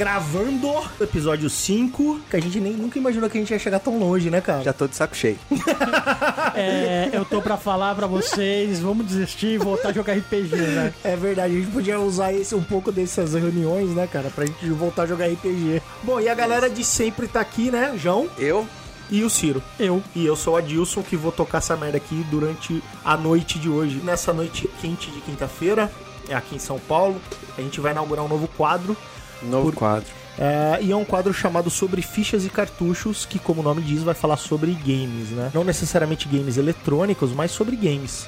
Gravando o episódio 5, que a gente nem nunca imaginou que a gente ia chegar tão longe, né, cara? Já tô de saco cheio. É, eu tô pra falar pra vocês, vamos desistir e voltar a jogar RPG, né? É verdade, a gente podia usar esse, um pouco dessas reuniões, né, cara, pra gente voltar a jogar RPG. Bom, e a galera de sempre tá aqui, né, João Eu? e o Ciro. Eu. E eu sou o Adilson, que vou tocar essa merda aqui durante a noite de hoje. Nessa noite quente de quinta-feira, é aqui em São Paulo, a gente vai inaugurar um novo quadro. Novo Por- quadro. É, e é um quadro chamado Sobre Fichas e Cartuchos, que, como o nome diz, vai falar sobre games, né? Não necessariamente games eletrônicos, mas sobre games.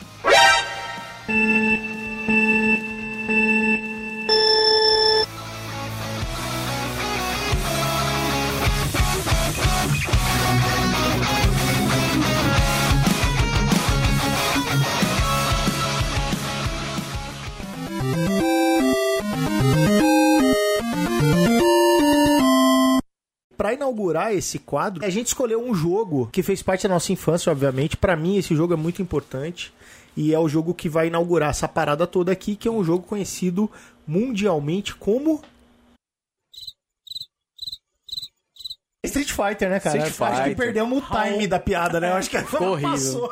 Pra inaugurar esse quadro, a gente escolheu um jogo que fez parte da nossa infância, obviamente. Pra mim, esse jogo é muito importante. E é o jogo que vai inaugurar essa parada toda aqui, que é um jogo conhecido mundialmente como. Street Fighter, né, cara? Street Acho que Fighter. perdemos o time da piada, né? Eu acho que Ficou horrível. passou.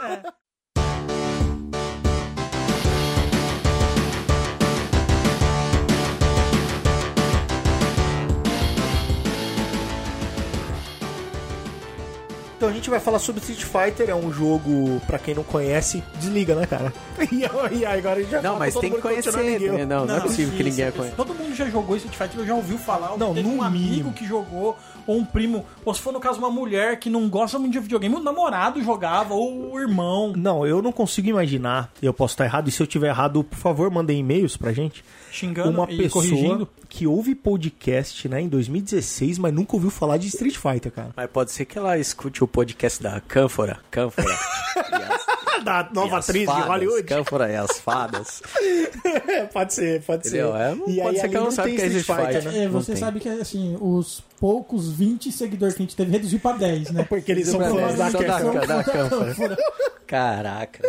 Então a gente vai falar sobre Street Fighter, é um jogo, pra quem não conhece, desliga, né, cara? E, agora a gente já Não, mas tem que conhecer. ninguém. né? Não, não, é possível que ninguém conheça. Todo mundo já jogou Street Fighter, eu já ouviu falar, ou Não, teve no um amigo mínimo. que jogou, ou um primo, ou se for no caso uma mulher que não gosta muito de videogame, o namorado jogava, ou o irmão, Não, eu não consigo imaginar, eu posso estar errado, e se eu tiver errado, por favor, mandem e-mails pra gente. Xingando Uma e pessoa corrigindo. que ouve podcast, né, em 2016, mas nunca ouviu falar de Street Fighter, cara. Mas pode ser que ela escute o podcast da Cânfora. Cânfora. As- Da nova atriz de fadas, Hollywood. Cânfora e as fadas. pode ser, pode Entendeu? ser. É, e pode aí ser que ela não tem que é Street Fighter, Fighter. né? É, Não você tem. sabe que assim, os poucos 20 seguidores que a gente teve reduzir pra 10, né? Porque eles são fãs da da, Capcom. da Cânfora. Caraca.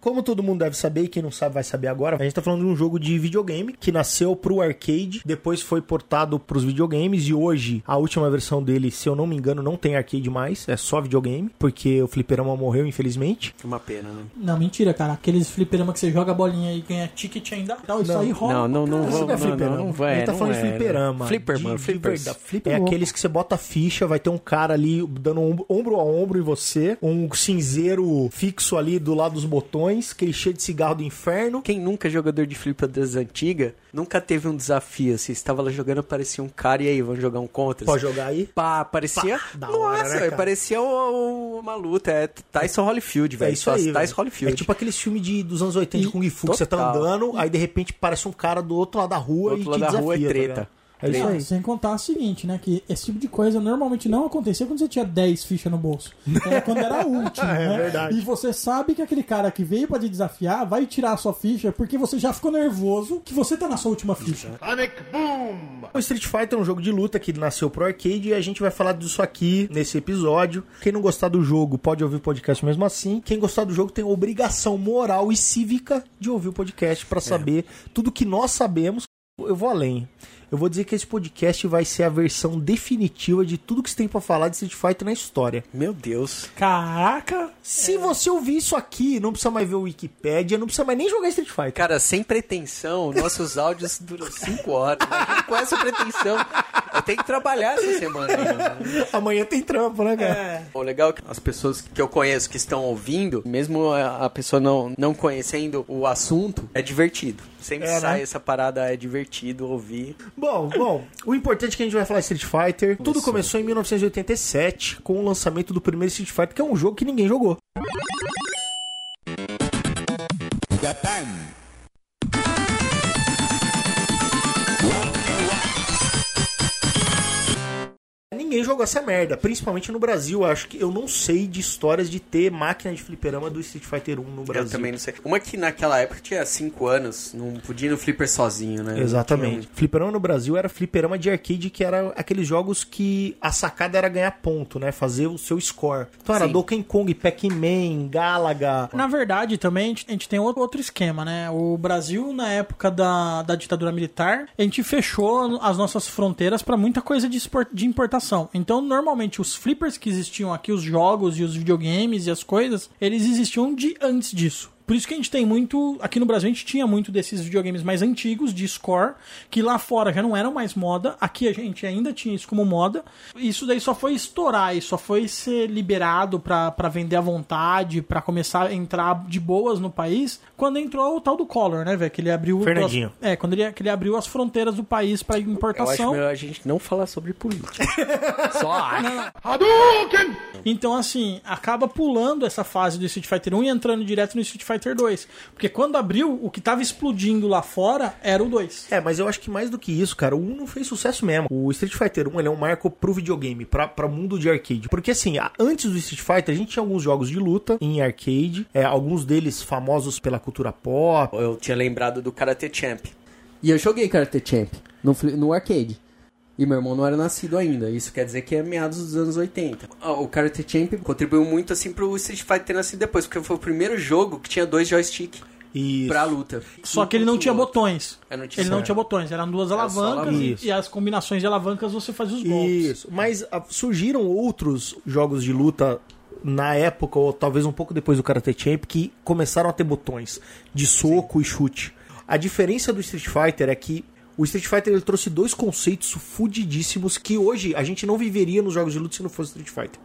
Como todo mundo deve saber, e quem não sabe vai saber agora, a gente tá falando de um jogo de videogame que nasceu pro arcade, depois foi portado pros videogames e hoje a última versão dele, se eu não me engano, não tem arcade mais, é só videogame, porque o fliperama morreu, infelizmente. Uma pena, né? Não, mentira, cara. Aqueles fliperama que você joga a bolinha e ganha ticket ainda. Então, isso Não. aí rola. Não, não, não Isso vou. não é Não, fliperama. não, não vai. a gente tá não falando é. de fliperama. Flipper, de, mano. de Flippers. verdade. É aqueles que você bota ficha, vai ter um cara ali dando ombro, ombro a ombro em você, um cinzeiro fixo ali do lado dos botões, aquele cheio de cigarro do inferno. Quem nunca é jogador de flipper das antigas, nunca teve um desafio assim. Você estava lá jogando, aparecia um cara e aí, vamos jogar um contra? Pode jogar aí? Pá, parecia. Pá, Nossa, hora, né, parecia o- o- uma luta. É Tyson Holyfield, velho. É isso aí, Tyson. Holyfield. É tipo aqueles filmes de, dos anos 80 de E- Kung Fu, que você tá Total. andando, aí de repente parece um cara do outro lado da rua Do outro e lado te da desafia, rua é tá treta. ligado? É isso aí. sem contar o seguinte, né? Que esse tipo de coisa normalmente não acontecia quando você tinha 10 fichas no bolso. Era quando era a última, É né? verdade. E você sabe que aquele cara que veio pra te desafiar vai tirar a sua ficha porque você já ficou nervoso que você tá na sua última ficha. O Street Fighter é um jogo de luta que nasceu pro arcade e a gente vai falar disso aqui nesse episódio. Quem não gostar do jogo pode ouvir o podcast mesmo assim. Quem gostar do jogo tem a obrigação moral e cívica de ouvir o podcast pra saber tudo que nós sabemos. Eu vou além. Eu vou dizer que esse podcast vai ser a versão definitiva de tudo que você tem pra falar de Street Fighter na história. Meu Deus. Caraca! Se você ouvir isso aqui, não precisa mais ver o Wikipedia, não precisa mais nem jogar Street Fighter. Cara, sem pretensão, nossos áudios duram 5 horas. Imagina com essa pretensão. Eu tenho que trabalhar essa semana né? Amanhã tem trampo, né, cara? É. O legal é que as pessoas que eu conheço que estão ouvindo, mesmo a a pessoa não, não conhecendo o assunto, é divertido. Sempre É, sai né? essa parada, é divertido ouvir. Bom, bom, o importante é que a gente vai falar de Street Fighter. Tudo Isso. começou em 1987 com o lançamento do primeiro Street Fighter, que é um jogo que ninguém jogou. Ninguém jogou essa merda, principalmente no Brasil. Acho que eu não sei de histórias de ter máquina de fliperama do Street Fighter 1 no Brasil. Eu também não sei. Uma que naquela época tinha 5 anos, não podia ir no flipper sozinho, né? Exatamente. Fliperama no Brasil era fliperama de arcade, que era aqueles jogos que a sacada era ganhar ponto, né? Fazer o seu score. Então era Sim. Donkey Kong, Pac-Man, Galaga. Na verdade, também a gente, tem outro, esquema, né? O Brasil, na época da, da ditadura militar, a gente fechou as nossas fronteiras para muita coisa de, de importação. Então, normalmente, os flippers que existiam aqui, os jogos e os videogames e as coisas, eles existiam de antes disso. Por isso que a gente tem muito. Aqui no Brasil a gente tinha muito desses videogames mais antigos, de score, que lá fora já não eram mais moda. Aqui a gente ainda tinha isso como moda. Isso daí só foi estourar e só foi ser liberado pra pra vender à vontade, pra começar a entrar de boas no país, quando entrou o tal do Collor, né, velho? Que ele abriu. Fernandinho. É, quando ele, que ele abriu as fronteiras do país pra Eu acho importação. melhor a gente não falar sobre política. Só acho. Então, assim, acaba pulando essa fase do Street Fighter 1 e entrando direto no Street Fighter 2. Porque quando abriu, o que tava explodindo lá fora era o 2. É, mas eu acho que mais do que isso, cara, o 1 não fez sucesso mesmo. O Street Fighter 1 ele é um marco pro videogame, pra, pra mundo de arcade. Porque assim, antes do Street Fighter, a gente tinha alguns jogos de luta em arcade, é, alguns deles famosos pela cultura pop. Eu tinha lembrado do Karate Champ. E eu joguei Karate Champ no, no arcade. E meu irmão não era nascido ainda. Isso quer dizer que é meados dos anos 80. Ah, O Karate Champ contribuiu muito assim pro Street Fighter ter nascido depois, porque foi o primeiro jogo que tinha dois joysticks E pra luta. Só que ele não tinha botões. É, não tinha Ele não certo. tinha botões, eram duas só alavancas alavanca. e, Isso. e as combinações de alavancas você fazia os golpes. Isso. Mas ah, surgiram outros jogos de luta na época, ou talvez um pouco depois do Karate Champ, que começaram a ter botões de soco e chute. A diferença do Street Fighter é que o Street Fighter ele trouxe dois conceitos fudidíssimos que hoje a gente não viveria nos jogos de luta se não fosse Street Fighter.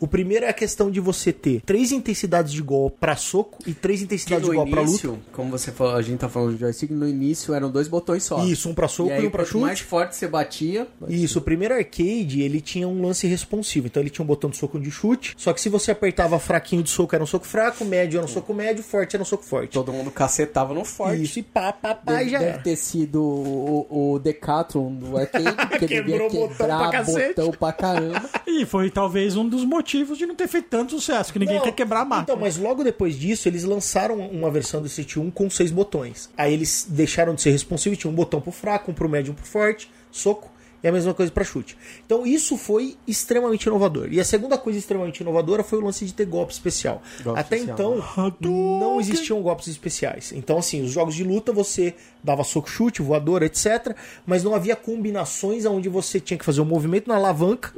O primeiro é a questão de você ter três intensidades de golpe pra soco e três intensidades de golpe pra luta. como você falou, a gente tá falando de joystick, no início eram dois botões só. Isso, um pra soco e e, aí, um pra quanto chute. mais forte você batia, Isso, o primeiro arcade, ele tinha um lance responsivo. Então ele tinha um botão de soco e um de chute. Só que se você apertava fraquinho de soco, era um soco fraco, médio era um soco médio, forte era um soco forte. todo mundo cacetava no forte. Isso, e pá, pá, pá, e Deve, já deve ter sido o, o Decathlon do arcade, Quebrou devia botão pra quebrar botão pra caramba. E foi talvez um dos motivos de não ter feito tanto sucesso, que ninguém Não, quer quebrar a máquina. Então, mas logo depois disso, eles lançaram uma versão do Street 1 com seis botões. Aí eles deixaram de ser responsivos, tinha um botão pro fraco, um pro médio, um pro forte, soco. E a mesma coisa pra chute. Então isso foi extremamente inovador. E a segunda coisa extremamente inovadora foi o lance de ter golpe especial. Golpe Até especial. então não existiam golpes especiais. Então assim, os jogos de luta você dava soco, chute, voador, etc. Mas não havia combinações onde você tinha que fazer um movimento na alavanca,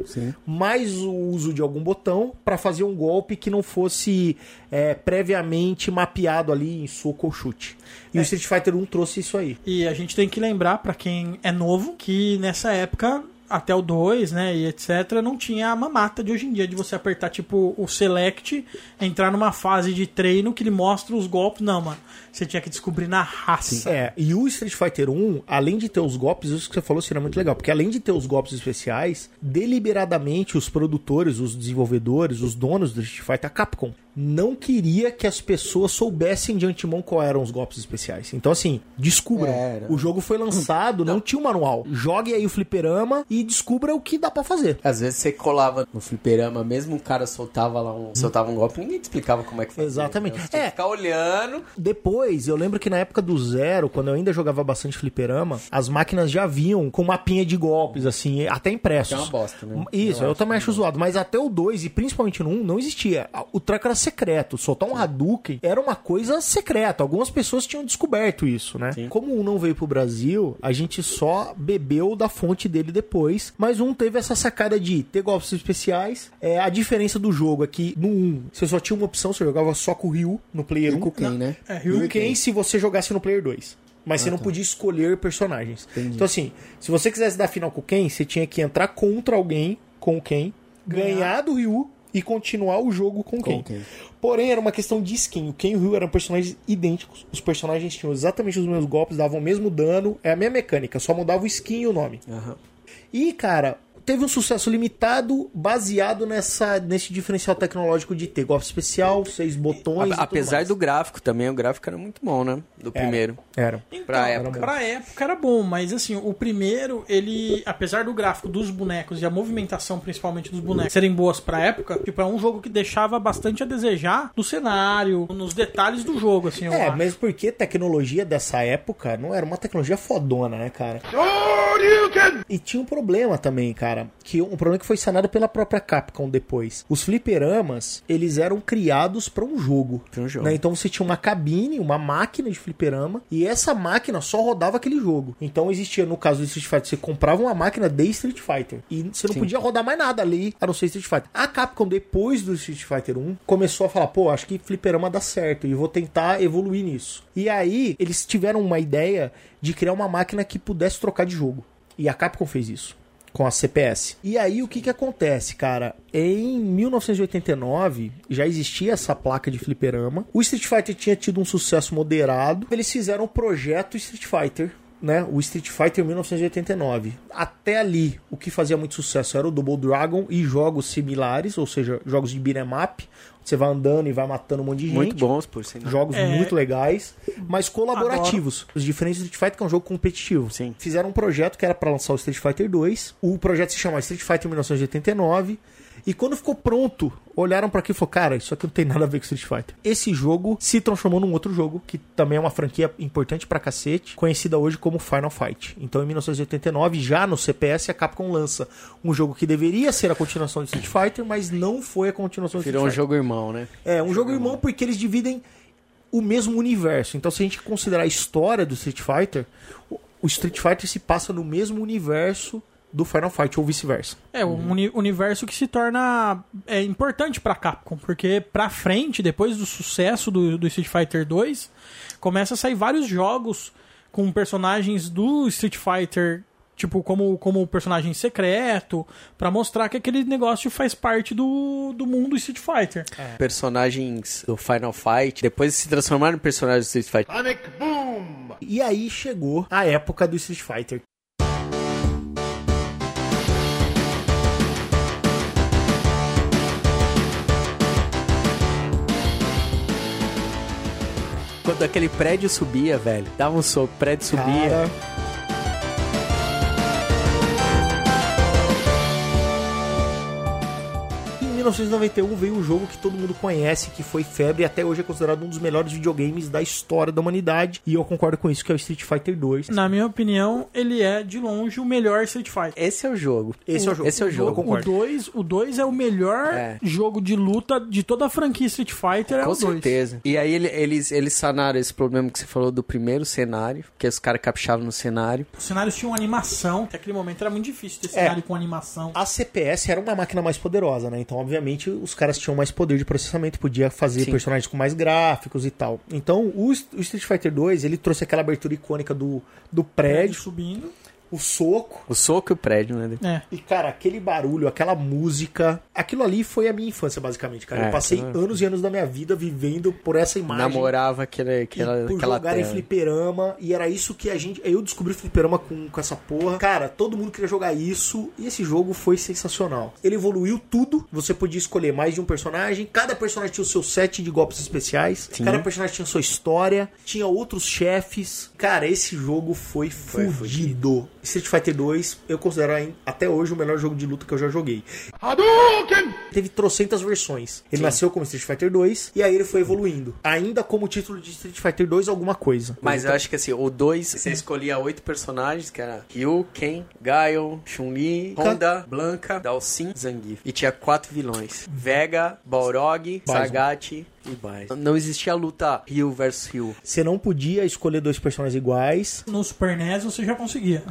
mais o uso de algum botão pra fazer um golpe que não fosse é, previamente mapeado ali em soco ou chute. E o Street Fighter 1 trouxe isso aí. E a gente tem que lembrar, pra quem é novo, que nessa época, até o 2, né, e etc., não tinha a mamata de hoje em dia, de você apertar, tipo, o select, entrar numa fase de treino que ele mostra os golpes. Não, mano. Você tinha que descobrir na raça. É, e o Street Fighter 1, além de ter os golpes, isso que você falou seria muito legal, porque além de ter os golpes especiais, deliberadamente os produtores, os desenvolvedores, os donos do Street Fighter, a Capcom, não queria que as pessoas soubessem de antemão qual eram os golpes especiais. Então, assim, descubram. Era. O jogo foi lançado, não tinha um manual. Jogue aí o fliperama e descubra o que dá pra fazer. Às vezes você colava no fliperama, mesmo o cara soltava lá um, soltava um golpe, ninguém te explicava como é que fazia. Exatamente. Então, você É. ficar olhando. Depois, eu lembro que na época do zero, quando eu ainda jogava bastante fliperama, as máquinas já vinham com mapinha de golpes, assim, até impressos. É uma bosta, né? Isso, eu, também acho zoado. Mas até o 2, e principalmente no 1, não existia. O track era secreto. Soltar um Hadouken era uma coisa secreta. Algumas pessoas tinham descoberto isso, né? Como o 1 não veio pro Brasil, a gente só bebeu da fonte dele depois. Mas um teve essa sacada de ter golpes especiais. É, a diferença do jogo é que no 1, você só tinha uma opção, você jogava só com o Ryu no Player 1. com quem, né? É, E o Ken se você jogasse no Player 2. Mas você não podia escolher personagens. Então, assim, se você quisesse dar final com o Ken, você tinha que entrar contra alguém com o Ken, ganhar do Ryu e continuar o jogo com o Com Ken. Porém, era uma questão de skin. O Ken e o Ryu eram personagens idênticos. Os personagens tinham exatamente os mesmos golpes, davam o mesmo dano. É a mesma mecânica, só mudava o skin e o nome. E, cara, teve um sucesso limitado baseado nessa, nesse diferencial tecnológico de ter golpe especial, seis botões. tudo Apesar do gráfico também, o gráfico era muito bom, né? Do Era. primeiro. Era. Então, Pra época. pra época era bom, mas assim, o primeiro, ele, apesar do gráfico dos bonecos e a movimentação principalmente dos bonecos serem boas pra época, tipo, é um jogo que deixava bastante a desejar no cenário, nos detalhes do jogo, assim, eu É, acho. mesmo porque tecnologia dessa época não era uma tecnologia fodona, né, cara? E tinha um problema também, cara, que um problema que foi sanado pela própria Capcom depois. Os fliperamas, eles eram criados pra um jogo. Pra um jogo. né? Então você tinha uma cabine, uma máquina de fliperama, e essa máquina só rodava aquele jogo. Então existia, no caso do Street Fighter, você comprava uma máquina de Street Fighter. E você não Sim. podia rodar mais nada ali, a não ser Street Fighter. A Capcom, depois do Street Fighter 1, começou a falar, pô, acho que fliperama dá certo, e vou tentar evoluir nisso. E aí, eles tiveram uma ideia de criar uma máquina que pudesse trocar de jogo. E a Capcom fez isso. Com a CPS. E aí o que que acontece, cara? Em 1989 já existia essa placa de fliperama. O Street Fighter tinha tido um sucesso moderado. Eles fizeram o projeto Street Fighter. Né, o Street Fighter 1989. Até ali, o que fazia muito sucesso era o Double Dragon e jogos similares, ou seja, jogos de beat'em up. Você vai andando e vai matando um monte de gente. Muito bons, por sinal. Jogos É. muito legais, mas colaborativos. Os diferentes do Street Fighter, que é um jogo competitivo. Sim. Fizeram um projeto que era pra lançar o Street Fighter 2. O projeto se chama Street Fighter 1989. E quando ficou pronto, olharam pra aqui e falaram: Cara, isso aqui não tem nada a ver com Street Fighter. Esse jogo se transformou num outro jogo, que também é uma franquia importante pra cacete, conhecida hoje como Final Fight. Então, em 1989, já no CPS, a Capcom lança um jogo que deveria ser a continuação de Street Fighter, mas não foi a continuação de Virou um Street Fighter. jogo irmão, né? É, um jogo irmão porque eles dividem o mesmo universo. Então, se a gente considerar a história do Street Fighter, o Street Fighter se passa no mesmo universo do Final Fight, ou vice-versa. É, um uni- universo que se torna é, importante pra Capcom, porque pra frente, depois do sucesso do, do Street Fighter 2, começa a sair vários jogos com personagens do Street Fighter, tipo, como, como personagem secreto, pra mostrar que aquele negócio faz parte do, do mundo Street Fighter. Personagens do Final Fight, depois se transformaram em personagens do Street Fighter. E aí chegou a época do Street Fighter. Quando aquele prédio subia, velho, dava um soco, prédio subia. Cara, 1991 veio um jogo que todo mundo conhece, que foi febre e até hoje é considerado um dos melhores videogames da história da humanidade. E eu concordo com isso, que é o Street Fighter 2. Na minha opinião, ele é de longe o melhor Street Fighter. Esse é o jogo. Esse é o jogo. Esse é o jogo. Eu concordo. O 2 o dois é o melhor É. jogo de luta de toda a franquia Street Fighter. é Com o 2. certeza. E aí ele- eles, eles sanaram esse problema que você falou do primeiro cenário, que os caras caprichavam no cenário. Os cenários tinham animação. Até aquele momento era muito difícil ter É. cenário com animação. A CPS era uma máquina mais poderosa, né? Então, obviamente, os caras tinham mais poder de processamento, podia fazer Sim. personagens com mais gráficos e tal. Então, o, o Street Fighter 2, ele trouxe aquela abertura icônica do, do prédio, subindo. O soco. O soco e o prédio, né? É. E, cara, aquele barulho, aquela música, aquilo ali foi a minha infância, basicamente, cara. É, eu passei aquilo- anos e anos da minha vida vivendo por essa imagem. Namorava aquele, e aquela, por aquela jogar em tela. fliperama, e era isso que a gente. Eu descobri fliperama com, com essa porra. Cara, todo mundo queria jogar isso, e esse jogo foi sensacional. Ele evoluiu tudo, você podia escolher mais de um personagem, cada personagem tinha o seu set de golpes especiais, Sim. cada personagem tinha sua história, tinha outros chefes. Cara, esse jogo foi, Foi fudido. Street Fighter 2, eu considero até hoje o melhor jogo de luta que eu já joguei. Teve trocentas versões. Ele nasceu como Street Fighter 2 e aí ele foi evoluindo. Ainda como título de Street Fighter 2 alguma coisa. Mas eu acho que assim, o 2, você escolhia oito personagens, que era Ryu, Ken, Gaio, Chun-Li, Honda, Blanca, Dalsin, Zangief. E tinha quatro vilões. Vega, Balrog. Sagat e Bison. Não existia luta Ryu versus Ryu. Você não podia escolher dois personagens iguais. No Super NES você já conseguia.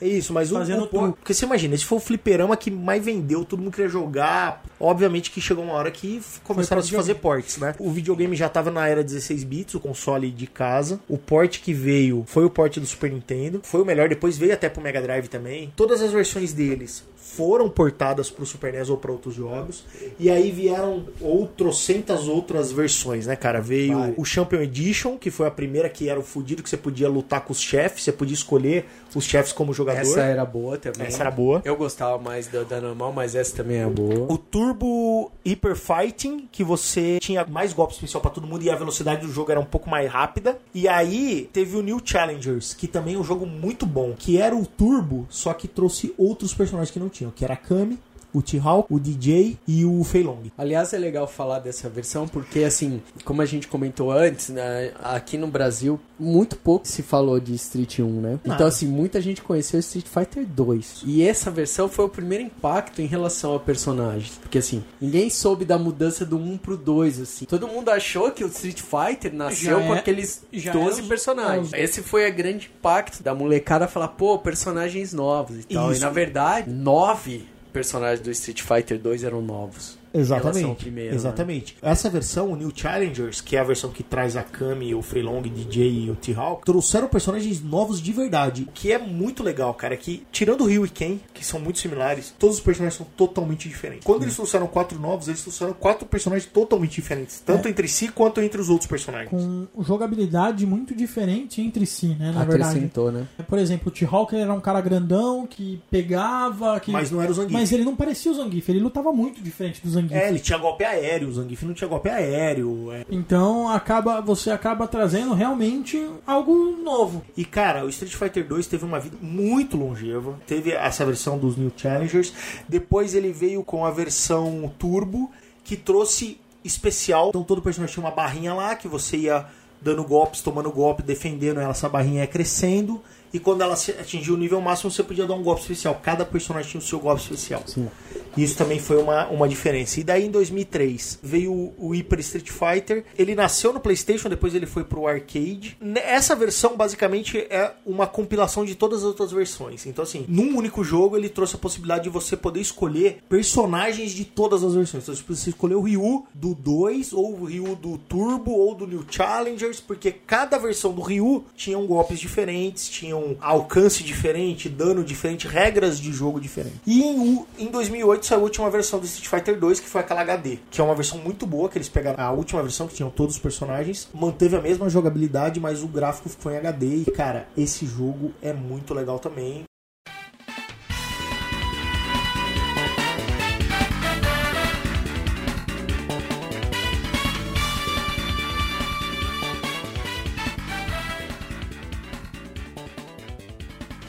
É isso, mas o, Fazendo o, o truque. Porque você imagina, esse foi o fliperama que mais vendeu, todo mundo queria jogar. Obviamente que chegou uma hora que começaram a se fazer ports, né? O videogame já tava na era 16 bits, o console de casa. O port que veio foi o port do Super Nintendo. Foi o melhor, depois veio até pro Mega Drive também. Todas as versões deles foram portadas pro Super NES ou para outros jogos. E aí vieram outrocentas outras versões, né, cara? Veio o Champion Edition, que foi a primeira que era o fudido que você podia lutar com os chefes, você podia escolher os chefes como jogador. Essa era boa também. Essa era boa. Eu gostava mais da, da normal, mas essa também é boa. O Turbo Hyper Fighting, que você tinha mais golpes especial pra todo mundo e a velocidade do jogo era um pouco mais rápida. E aí teve o New Challengers, que também é um jogo muito bom, que era o Turbo, só que trouxe outros personagens que não tinham, que era a Kami, o T-Hawk, o DJ e o Fei Long. Aliás, é legal falar dessa versão porque, assim, como a gente comentou antes, né, aqui no Brasil, Muito pouco se falou de Street 1, né? Nada. Então, assim, muita gente conheceu Street Fighter 2. e essa versão foi o primeiro impacto em relação a personagens. Porque, assim, ninguém soube da mudança do 1 pro 2, assim. Todo mundo achou que o Street Fighter nasceu Já com é- aqueles já 12 é personagens. é Esse foi o grande impacto da molecada falar, pô, personagens novos e tal. Isso. E, na verdade, nove personagens do Street Fighter 2 eram novos. Exatamente. primeiro, né? exatamente. Essa versão, o New Challengers, que é a versão que traz a Kami, o Freelong, o DJ e o T-Hawk, trouxeram personagens novos de verdade. O que é muito legal, cara, é que, tirando o Ryu e Ken, que são muito similares, todos os personagens são totalmente diferentes. Quando eles trouxeram quatro novos, eles trouxeram quatro personagens totalmente diferentes, tanto entre si quanto entre os outros personagens. Com jogabilidade muito diferente entre si, né? Na verdade. Acrescentou, né? Por exemplo, o T-Hawk ele era um cara grandão que pegava. Que... Mas não era o Zangief. Mas ele não parecia o Zangief, ele lutava muito diferente do Zangief. É, ele tinha golpe aéreo, o Zangief não tinha golpe aéreo. é. Então acaba, você acaba trazendo realmente algo novo. E cara, o Street Fighter 2 teve uma vida muito longeva. Teve essa versão dos New Challengers. Depois ele veio com a versão Turbo, que trouxe especial. Então todo personagem tinha uma barrinha lá que você ia dando golpes, tomando golpe, defendendo ela, essa barrinha ia crescendo. E quando ela atingia o nível máximo, você podia dar um golpe especial. Cada personagem tinha o seu golpe especial. Sim. Isso também foi uma, uma diferença. E daí em 2003 veio o, o Hyper Street Fighter. Ele nasceu no PlayStation, depois ele foi pro arcade. Essa versão basicamente é uma compilação de todas as outras versões. Então, assim, num único jogo ele trouxe a possibilidade de você poder escolher personagens de todas as versões. Então, tipo, você escolheu o Ryu do 2, ou o Ryu do Turbo, ou do New Challengers, porque cada versão do Ryu tinham golpes diferentes, tinham alcance diferente, dano diferente, regras de jogo diferentes. E em, em 2008 saiu a última versão do Street Fighter 2, que foi aquela HD, que é uma versão muito boa, que eles pegaram a última versão, que tinham todos os personagens, manteve a mesma jogabilidade, mas o gráfico ficou em HD. E, cara, esse jogo é muito legal também.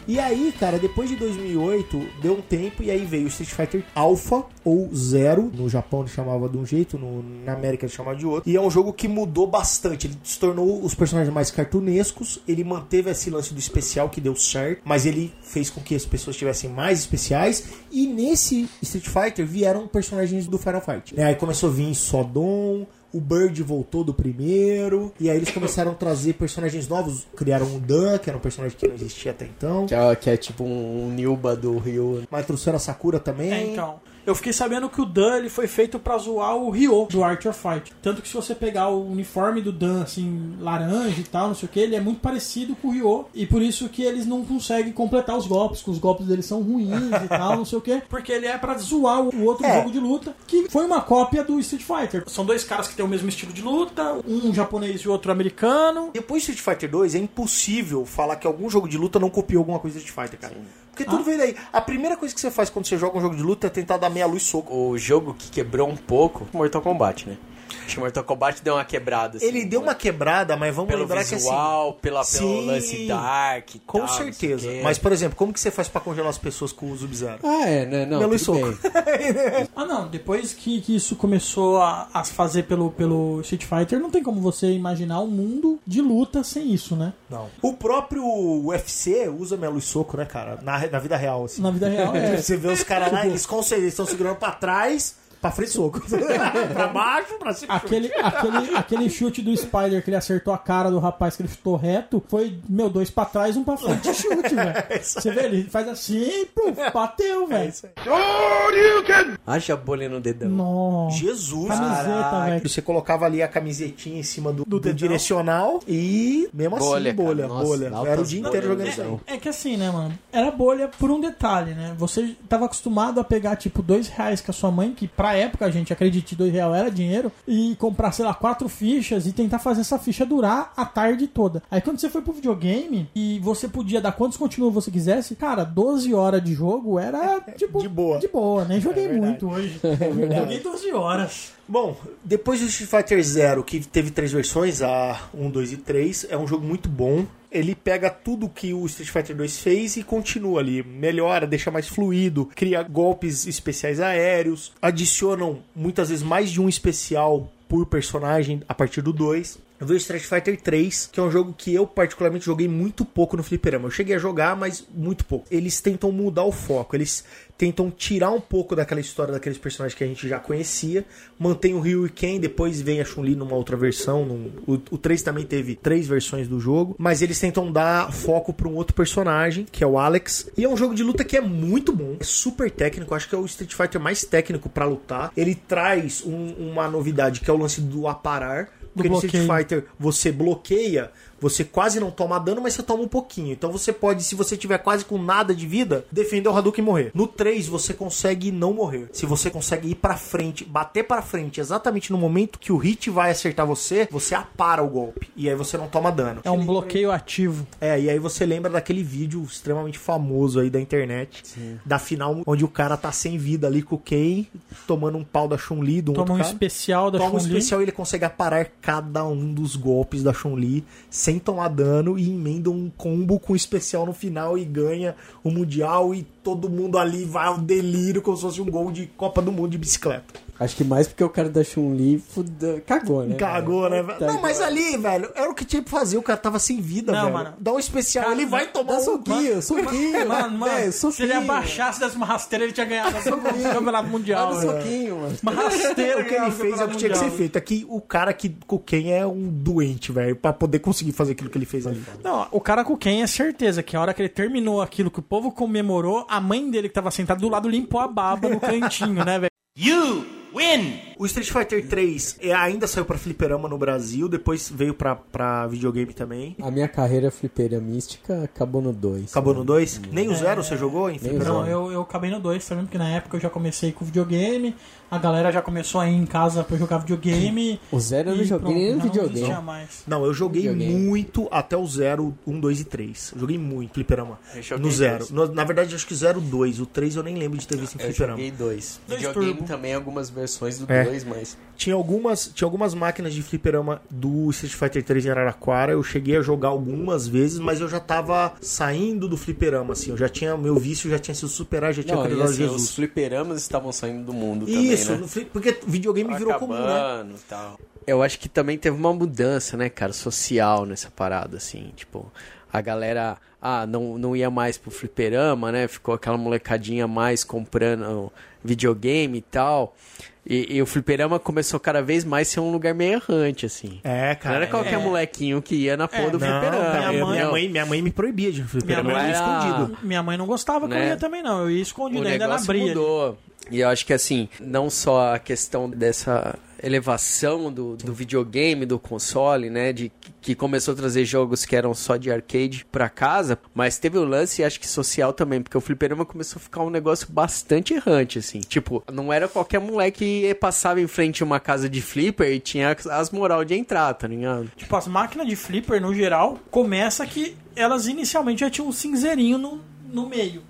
E aí, cara, depois de 2008, deu um tempo e aí veio o Street Fighter Alpha ou Zero. No Japão ele chamava de um jeito, no, na América ele chamava de outro. E é um jogo que mudou bastante. Ele se tornou os personagens mais cartunescos. Ele manteve esse lance do especial que deu certo, mas ele fez com que as pessoas tivessem mais especiais. E nesse Street Fighter vieram personagens do Final Fight. É, aí começou a vir Sodom. O Bird voltou do primeiro. E aí eles começaram a trazer personagens novos. Criaram o Dan, que era um personagem que não existia até então. Que é, que é tipo um, um Nilba do Rio. Mas trouxeram a Sakura também. É, então. Eu fiquei sabendo que o Dan ele foi feito pra zoar o Ryo do Art of Fight. Tanto que se você pegar o uniforme do Dan, assim, laranja e tal, não sei o que, ele é muito parecido com o Ryo. E por isso que eles não conseguem completar os golpes, que os golpes deles são ruins e tal, não sei o que. Porque ele é pra zoar o outro É. jogo de luta, que foi uma cópia do Street Fighter. São dois caras que têm o mesmo estilo de luta, um japonês e o outro americano. Depois de Street Fighter 2, é impossível falar que algum jogo de luta não copiou alguma coisa do Street Fighter, cara. Porque tudo veio daí. A primeira coisa que você faz quando você joga um jogo de luta é tentar dar meia luz soco. O jogo que quebrou um pouco, Mortal Kombat, né? Acho que Mortal Kombat deu uma quebrada. assim, Ele deu uma quebrada, mas vamos pelo lembrar que assim. visual, pela, pelo Sim. lance dark e Com tal, certeza. o. Mas, por exemplo, como que você faz pra congelar as pessoas com o Sub-Zero? Ah, é, né? Não, Pelo soco. Ah, não, depois que, que isso começou a, a fazer pelo, pelo Street Fighter, não tem como você imaginar um mundo de luta sem isso, né? Não. O próprio UFC usa meia luz soco, né, cara? Na, na vida real, assim. Na vida real, é. Você vê os caras lá, eles estão segurando pra trás, Pra frente soco. pra baixo, pra cima. Aquele, aquele, aquele chute do Spider que ele acertou a cara do rapaz que ele chutou reto foi, meu, dois pra trás, um pra frente chute, velho. Você vê, ele faz assim, puf, bateu, velho. Haja bolha no dedão. Nossa. Jesus, Camiseta, velho. Você colocava ali a camisetinha em cima do, do direcional e mesmo Bolha, assim, bolha, cara. Nossa, bolha. altas Era o dia inteiro jogando isso aí. É que assim, né, mano? Era bolha por um detalhe, né? Você tava acostumado a pegar, tipo, dois reais com a sua mãe, que pra época, a gente acredite, dois reais era dinheiro, e comprar, sei lá, quatro fichas e tentar fazer essa ficha durar a tarde toda. Aí quando você foi pro videogame e você podia dar quantos continuos você quisesse, cara, 12 horas de jogo era, tipo, De boa. De boa, nem joguei verdade. muito hoje. Joguei 12 horas. Bom, depois do Street Fighter Zero, que teve três versões, a 1, 2 e 3, é um jogo muito bom. Ele pega tudo que o Street Fighter 2 fez e continua ali. Melhora, deixa mais fluido, cria golpes especiais aéreos, adicionam muitas vezes mais de um especial por personagem a partir do 2. Eu vejo Street Fighter 3, que é um jogo que eu particularmente joguei muito pouco no fliperama. Eu cheguei a jogar, mas muito pouco. Eles tentam mudar o foco, eles tentam tirar um pouco daquela história daqueles personagens que a gente já conhecia, mantém o Ryu e Ken, depois vem a Chun-Li numa outra versão, num- o, o 3 também teve três versões do jogo, mas eles tentam dar foco para um outro personagem, que é o Alex, e é um jogo de luta que é muito bom, é super técnico, acho que é o Street Fighter mais técnico para lutar. Ele traz um- uma novidade que é o lance do aparar, porque no Street. Fighter você bloqueia, você quase não toma dano, mas você toma um pouquinho. Então você pode, se você tiver quase com nada de vida, defender o Hadouken e morrer. No 3 você consegue não morrer. Se você consegue ir pra frente, bater pra frente exatamente no momento que o hit vai acertar você, você apara o golpe e aí você não toma dano. É um bloqueio ativo. É, e aí você lembra daquele vídeo extremamente famoso aí da internet, da final onde o cara tá sem vida ali com o Ken, tomando um pau da Chun-Li, do Toma outro um cara. especial da Toma um Chun-Li. especial e ele consegue aparar cada um dos golpes da Chun-Li sem tomar dano e emenda um combo com especial no final e ganha o Mundial e todo mundo ali vai ao delírio como se fosse um gol de Copa do Mundo de bicicleta. Acho que mais porque o cara da Chun-Li fuda- cagou, né? Cagou, né? Puta Não, que mas ali, velho, era o que tinha que fazer. O cara tava sem vida, Não, velho. mano. Dá um especial, ele vai tomar Dá um soquinho, soquinho. Mano, mano, Velho, se ele abaixasse desse uma rasteira, ele tinha ganhado o campeonato mundial. Dá velho. soquinho, mano. Uma rasteira O que ele fez é o que tinha que ser feito. Aqui, o cara que com quem é um doente, velho, pra poder conseguir fazer aquilo que ele fez ali. Não, o cara com quem é certeza que a hora que ele terminou aquilo que o povo comemorou, a mãe dele que tava sentada do lado limpou a baba no cantinho, né, velho? O Street Fighter 3 é, ainda saiu pra fliperama no Brasil, depois veio pra, pra videogame também. A minha carreira flipeira mística acabou no 2. Acabou no 2. Nem o Zero você jogou em fliperama? Não, eu, eu acabei no 2 também, porque na época eu já comecei com videogame, a galera já começou a ir em casa pra jogar videogame. O Zero eu não joguei pronto, nem no já não videogame. mais. Não, eu joguei Videogame. muito até o 0, 1, 2 e 3. Eu joguei muito fliperama. Eu joguei No 0. dois. No- Na verdade, acho que 0, 2. O 3 eu nem lembro de ter visto em Eu fliperama. joguei dois. Dois Videogame turbo. também algumas versões do É. dois, mas. Tinha algumas, tinha algumas máquinas de fliperama do Street Fighter 3 em Araraquara. Eu cheguei a jogar algumas vezes, mas eu já tava saindo do fliperama, assim. Eu já tinha, meu vício já tinha sido superado, já tinha Não, e acreditado assim, Jesus. os fliperamas estavam saindo do mundo Isso, também, né? no fli- porque videogame virou comum, né? Tal. Eu acho que também teve uma mudança, né, cara, social nessa parada, assim, tipo, a galera, ah, não, não ia mais pro fliperama, né, ficou aquela molecadinha mais comprando videogame e tal, e, e o fliperama começou cada vez mais a ser um lugar meio errante, assim. É, Não cara. era qualquer é. molequinho que ia na porra do Não, fliperama. cara, minha eu- mãe- minha, mãe, minha mãe me proibia de fliperama, Minha eu mãe ia era- escondido. Minha mãe não gostava que eu Né? ia também, não. Eu ia escondido, o ainda na brilha. mudou. E eu acho que assim, não só a questão dessa elevação do, do videogame, do console, né, de que começou a trazer jogos que eram só de arcade pra casa, mas teve o lance, acho que social também, porque o fliperama começou a ficar um negócio bastante errante, assim. Tipo, não era qualquer moleque que passava em frente a uma casa de flipper e tinha as moral de entrar, tá ligado? Tipo, as máquinas de flipper, no geral, começa que elas inicialmente já tinham um cinzeirinho no, no meio.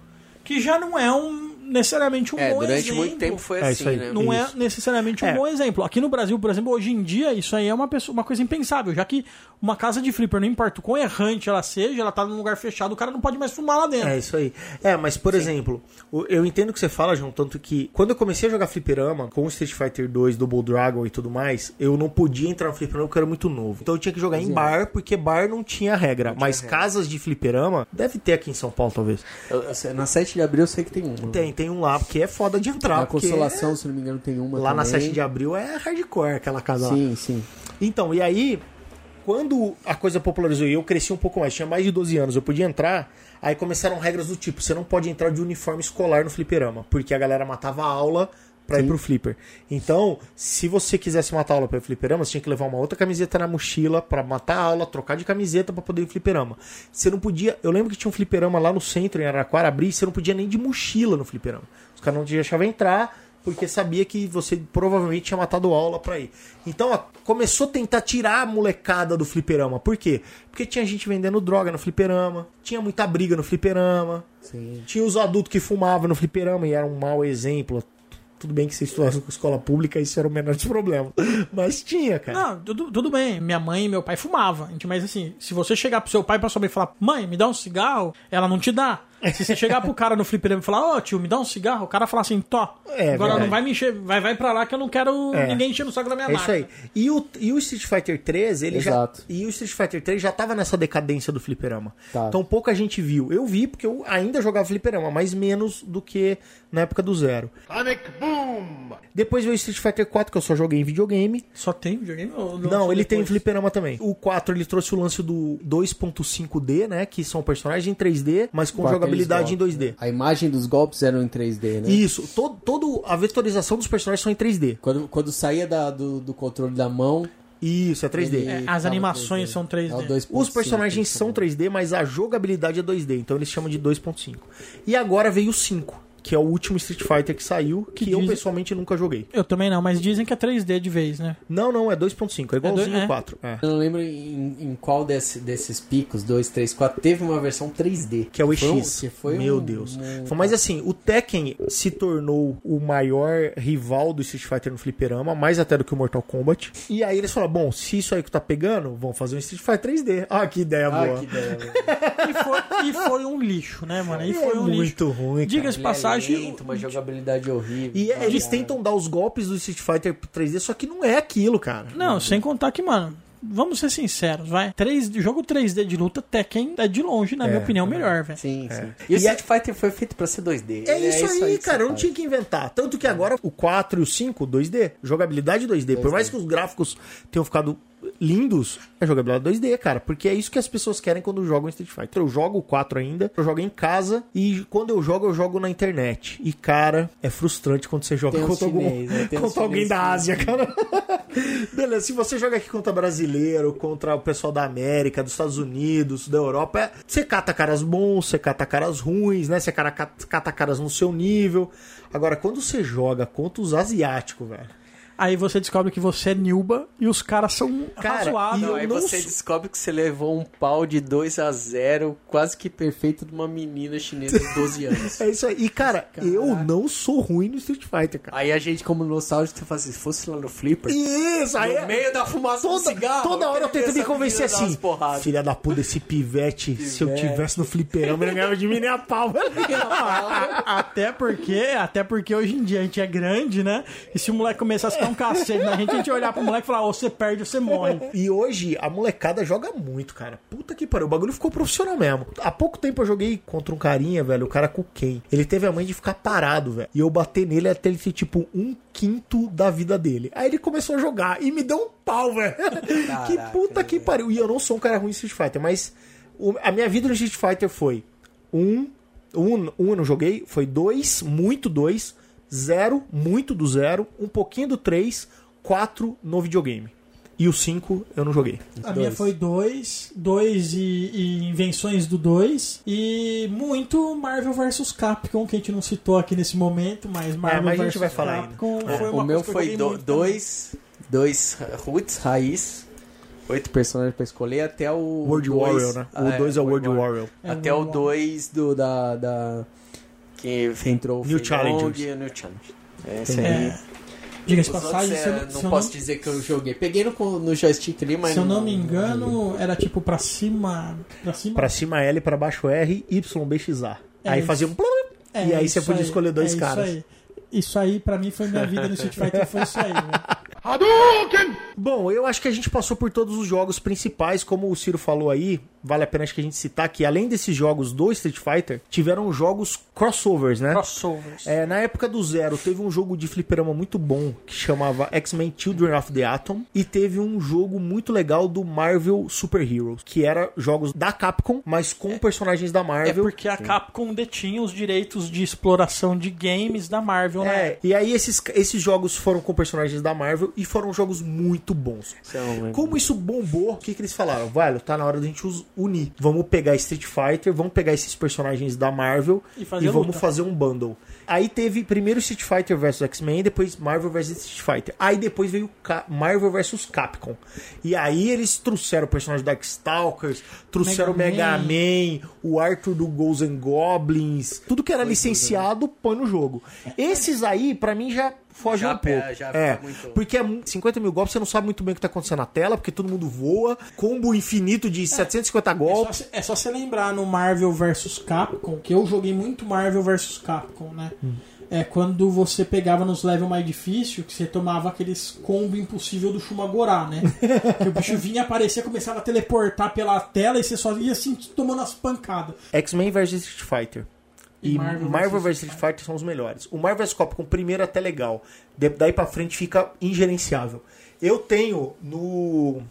Que já não é um necessariamente um É, bom durante exemplo. muito tempo foi É, assim, né? Não Isso. é necessariamente um É. bom exemplo. Aqui no Brasil, por exemplo, hoje em dia, isso aí é uma, pessoa, uma coisa impensável, já que uma casa de flipper, não importa o quão errante ela seja, ela tá num lugar fechado, o cara não pode mais fumar lá dentro. É isso aí. É, mas por exemplo, o- eu entendo o que você fala, João, tanto que quando eu comecei a jogar fliperama com o Street Fighter 2, Double Dragon e tudo mais, eu não podia entrar no fliperama porque eu era muito novo. Então eu tinha que jogar em bar, porque bar não tinha regra. mas casas de fliperama, deve ter aqui em São Paulo, talvez. Eu- eu sei- na 7 de abril eu sei que tem um. Tem, tem um lá, porque é foda de entrar. Na Consolação, se não me engano, tem uma Lá na também. 7 de abril é hardcore aquela casa lá. Sim, sim. Então, e aí, quando a coisa popularizou e eu cresci um pouco mais, tinha mais de 12 anos, eu podia entrar, aí começaram regras do tipo, você não pode entrar de uniforme escolar no fliperama, porque a galera matava a aula pra ir pro flipper. Então, se você quisesse matar aula pra ir pro fliperama, você tinha que levar uma outra camiseta na mochila pra matar a aula, trocar de camiseta pra poder ir pro fliperama. Você não podia, eu lembro que tinha um fliperama lá no centro, em Araraquara, abrir, você não podia nem de mochila no fliperama. Os caras não te deixavam entrar, porque sabia que você provavelmente tinha matado aula pra ir. Então, ó, começou a tentar tirar a molecada do fliperama. Por quê? Porque tinha gente vendendo droga no fliperama, tinha muita briga no fliperama, Sim. tinha os adultos que fumavam no fliperama e era um mau exemplo. Tudo bem que você estudasse com escola pública, isso era o menor dos problemas. Mas tinha, cara. Não, tudo, tudo bem. Minha mãe e meu pai fumavam. gente, Mas assim, se você chegar pro seu pai pra sua mãe e falar, mãe, me dá um cigarro, ela não te dá. Se você chegar pro cara no fliperama e falar, ô tio, me dá um cigarro, o cara fala assim, tó. É, agora verdade. não vai me encher, vai, vai pra lá que eu não quero É. ninguém enchendo o saco da minha É isso aí. E o, e o Street Fighter 3, ele Exato. já. E o Street Fighter 3 já tava nessa decadência do fliperama. Tá. Então pouca gente viu. Eu vi porque eu ainda jogava fliperama, mas menos do que na época do zero. Depois veio o Street Fighter 4, que eu só joguei em videogame. Só tem videogame? ou Não, lançou ele tem depois? fliperama também. O 4 ele trouxe o lance do 2.5D, né? Que são personagens em 3D, mas com jogabilidade em aqueles 2D. golpes, né? A imagem dos golpes eram em 3D, né? Isso, todo, todo a vetorização dos personagens são em 3D. Quando, quando saía da- do, do controle da mão. Isso, é 3D. ele É, as animações 3D. são 3D. É o 2.5 Os personagens são 3D, mas a jogabilidade é 2D, então eles chamam de 2.5. E agora veio o 5, que é o último Street Fighter que saiu, que, Que eu dizem- pessoalmente nunca joguei. Eu também não, mas dizem que é 3D de vez, né? Não, não, é 2.5, é igualzinho dois- é. o 4. É. Eu não lembro em, em qual desse- desses picos, 2, 3, 4, teve uma versão 3D. Que é o Foi EX. que foi Meu um- Deus. um- Foi- Mas assim, o Tekken se tornou o maior rival do Street Fighter no fliperama, mais até do que o Mortal Kombat. E aí eles falaram, bom, se isso aí que tá pegando, vamos fazer um Street Fighter 3D. Ah, que ideia Ah, boa. que ideia. E foi, e foi um lixo, né, mano? E É foi um lixo. muito ruim, cara. Diga-se é passagem. Lento, uma jogabilidade horrível. E é- eles Cara. tentam dar os golpes do Street Fighter 3D, só que não é aquilo, cara. Não, sem contar que, mano, vamos ser sinceros, vai. 3, jogo 3D de luta, Tekken é de longe, na minha opinião, melhor, velho. Sim, sim. E E o é- Street Fighter foi feito pra ser 2D. É isso, aí, que cara. não faz. tinha que inventar. Tanto que agora o 4 e o 5, 2D. Jogabilidade 2D. Por 2D. mais que os gráficos tenham ficado lindos, é jogabilidade 2D, cara. Porque é isso que as pessoas querem quando jogam Street Fighter. Eu jogo o 4 ainda, eu jogo em casa e quando eu jogo, eu jogo na internet. E, cara, é frustrante quando você joga contra, algum, né? Contra alguém chinês da Ásia, cara. Beleza, se você joga aqui contra brasileiro, contra o pessoal da América, dos Estados Unidos, da Europa, é- você cata caras bons, você cata caras ruins, né? Você cata caras no seu nível. Agora, quando você joga contra os asiáticos, velho. Aí você descobre que você é Nilba e os caras são Cara, razoáveis. e Não, eu aí não você sou- descobre que você levou um pau de 2 a 0 quase que perfeito de uma menina chinesa de 12 anos. É isso aí. E, cara, eu não sou ruim no Street Fighter, cara. Aí a gente, como nostálgico, você fala assim, se fosse lá no Flipper, Isso, aí no é- meio da fumaça do Toda, cigarro... toda hora eu tento me convencer assim. Filha da puta, esse pivete, se eu tivesse no fliperama, ele não ganhava de mim nem a pau. Até porque, até porque hoje em dia a gente é grande, né? E se o moleque começasse a dar um cacete na gente, a gente ia olhar pro moleque e falar, ou você perde ou você morre. E hoje a molecada joga muito, cara. Puta que pariu. O bagulho ficou profissional mesmo. Há pouco tempo eu joguei contra um carinha, velho. O cara com quem? Ele teve a mãe de ficar parado, velho. E eu bater nele até ele ter, tipo, um quinto da vida dele. Aí ele começou a jogar e me deu um pau, velho. que puta que pariu. E eu não sou um cara ruim em Street Fighter, mas o- a minha vida no Street Fighter foi um, um, um eu não joguei, foi dois, muito dois, zero, muito do zero, um pouquinho do três, quatro no videogame. E o 5 eu não joguei. A minha foi dois, dois e, e invenções do dois e muito Marvel vs Capcom que a gente não citou aqui nesse momento, mas Marvel É, mas a gente vs vai falar Capcom ainda. foi o uma meu foi joguei do- muito também. dois, dois roots, raiz, oito personagens pra escolher, até o... World dois- Warrior, né? O 2 é o World Warrior. Warrior. É, Até o World 2 do da, da que entrou o New Fei Challengers. Long e o New Challenge. Esse É, aí. Diga-se passagem, é, se eu, não se eu posso não, dizer que eu joguei. Peguei no, no joystick ali, mas se eu não me engano, era tipo pra cima. Pra cima. Pra cima L, pra baixo R, Y, B, X, A. É aí isso. fazia um... É, e aí você podia escolher dois é caras. Isso aí. Isso aí, pra mim, foi minha vida no Street Fighter, foi isso aí. né? Bom, eu acho que a gente passou por todos os jogos principais, como o Ciro falou aí. Vale a pena acho que a gente citar que além desses jogos do Street Fighter, tiveram jogos crossovers, né? Crossovers. É, na época do Zero, teve um jogo de fliperama muito bom que chamava X-Men Children of the Atom. E teve um jogo muito legal do Marvel Super Heroes, que era jogos da Capcom, mas com personagens da É Marvel. porque a Capcom detinha os direitos de exploração de games da Marvel, né? É, e aí esses, esses jogos foram com personagens da Marvel e foram jogos muito bons. São, Como isso bombou, o que, que eles falaram? Velho, tá na hora da gente us- unir. Vamos pegar Street Fighter, vamos pegar esses personagens da Marvel E e, vamos luta. fazer um bundle. Aí teve primeiro Street Fighter vs X-Men, depois Marvel vs Street Fighter. Aí depois veio Marvel vs Capcom. E aí eles trouxeram o personagem do Darkstalkers, trouxeram o Mega Mega Man, o Arthur do Ghosts and Goblins. Tudo que era licenciado, põe no jogo. Esses aí, pra mim, já foge Já um pouco. já é, muito- porque é mu- 50 mil golpes, você não sabe muito bem o que tá acontecendo na tela, porque todo mundo voa, combo infinito de 750 É só, golpes. cê- é só você lembrar no Marvel vs Capcom, que eu joguei muito Marvel vs Capcom, né? É quando você pegava nos levels mais difíceis, que você tomava aqueles combo impossível do Shumagorá, né? que o bicho vinha aparecer, começava a teleportar pela tela e você só ia assim tomando as pancadas. X-Men vs Street Fighter. E E Marvel Marvel, vs Street Fighter são os melhores. O Marvel vs Capcom primeiro é até legal. Daí pra frente fica ingerenciável. Eu tenho no,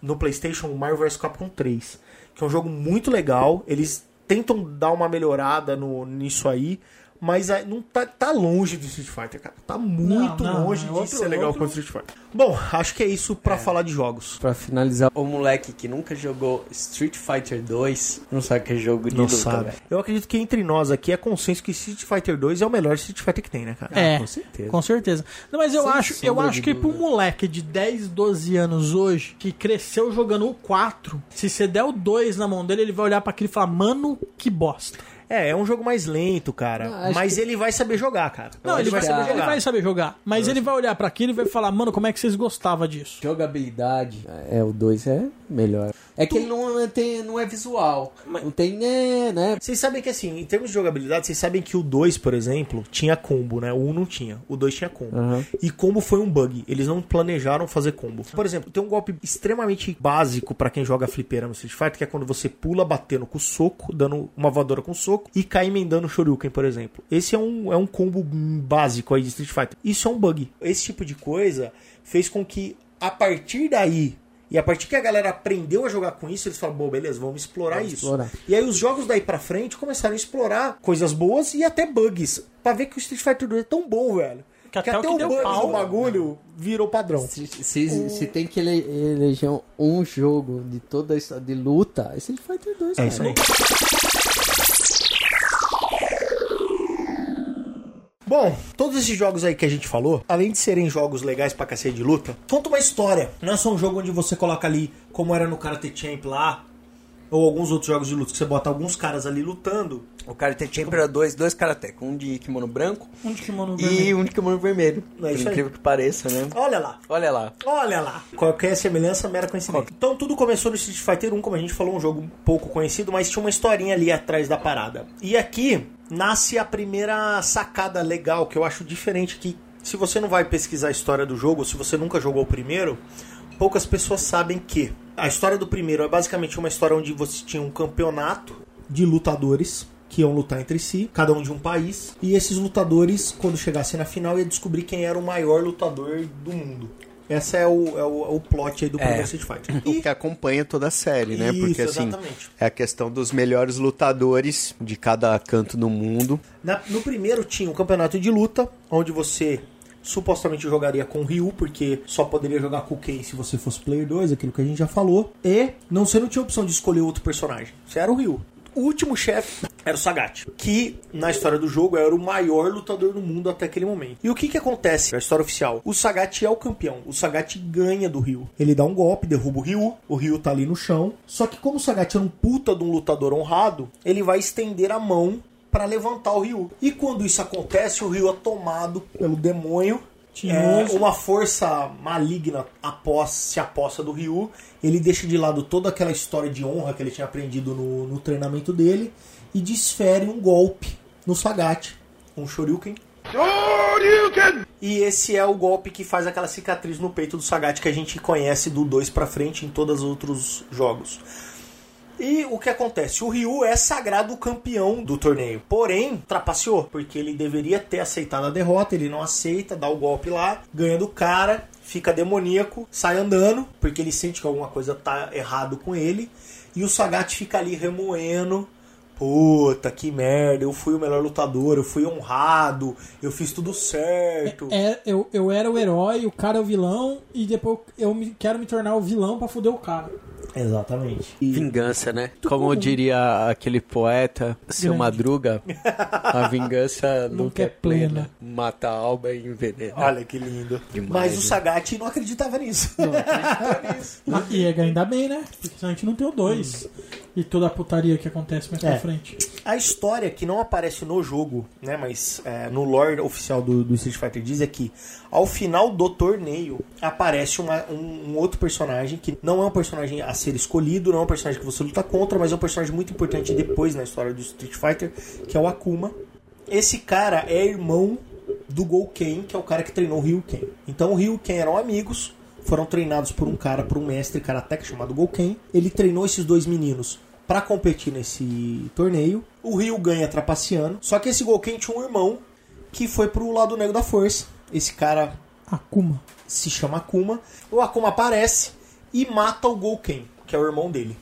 no PlayStation o Marvel vs Capcom 3, que é um jogo muito legal. Eles tentam dar uma melhorada no, nisso aí. Mas não tá, tá longe do Street Fighter, cara. Tá muito não, longe é de outro- ser legal outro- Street Fighter. Bom, acho que é isso pra falar de jogos. Pra finalizar, o moleque que nunca jogou Street Fighter 2 não sabe que é jogo de Não luta, sabe. velho. Eu acredito que entre nós aqui é consenso que Street Fighter 2 é o melhor Street Fighter que tem, né, cara? É, com certeza. com certeza. Não, mas eu Sem acho, eu acho que um dúvida. moleque de 10, 12 anos hoje, que cresceu jogando o 4, se você der o 2 na mão dele, ele vai olhar pra aquilo e falar, mano, que bosta. É, é um jogo mais lento, cara. Não, acho mas que- ele vai saber jogar, cara. Não, ele vai, saber, a- ele vai saber jogar. Mas ele vai olhar pra aquilo e vai falar, mano, como é que vocês gostavam disso? Jogabilidade. É, o 2 é melhor. É que ele não é, tem, não é visual. Não tem, né, né? Vocês sabem que, assim, em termos de jogabilidade, vocês sabem que o 2, por exemplo, tinha combo, né? O 1 não tinha. O 2 tinha combo. Aham. E combo foi um bug. Eles não planejaram fazer combo. Por exemplo, tem um golpe extremamente básico pra quem joga fliperama no Street Fighter, que é quando você pula batendo com o soco, dando uma voadora com o soco, e cai emendando o Shoryuken, por exemplo. Esse é um, é um combo básico aí de Street Fighter. Isso é um bug. Esse tipo de coisa fez com que, a partir daí, e a partir que a galera aprendeu a jogar com isso, eles falaram, bom, beleza, vamos explorar Vamos isso. explorar. E aí os jogos daí pra frente começaram a explorar coisas boas e até bugs. Pra ver que o Street Fighter 2 é tão bom, velho. Que até o que deu bugs pau. do bagulho virou padrão. Se, se, se tem que ele, eleger um jogo de toda a história de luta, é Street Fighter 2, É cara. isso aí. Bom, todos esses jogos aí que a gente falou, além de serem jogos legais pra cacete de luta, conta uma história. Não é só um jogo onde você coloca ali, como era no Karate Champ lá, ou alguns outros jogos de luta, que você bota alguns caras ali lutando. O Karate Champ era dois, dois karateka, um de kimono branco Um de kimono e vermelho. um de kimono vermelho. É Por isso aí. incrível que pareça, né? Olha lá. Olha lá. Olha lá. Qualquer semelhança, mera coincidência. Então tudo começou no Street Fighter 1, como a gente falou, um jogo pouco conhecido, mas tinha uma historinha ali atrás da parada. E aqui nasce a primeira sacada legal, que eu acho diferente que se você não vai pesquisar a história do jogo, se você nunca jogou o primeiro, poucas pessoas sabem que a história do primeiro é basicamente uma história onde você tinha um campeonato de lutadores que iam lutar entre si, cada um de um país, e esses lutadores, quando chegassem na final, ia descobrir quem era o maior lutador do mundo. Essa é o, é o, é o plot aí do primeiro Street Fighter. O que acompanha toda a série, né? Isso, Porque assim, exatamente. é a questão dos melhores lutadores de cada canto do mundo. Na- no primeiro tinha um campeonato de luta, onde você supostamente jogaria com o Ryu, porque só poderia jogar com o Ken se você fosse player 2, aquilo que a gente já falou. E não, você não tinha opção de escolher outro personagem. Você era o Ryu. O último chefe era o Sagat, que na história do jogo era o maior lutador do mundo até aquele momento. E o que que acontece na história oficial? O Sagat é o campeão. O Sagat ganha do Ryu. Ele dá um golpe, derruba o Ryu. O Ryu tá ali no chão. Só que como o Sagat é um puta de um lutador honrado, ele vai estender a mão para levantar o Ryu. E quando isso acontece, o Ryu é tomado pelo demônio. É, uma força maligna após, se aposta do Ryu. Ele deixa de lado toda aquela história de honra que ele tinha aprendido no, no treinamento dele e desfere um golpe no Sagat, um Shoryuken. E esse é o golpe que faz aquela cicatriz no peito do Sagat que a gente conhece do 2 pra frente em todos os outros jogos. E o que acontece? O Ryu é sagrado campeão do torneio. Porém, trapaceou, porque ele deveria ter aceitado a derrota, ele não aceita, dá o golpe lá, ganha do cara, fica demoníaco, sai andando, porque ele sente que alguma coisa tá errado com ele. E o Sagat fica ali remoendo. Puta, que merda, eu fui o melhor lutador, eu fui honrado, eu fiz tudo certo. É, eu, eu era o herói, o cara é o vilão, e depois eu me, quero me tornar o vilão pra foder o cara. Exatamente. E- Vingança, né? Como diria aquele poeta, seu Grande. Madruga, a vingança nunca é é plena. plena. Mata a alma e envenena. Olha que lindo. Demais, Mas o? Sagat não acreditava nisso. Ah, E é ainda bem, né? Porque senão a gente não tem o dois. E toda a putaria que acontece mais É. pra frente. A história que não aparece no jogo, né, mas é, no lore oficial do, do Street Fighter diz é que ao final do torneio aparece uma- um, um outro personagem que não é um personagem a ser escolhido, não é um personagem que você luta contra, mas é um personagem muito importante depois na história do Street Fighter, que é o Akuma. Esse cara é irmão do Gouken, que é o cara que treinou o Ryuken. Então o Ryuken eram amigos, foram treinados por um cara, por um mestre karateka chamado Gouken. Ele treinou esses dois meninos para competir nesse torneio. O Ryu ganha trapaceando. Só que esse Gouken tinha um irmão que foi pro lado negro da força. Esse cara Akuma. se chama Akuma. O Akuma aparece e mata o Gouken, que é o irmão dele.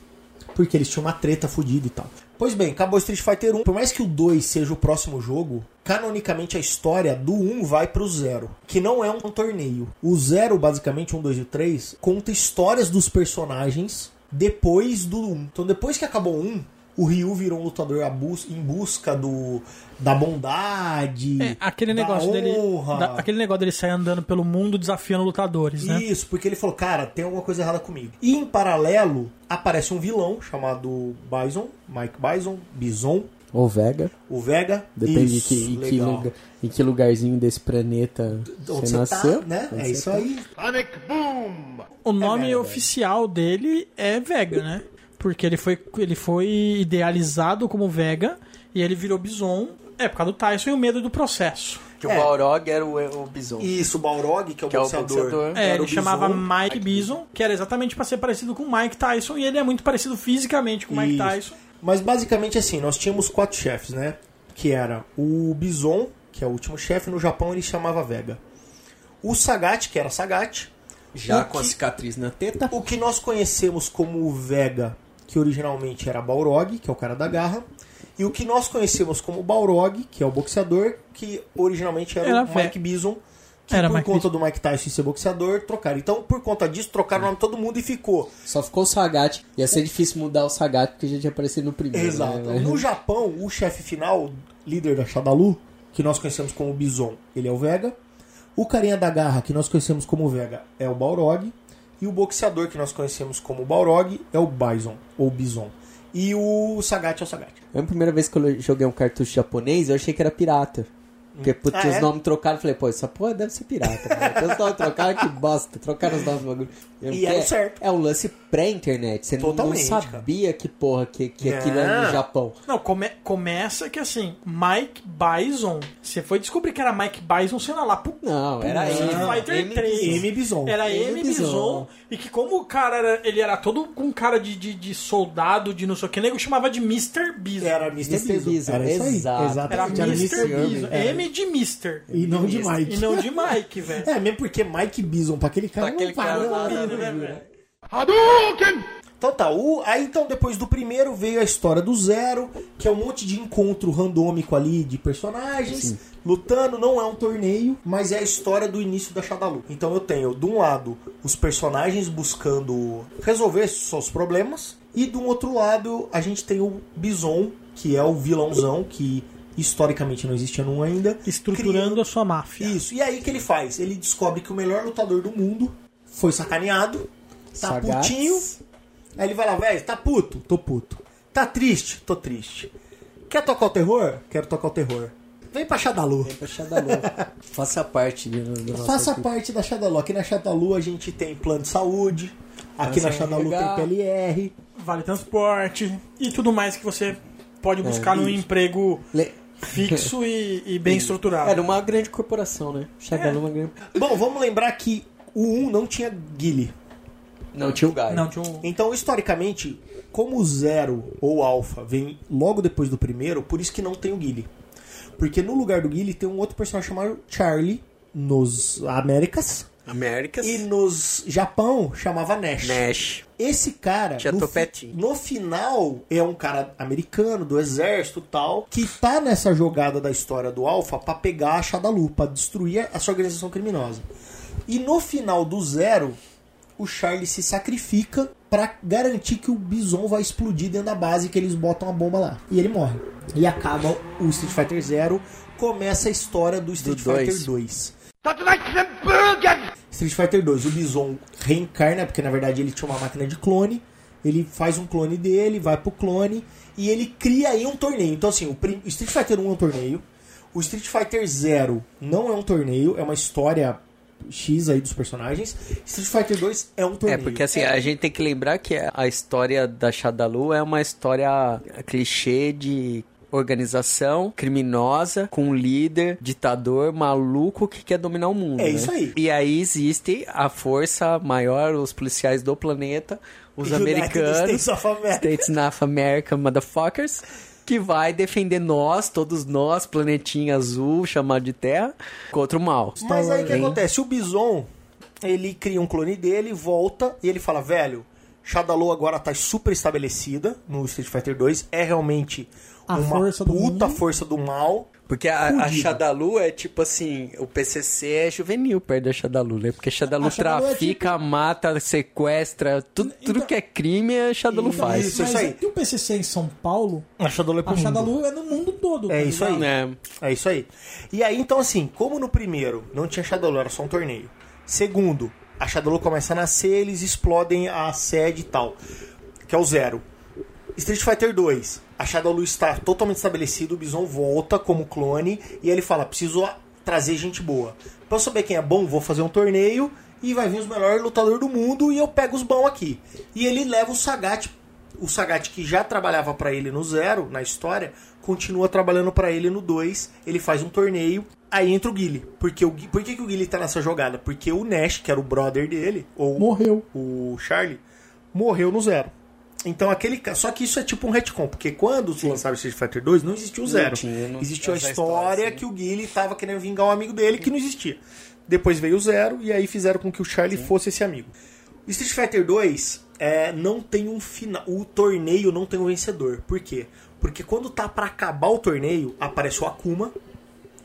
Porque eles tinham uma treta fodida e tal. Pois bem, acabou Street Fighter 1. Por mais que o 2 seja o próximo jogo, canonicamente a história do 1 vai pro 0, que não é um torneio. O 0, basicamente, 1, 2 e 3, conta histórias dos personagens depois do 1. Então depois que acabou o 1, o Ryu virou um lutador em busca do da bondade, É, aquele da negócio dele. honra. da- aquele negócio dele sair andando pelo mundo desafiando lutadores, né? Isso, porque ele falou, cara, tem alguma coisa errada comigo. E em paralelo, aparece um vilão chamado Bison, Mike Bison, Bison, Ou Vega. o Vega. Depende isso, de que, em, que lugar, em que lugarzinho desse planeta Onde você você nasceu. tá, né? É você isso tá. aí. O nome Vega, oficial dele é Vega, né? Porque ele foi, ele foi idealizado como Vega e ele virou Bison. É, por causa do Tyson e o medo do processo. Que o É. Balrog era o, o Bison. Isso, o Balrog, que é o Que é o boxeador. É, era ele o chamava Bison. Mike Bison, que era exatamente pra ser parecido com Mike Tyson, e ele é muito parecido fisicamente com Mike Isso. Tyson. Mas basicamente assim, nós tínhamos quatro chefes, né? Que era o Bison, que é o último chefe, no Japão ele chamava Vega. O Sagat, que era Sagat. Já com a que- cicatriz na teta. O que nós conhecemos como o Vega, que originalmente era Balrog, que é o cara da garra. E o que nós conhecemos como Balrog, que é o boxeador, que originalmente era, Era o Mike Bison. Que Era por Mike conta do Mike Tyson ser boxeador, trocaram. Então, por conta disso, trocaram o nome de todo mundo e ficou. Só ficou o Sagat. Ia ser difícil mudar o Sagat porque já tinha aparecido no primeiro. Exato. né? No Japão, o chefe final, líder da Shadalu, que nós conhecemos como Bison, ele é o Vega. O carinha da garra, que nós conhecemos como Vega, é o Balrog. E o boxeador, que nós conhecemos como Balrog, é o Bison, ou Bison. E o Sagat é o Sagat. A primeira vez que eu joguei um cartucho japonês, eu achei que era pirata. Porque putz, Ah, tinha é? os nomes trocados, eu falei, pô, essa porra deve ser pirata. Os nomes trocaram, que bosta. Trocaram os nomes do bagulho. E era é, certo. É um lance pré-internet. Você não- não Totalmente, sabia que porra que, que aquilo era Não. no Japão. Não, come- começa que assim, Mike Bison, você foi descobrir que era Mike Bison, sei lá, lá pro Não, era Street M. Fighter M. 3. M. Bison. Era M. M. Bison. Bison. E que como o cara era, ele era todo com cara de, de, de soldado, de não sei o que, nego chamava de Mr. Bison. Era Mr. Mr. Bison. Bison, Era isso aí. exato. Era Exatamente. Era Mr. Bison. É. M de Mr. E não de Mike. E não de Mike, velho. É, mesmo porque Mike Bison, pra aquele cara, Pra aquele não para cara, nada, né, né, velho? Então tá, o, aí então depois do primeiro veio a história do Zero, que é um monte de encontro randômico ali de personagens lutando, não é um torneio, mas é a história do início da Shadalu. Então eu tenho, de um lado, os personagens buscando resolver seus problemas, e de um outro lado, a gente tem o Bison, que é o vilãozão que historicamente não existia num ainda. Estruturando a sua máfia. Isso. E aí o que ele faz? Ele descobre que o melhor lutador do mundo foi sacaneado, tá Sagaz. putinho. Aí ele vai lá, velho, tá puto? Tô puto. Tá triste? Tô triste. Quer tocar o terror? Quero tocar o terror. Vem pra Shadalu. Pra Shadalu. Faça parte do nosso Faça equipe. parte da Shadalu. Aqui na Shadalu a gente tem plano de saúde. Aqui na Nossa, Shadalu legal. tem PLR. Vale transporte e tudo mais que você pode buscar num isso. emprego Le- fixo e, e bem estruturado. Era uma grande corporação, né? Shadalu é uma grande... Bom, vamos lembrar que o 1 não tinha Guile. Não tinha o Gaio. Não, tinha um... Então, historicamente, como o Zero ou Alpha vem logo depois do primeiro, por isso que não tem o Guile. Porque no lugar do Guile tem um outro personagem chamado Charlie nos Américas Américas. e nos Japão chamava Nash. Nash. Esse cara, Tinha no, topetinho. no final, é um cara americano, do exército e tal, que tá nessa jogada da história do Alpha pra pegar a Shadalu, pra destruir essa organização criminosa. E no final do Zero, o Charlie se sacrifica pra garantir que o Bison vai explodir dentro da base que eles botam a bomba lá. E ele morre. E acaba o Street Fighter Zero, começa a história do Street Do Fighter dois. 2. Street Fighter 2, o Bison reencarna, porque na verdade ele tinha uma máquina de clone. Ele faz um clone dele, vai pro clone e ele cria aí um torneio. Então, assim, o Street Fighter 1 é um torneio. O Street Fighter 0 não é um torneio, é uma história X aí dos personagens. Street Fighter 2 é um É, torneio. porque assim, a gente tem que lembrar que a história da Shadalu é uma história clichê de organização criminosa com um líder, ditador, maluco que quer dominar o mundo. É né? isso aí. E aí existe a força maior, os policiais do planeta, os United americanos, States of America. States of America, motherfuckers, que vai defender nós, todos nós, planetinha azul, chamado de Terra, contra o mal. Mas aí o que acontece? O Bison, ele cria um clone dele, volta e ele fala, velho, Shadaloo agora tá super estabelecida no Street Fighter 2, é realmente A uma força do puta mundo. força do mal. Porque a, a. Shadalu é tipo assim, o PCC é juvenil perto da Shadalu, né? Porque Shadalu A Shadalu é trafica, mata, sequestra, tudo, tudo que é crime a Shadalu Então, faz. isso, Mas isso aí. é que o PCC em São Paulo, A Shadaloo é pro a mundo. Shadalu é no mundo todo. É tá isso ligado? aí. É. É isso aí. E aí, então, assim, como no primeiro não tinha Shadowloo, era só um torneio. Segundo, a Shadowloo começa a nascer, eles explodem a sede e tal. Que é o zero. Street Fighter 2, a Shadowloo está totalmente estabelecido, o Bison volta como clone e ele fala: preciso trazer gente boa. Pra eu saber quem é bom, vou fazer um torneio e vai vir os melhores lutadores do mundo e eu pego os bons aqui. E ele leva o Sagat, o Sagat que já trabalhava pra ele no Zero, na história, continua trabalhando pra ele no 2. Ele faz um torneio, aí entra o Guile. Porque o, por que, que o Guile tá nessa jogada? Porque o Nash, que era o brother dele, ou Morreu. o Charlie, morreu no Zero. Então aquele Só que isso é tipo um retcon, porque quando se lançaram Street Fighter 2, não existiu o Zero. tinha, não- Existiu a história sim. que o Guile tava querendo vingar um amigo dele que não existia. Depois veio o Zero e aí fizeram com que o Charlie fosse esse amigo. O Street Fighter 2 é, não tem um final. O torneio não tem um vencedor. Por quê? Porque quando tá pra acabar o torneio, aparece o Akuma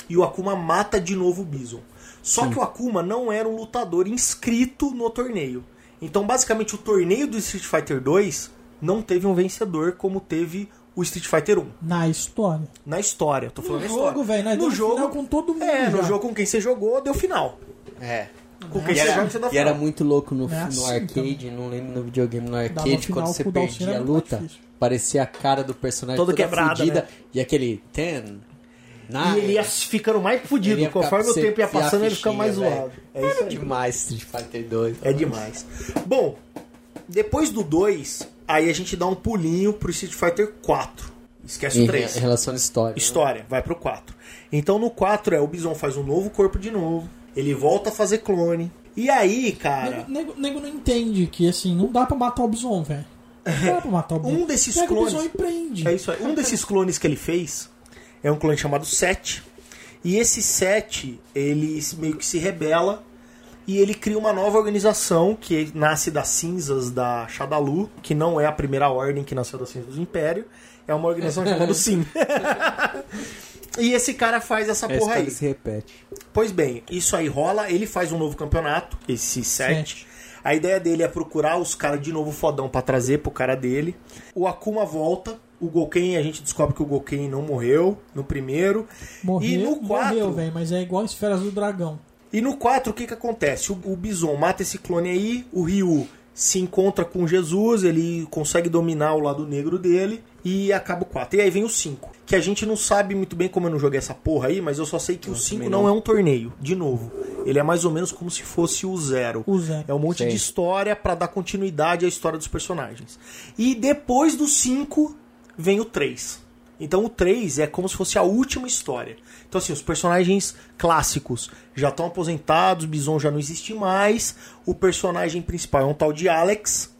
e o Akuma mata de novo o Bison. Só que o Akuma não era um lutador inscrito no torneio. Então, basicamente, o torneio do Street Fighter 2 não teve um vencedor como teve o Street Fighter 1. Na história. Na história, tô falando No história. jogo, velho, né? No Deu jogo, final com todo mundo É, no já. jogo com quem você jogou, deu final. É. Com quem E você era, joga, você dá e final. era muito louco no, É no assim, arcade, não lembro no videogame, no arcade, final quando você perdia a luta, difícil. parecia a cara do personagem Toda toda, quebrada, fudida, né? e aquele ten, nine, E ele ia ficando mais fudido. Conforme o tempo ia passando, ele ficava mais zoado. É isso aí. demais Street Fighter 2. É demais. Bom, depois do 2, aí a gente dá um pulinho pro Street Fighter 4. Esquece Em, o re- 3. em relação à história. né? História, vai pro 4. Então no 4 é o Bison faz um novo corpo de novo. Ele volta a fazer clone. E aí, cara. Nego, nego, nego não entende que, assim, não dá pra matar o Bison, velho. Não dá pra matar o Bison. Um desses Pega clones- o Bison e prende. É isso aí. Um desses clones que ele fez é um clone chamado Set. E esse Set, ele meio que se rebela e ele cria uma nova organização que nasce das cinzas da Shadalu, que não é a primeira ordem que nasceu das cinzas do Império. É uma organização chamada Sim. e esse cara faz essa A porra aí. se repete. Pois bem, isso aí rola, ele faz um novo campeonato, esse set. Sete. A ideia dele é procurar os caras de novo fodão pra trazer pro cara dele. O Akuma volta, o Gouken, a gente descobre que o Gouken não morreu no primeiro. Morreu, e no 4, morreu, velho, mas é igual esferas do dragão. E no 4 o que que acontece? O, o Bison mata esse clone aí, o Ryu se encontra com Jesus, ele consegue dominar o lado negro dele e acaba o 4. E aí vem o 5, que a gente não sabe muito bem como eu não joguei essa porra aí, mas eu só sei que o 5 também não. não. é um torneio, de novo. Ele é mais ou menos como se fosse o Zero. O Zero. É um monte de história pra dar continuidade à história dos personagens. E depois do 5 vem o 3. Então o 3 é como se fosse a última história. Então assim, os personagens clássicos já estão aposentados, Bison já não existe mais, o personagem principal é um tal de Alex,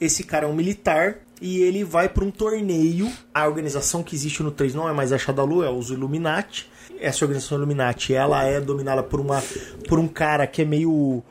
esse cara é um militar e ele vai para um torneio. A organização que existe no 3 não é mais a Shadalu, é os Illuminati. Essa organização Illuminati, ela é dominada por uma por um cara que é meio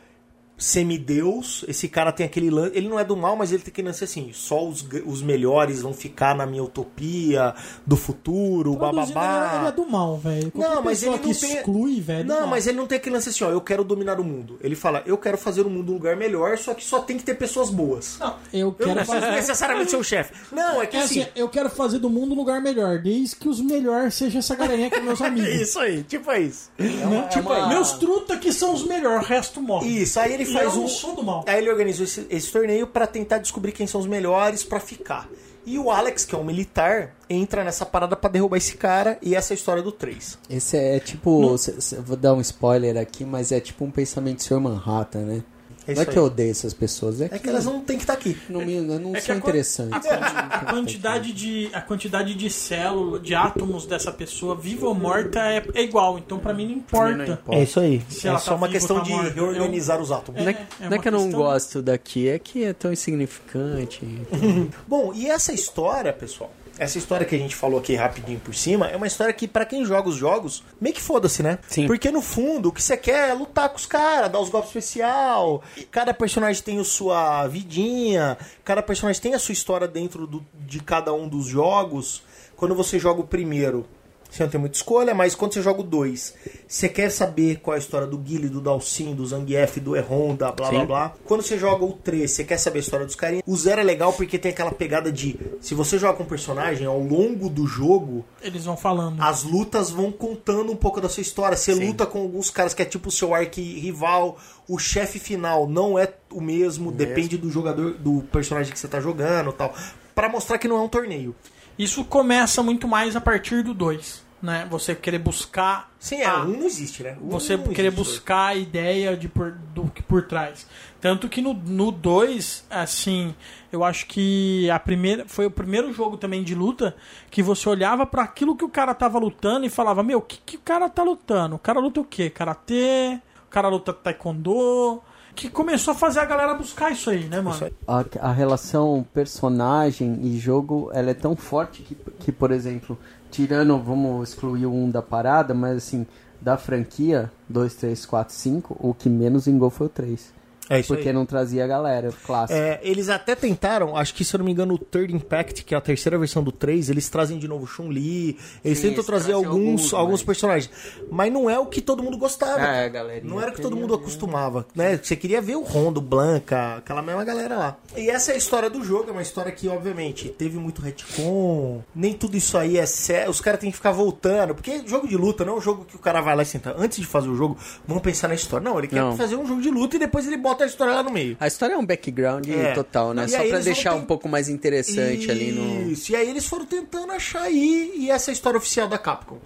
semideus. Esse cara tem aquele lance. Ele não é do mal, mas ele tem aquele lance assim: só os, os melhores vão ficar na minha utopia do futuro, Traduzindo, bababá. Ele é do mal, velho. Não, mas ele não que tem- exclui, velho. é Não, mal. mas ele não tem aquele lance assim, ó, eu quero dominar o mundo. Ele fala, eu quero fazer o mundo um lugar melhor, só que só tem que ter pessoas boas. Eu Eu não quero preciso fazer. necessariamente ser o chefe. Não, é que É assim. assim, eu quero fazer do mundo um lugar melhor, desde que os melhores sejam essa galerinha que é meus amigos. Isso aí, tipo é isso. Né? tipo aí. Meus truta que são os melhores, o resto morre. Isso, aí ele faz eu um. do mal. Aí ele organizou esse, esse torneio pra tentar descobrir quem são os melhores pra ficar. E o Alex, que é um militar, entra nessa parada pra derrubar esse cara, e essa é a história do 3. Esse é tipo. cê- cê- vou dar um spoiler aqui, mas é tipo um pensamento do Sr. Manhattan, né? É não é que aí. eu odeio essas pessoas, é, É que elas não têm que estar aqui. não, me, não É que são a interessantes. A quantidade de a quantidade de células, de átomos dessa pessoa, viva ou morta, é, é igual. Então pra mim não importa. É isso aí. Se é só tá uma viva questão tá de morta. reorganizar os átomos. Não é, É, é não é uma que eu não questão- gosto daqui, é que é tão insignificante. Bom, e essa história, pessoal? Essa história que a gente falou aqui rapidinho por cima é uma história que, pra quem joga os jogos, meio que foda-se, né? Sim. Porque no fundo, o que você quer é lutar com os caras, dar os golpes especial. Cada personagem tem a sua vidinha, cada personagem tem a sua história dentro do- de cada um dos jogos. Quando você joga o primeiro, você não tem muita escolha, mas quando você joga o 2, você quer saber qual é a história do Guile, do Dalcin, do Zangief, do Erronda, blá blá Sim. blá. Quando você joga o 3, você quer saber a história dos carinhas. O 0 é legal porque tem aquela pegada de se você joga com um personagem ao longo do jogo, Eles vão falando. as lutas vão contando um pouco da sua história. Você luta com alguns caras que é tipo o seu arqui-rival, o chefe final não é o mesmo, depende do jogador, do personagem que você tá jogando, e tal, Pra mostrar que não é um torneio. Isso começa muito mais a partir do 2, né? Você querer buscar Sim, é, a- um não existe, né? Um você querer existe. buscar a ideia de por, do que por trás. Tanto que no 2, assim, eu acho que a primeira foi o primeiro jogo também de luta que você olhava pra aquilo que o cara tava lutando e falava: "Meu, o que, que o cara tá lutando? O cara luta o quê? Karatê? O cara luta taekwondo?" Que começou a fazer a galera buscar isso aí, né, mano? A, a relação personagem e jogo ela é tão forte que, que, por exemplo, tirando, vamos excluir um da parada, mas assim, da franquia 2, 3, 4, 5, o que menos vingou foi o 3. É isso Porque aí. não trazia a galera clássica. É, eles até tentaram, acho que se eu não me engano, o Third Impact, que é a terceira versão do 3, eles trazem de novo Chun-Li, eles Sim, tentam trazer alguns, alguns, alguns personagens. Mas não é o que todo mundo gostava. É, galerinha Não era o que todo mundo ver. acostumava, né? Você queria ver o Rondo, Blanca, aquela mesma galera lá. E essa é a história do jogo, é uma história que, obviamente, teve muito retcon, nem tudo isso aí é sério, os caras têm que ficar voltando, porque jogo de luta não é um jogo que o cara vai lá e senta, antes de fazer o jogo, vamos pensar na história. Não, ele quer Não. fazer um jogo de luta e depois ele bota a história lá no meio. A história é um background É. total, né? E Só pra deixar um pouco mais interessante ali no. Isso, e aí eles foram tentando achar aí, e essa é a história oficial da Capcom.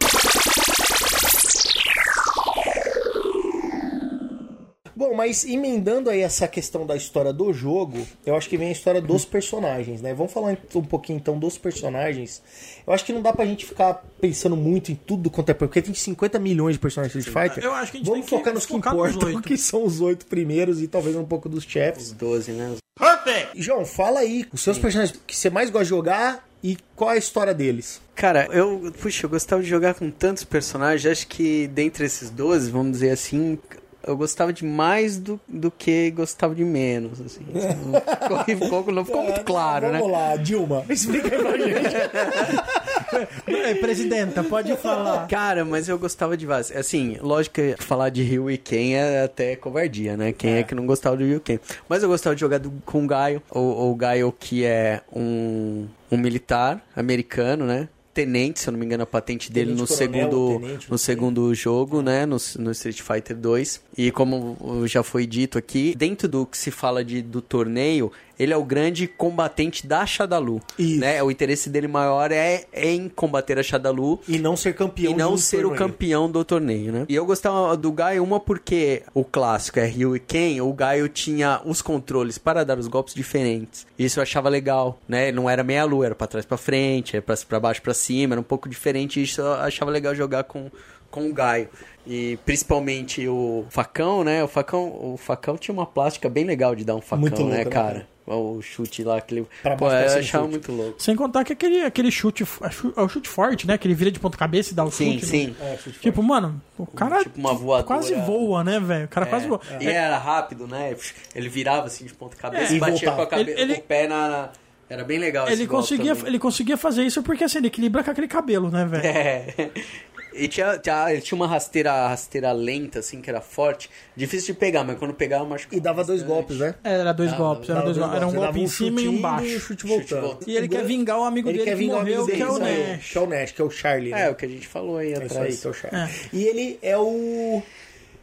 Bom, mas emendando aí essa questão da história do jogo, eu acho que vem a história dos personagens, né? Vamos falar um pouquinho então dos personagens. Eu acho que não dá pra gente ficar pensando muito em tudo quanto é porque tem 50 milhões de personagens de Street Fighter. Eu acho que a gente Vamos tem que focar nos que focar nos importam, oito. que são os oito primeiros e talvez um pouco dos chefes. Os 12, né? João, fala aí os seus personagens que você mais gosta de jogar e qual é a história deles. Cara, eu, puxa, eu gostava de jogar com tantos personagens, acho que dentre esses 12, vamos dizer assim, eu gostava de mais do, do que gostava de menos, assim. Não ficou, ficou- não ficou muito claro, né? Vamos lá, Dilma, explica aí pra gente. É, presidenta, pode falar. Cara, mas eu gostava de vários. Assim, lógico que falar de Ryu e Ken é até covardia, né? Quem é, que não gostava do Ryu e Ken? Mas eu gostava de jogar do- com o Gaio. O, o Gaio que é um, um militar americano, né? Tenente, se eu não me engano, a patente dele Tenente no coronel, segundo, tenente, no segundo jogo, né? No, no Street Fighter 2. E como já foi dito aqui, dentro do que se fala de, do torneio, ele é o grande combatente da Shadalu. Isso. Né? O interesse dele maior é, é em combater a Shadalu E não ser campeão e não ser o torneio. campeão do torneio, né? E eu gostava do Gaio, uma porque o clássico é Ryu e Ken, o Gaio tinha os controles para dar os golpes diferentes. Isso eu achava legal, né? Não era meia lua, era pra trás pra frente, era pra, pra baixo pra cima, era um pouco diferente. Isso eu achava legal jogar com, com o Gaio. E principalmente o facão, né? O facão, o facão tinha uma plástica bem legal de dar um facão, né, né, cara? O chute lá, aquele. Pra Pô, eu achava chute. muito louco. Sem contar que aquele, aquele chute, é o chute forte, né? Que ele vira de ponta cabeça e dá o Sim, chute. sim. É, chute Tipo, mano, o cara Tipo uma voadora. quase voa, né, velho? O cara quase voa. E era rápido, né? Ele virava assim de ponta cabeça É, e e batia voltava. com, a cabe... Ele- ele- com o pé na. na- Era bem legal esse Ele conseguia, também. ele conseguia fazer isso porque assim, ele equilibra com aquele cabelo, né, velho? É. E tinha, tinha, ele tinha uma rasteira, rasteira lenta, assim, que era forte. Difícil de pegar, mas quando pegava, machucava. E dava dois golpes, né? É, Era dois golpes, era, Dava dois golpes. era um golpe dava em cima e um baixo. E, o chute voltando. voltando. E ele quer vingar o amigo Ele dele quer que morreu, amigo que é o Nash. Que é o Nash, que é o Charlie. né? É, o que a gente falou aí É isso aí, atrás. que é o Charlie. E ele é o.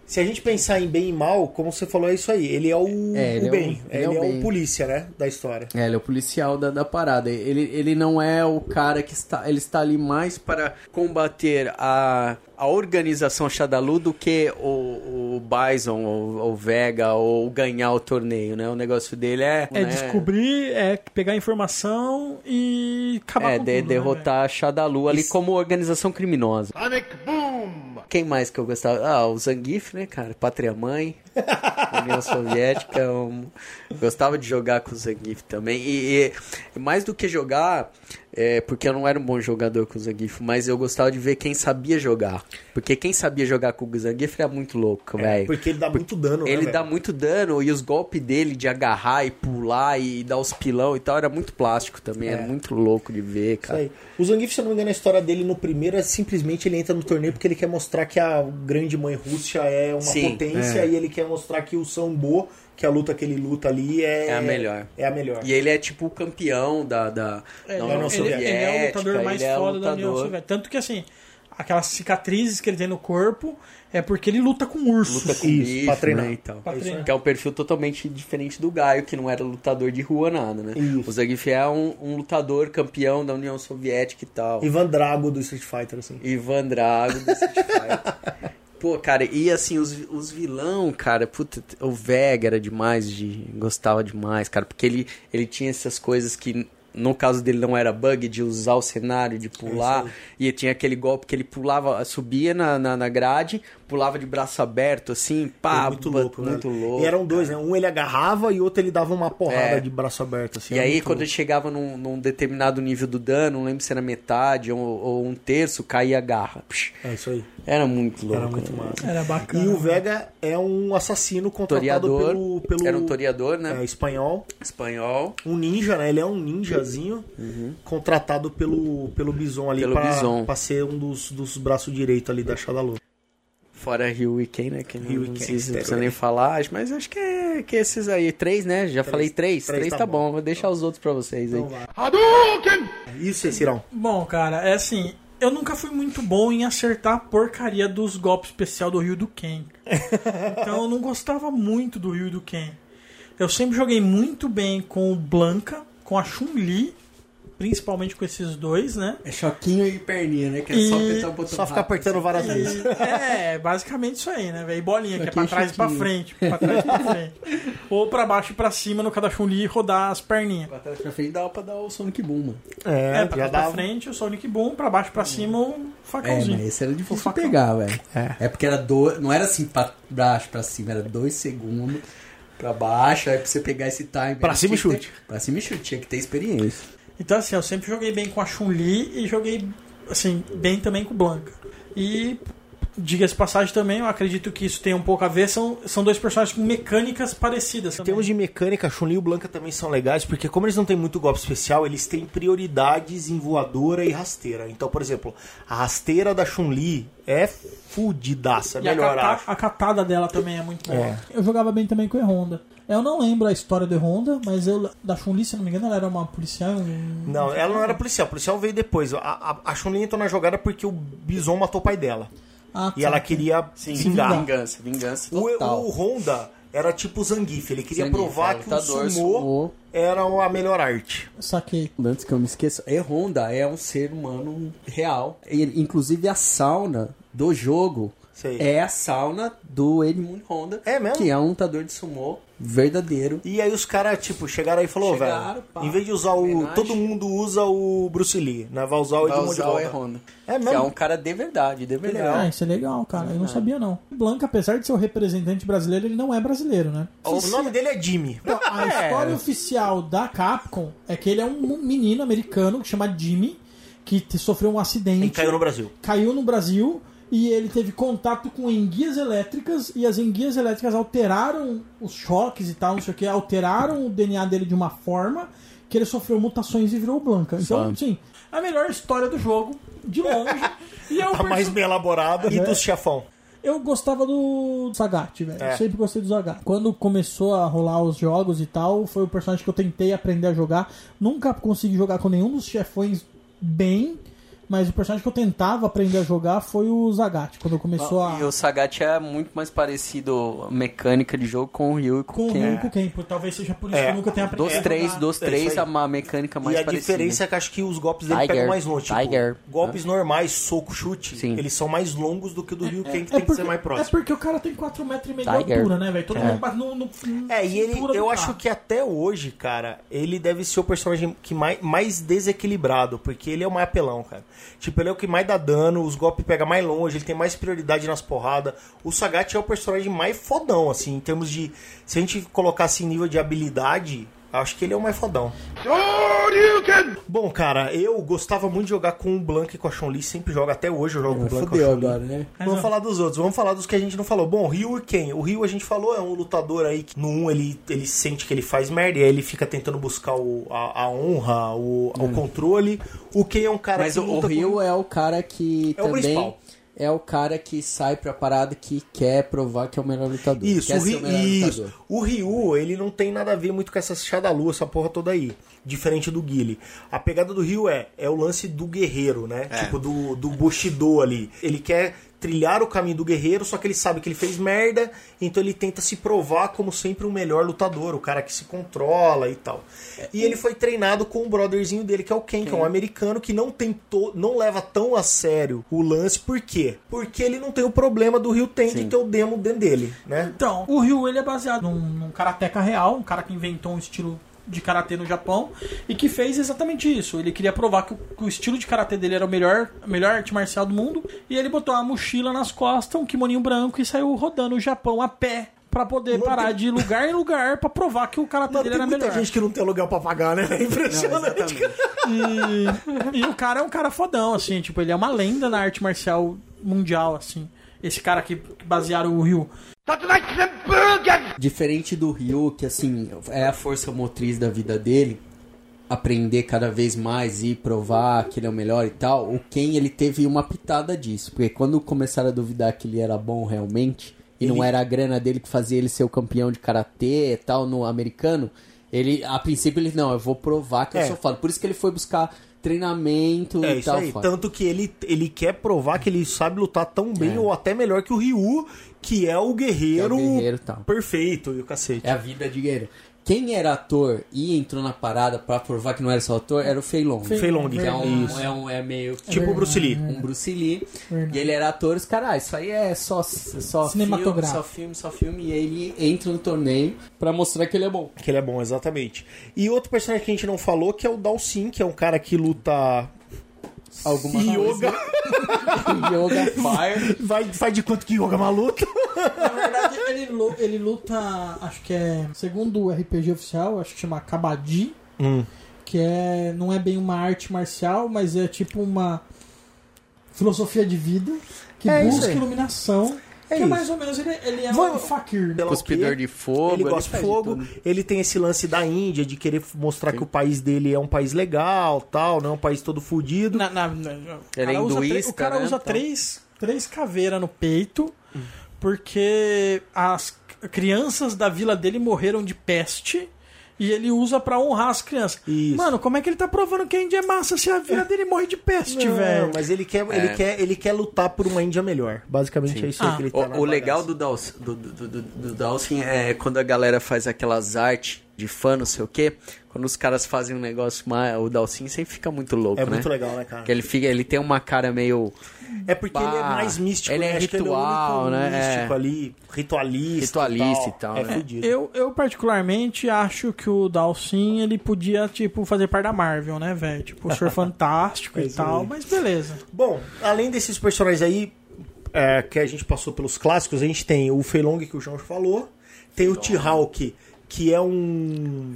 Se a gente pensar em bem e mal, como você falou, é isso aí. Ele é o, É, ele o é bem. o- ele ele é, é o bem. polícia, né? Da história. É, ele é o policial da, da parada. Ele, ele não é o cara que está. Ele está ali mais para combater a, a organização Shadalu do que o, o Bison ou o Vega ou ganhar o torneio, né? O negócio dele é... É né, descobrir, é pegar informação e acabar É, com de- tudo, né, derrotar a Shadalu ali como organização criminosa. Quem mais que eu gostava? Ah, o Zangief, né, cara? Pátria Mãe, União Soviética. eu Gostava de jogar com o Zangief também. E, e mais do que jogar, é, porque eu não era um bom jogador com o Zangief, mas eu gostava de ver quem sabia jogar. Porque quem sabia jogar com o Zangief era muito louco, velho. Porque ele dá muito dano, né, Ele velho? dá muito dano e os golpes dele de agarrar e pular e dar os pilão e tal era muito plástico também, era muito louco de ver, É. Isso cara. aí. O Zangief, se eu não me engano, a história dele no primeiro é simplesmente ele entra no torneio porque ele quer mostrar que a grande mãe Rússia é uma Sim, potência e ele quer mostrar que o Sambo, que a luta que ele luta ali, é, É a melhor. É a melhor. E ele é tipo o campeão da, da, É, da União ele- ele é o Soviética. lutador mais é foda da União lutador. Soviética. Tanto que, assim, aquelas cicatrizes que ele tem no corpo é porque ele luta com ursos. Luta com Isso, bicho, pra treinar. né, então. Pra treinar. Que é um perfil totalmente diferente do Gaio, que não era lutador de rua nada, né? Isso. O Zangief é um, um lutador campeão da União Soviética e tal. Ivan Drago do Street Fighter, assim. Ivan Drago do Street Fighter. Pô, cara, e assim, os, os vilão, cara, puta, o Vega era demais, de, gostava demais, cara, porque ele, ele tinha essas coisas que, no caso dele, não era bug, de usar o cenário, de pular, e tinha aquele golpe que ele pulava, subia na, na, na grade, pulava de braço aberto, assim, pá, É muito louco, né? muito louco. E eram dois, né? Um ele agarrava e outro ele dava uma porrada É. de braço aberto, assim. E aí, quando ele louco. chegava num, num determinado nível do dano, não lembro se era metade ou, ou um terço, caía a garra. Psh, É isso aí. Era muito louco. Era muito né? massa. Era bacana. E o Vega é um assassino contratado pelo, pelo Era um toriador, né? é, espanhol. Espanhol. Um ninja, né? Ele é um ninjazinho contratado pelo, pelo Bison ali Pelo pra, Bison. pra ser um dos, dos braços direitos ali da Shadalu. Fora Rio e Ken, né? Que não, e não Ken, precisa, não precisa Ken. nem falar, mas acho que é que esses aí. Três, né? Já falei três. três Três, tá tá, bom. bom. Vou deixar os outros pra vocês aí. Então vai. Isso, Cecirão. Bom, cara, é assim. Eu nunca fui muito bom em acertar a porcaria dos golpes especial do Rio do Ken. Então eu não gostava muito do Rio do Ken. Eu sempre joguei muito bem com o Blanca, com a Chun-Li, principalmente com esses dois, né? É choquinho e perninha, né? Que é E- só apertar o botão Só ficar rápido. apertando várias vezes. E- é, basicamente isso aí, né? E bolinha, que é pra é trás e pra frente. Pra trás e pra frente. Ou pra baixo e pra cima no cada Chun-Li e rodar as perninhas. Pra trás pra frente dá pra dar o Sonic Boom, mano. É, É, pra já trás pra dava. frente o Sonic Boom, pra baixo e pra cima o É, facãozinho. mas esse era difícil de pegar, velho. É. É. porque era dois. Não era assim pra baixo, pra cima, era dois segundos pra baixo, aí pra você pegar esse time. Pra cima e chute. ter- Pra cima e chute, tinha que ter experiência. Então, assim, eu sempre joguei bem com a Chun-Li e joguei, assim, bem também com Blanca. E, diga-se de passagem também, eu acredito que isso tem um pouco a ver, são, são dois personagens com mecânicas parecidas. Em termos de mecânica, Chun-Li e o Blanca também são legais, porque como eles não têm muito golpe especial, eles têm prioridades em voadora e rasteira. Então, por exemplo, a rasteira da Chun-Li é fudidaça, é E a, melhor, cata- acho. a catada dela também é muito boa. É. Eu jogava bem também com o Honda. Eu não lembro a história do Honda, mas eu da Chun-Li, se não me engano, ela era uma policial. um- Não, ela não era policial, o policial veio depois. A, a, a Chun-Li entrou na jogada porque o Bison matou o pai dela. Ah, E tá. ela queria se vingar. Vingança, vingança O, total. o Honda, era tipo o Zangief. Ele queria Zangief, provar é, que o sumô, sumô. era a melhor arte. Saquei. Antes que eu me esqueça, é Honda é um ser humano real. E, inclusive a sauna do jogo Sei. é a sauna do Edmund Honda. É mesmo? Que é um lutador de sumô verdadeiro. E aí os caras, tipo, chegaram aí e falou, velho, em vez de usar o... homenagem. Todo mundo usa o Bruce Lee, né? Vai usar o Edmund usar o Honda. Honda. É Que mesmo? é um cara de verdade, de verdade. legal. Ah, isso é legal, cara. Eu não sabia, não. O Blanca, apesar de ser o representante brasileiro, ele não é brasileiro, né? O nome dele é Jimmy. Então, a É. história oficial da Capcom é que ele é um menino americano que chama Jimmy, que sofreu um acidente. E caiu no Brasil. caiu no Brasil e ele teve contato com enguias elétricas e as enguias elétricas alteraram os choques e tal, não sei o que, alteraram o DNA dele de uma forma que ele sofreu mutações e virou Blanca. Então, sim, a melhor história do jogo, de longe. e é um Tá mais bem elaborado. E É. dos chefão. eu gostava do Sagat, velho. É. Sempre gostei do Sagat. Quando começou a rolar os jogos e tal, foi o personagem que eu tentei aprender a jogar. Nunca consegui jogar com nenhum dos chefões bem, mas o personagem que eu tentava aprender a jogar foi o Zagat. Quando começou a. E o Sagat é muito mais parecido mecânica de jogo com o Ryu e com, Com o quem Ryu e é. com o Ken, talvez seja por isso É. que eu nunca tenha aprendido. Dos a três, jogar. dos É três, aí. a mecânica mais e a parecida. diferença é que acho que os golpes dele Tiger. pegam mais longe. Tipo, Tiger. golpes normais, soco, chute, Sim. eles são mais longos do que o do Ryu Ken, que É tem que porque, ser mais é próximo. porque o cara tem 4 metros e meio de altura, né, velho? Todo É. mundo bate no, no É, e ele, eu cara. acho que até hoje, cara, ele deve ser o personagem que mais, mais desequilibrado, porque ele é o mais apelão, cara. Tipo, ele é o que mais dá dano, os golpes pegam mais longe, ele tem mais prioridade nas porradas. O Sagat é o personagem mais fodão, assim, em termos de. Se a gente colocasse em nível de habilidade, acho que ele é o mais fodão. Bom, cara, eu gostava muito de jogar com o Blank e com a Chun-Li, sempre jogo, até hoje eu jogo com o Blank e com a Chun-Li. agora, né? Vamos falar dos outros, vamos falar dos que a gente não falou. Bom, o Ryu e quem? O Ryu a gente falou, é um lutador aí que no 1 ele, ele sente que ele faz merda e aí ele fica tentando buscar o, a, a honra, o, o controle. O Ken é um cara Mas que o, o Ryu com... é o cara que É o também principal. É o cara que sai pra parada que quer provar que é o melhor lutador. Isso, o, Ryu, o melhor isso. lutador. o Ryu, ele não tem nada a ver muito com essa chada lua, essa porra toda aí. Diferente do Guile. A pegada do Ryu é, é o lance do guerreiro, né? Tipo, do, do Bushido ali. Ele quer trilhar o caminho do guerreiro, só que ele sabe que ele fez merda, então ele tenta se provar como sempre o melhor lutador, o cara que se controla e tal. E ele foi treinado com o brotherzinho dele, que é o Ken, que é um americano que não tentou, não leva tão a sério o lance, por quê? Porque ele não tem o problema do Ryu tem de ter o demo dentro dele, né? Então, o Ryu ele é baseado num, num karateca real, um cara que inventou um estilo de karatê no Japão e que fez exatamente isso. Ele queria provar que o, que o estilo de karatê dele era o melhor, a melhor arte marcial do mundo e ele botou uma mochila nas costas, um kimoninho branco e saiu rodando o Japão a pé pra poder Não parar tem- de lugar em lugar pra provar que o karatê dele tem era muita melhor. gente que não tem lugar pra pagar, né? É impressionante. cara. E, e o cara é um cara fodão, assim, tipo, ele é uma lenda na arte marcial mundial, assim. Esse cara que, basearam o Ryu. Diferente do Ryu, que assim, é a força motriz da vida dele, aprender cada vez mais e provar que ele é o melhor e tal, o Ken ele teve uma pitada disso, porque quando começaram a duvidar que ele era bom realmente, e não Ele- era a grana dele que fazia ele ser o campeão de karatê e tal no americano, ele a princípio ele não, eu vou provar que É. eu sou foda. Por isso que ele foi buscar treinamento É e isso tal. aí. Tanto que ele, ele quer provar que ele sabe lutar tão bem É. ou até melhor que o Ryu, que é o guerreiro, é o guerreiro perfeito e o cacete. É a vida de guerreiro. Quem era ator e entrou na parada pra provar que não era só ator era o Fei Long. Fei Long, Que é, um, isso. é, um, é meio Tipo o Bruce Lee. um Bruce Lee. Verdade. E ele era ator, os caras, ah, isso aí é só, só filme, Cinematográfico. só filme, só filme. E ele entra no torneio pra mostrar que ele é bom. Que ele é bom, exatamente. E outro personagem que a gente não falou, que é o Dalsin, que é um cara que luta Alguma yoga. Yoga Fire. Vai, faz de quanto que yoga é uma luta? Na verdade, ele, ele luta, acho que é, segundo o RPG oficial, acho que chama Kabaddi, Hum. que é, não é bem uma arte marcial, mas é tipo uma filosofia de vida que É busca iluminação. É que isso. mais ou menos ele, ele é Vamos- um fakir. Cuspidor de fogo. Ele gosta de fogo, tudo. ele tem esse lance da Índia, de querer mostrar que o país dele é um país legal, tal, não é um país todo fudido. Na, na- na- o Ele é cara usa hinduísta, O cara né? usa três, três caveiras no peito, porque as crianças da vila dele morreram de peste. E ele usa pra honrar as crianças. Isso. Mano, como é que ele tá provando que a Índia é massa se a vida dele morre de peste, Não, velho? mas ele quer, ele, É. quer, ele quer lutar por uma Índia melhor. Basicamente é isso aí Ah. que ele tá na O, o legal do Dawson, do, do, do, do Dawson é quando a galera faz aquelas artes de fã, não sei o quê. Quando os caras fazem um negócio mais. O Dawson sempre fica muito louco, É né? muito legal, né, cara? Porque ele, fica, ele tem uma cara meio É porque ele é Bah, mais místico, ele né? é que ele é o ritual, único né? místico É. ali, ritualista. Ritualista e tal, É né? Eu, eu particularmente acho que o Dalsin ele podia, tipo, fazer parte da Marvel, né, velho? Tipo, o Senhor Fantástico É e tal, mas beleza. Bom, além desses personagens aí é, que a gente passou pelos clássicos, a gente tem o Feilong que o João falou, tem o T-Hawk, que é um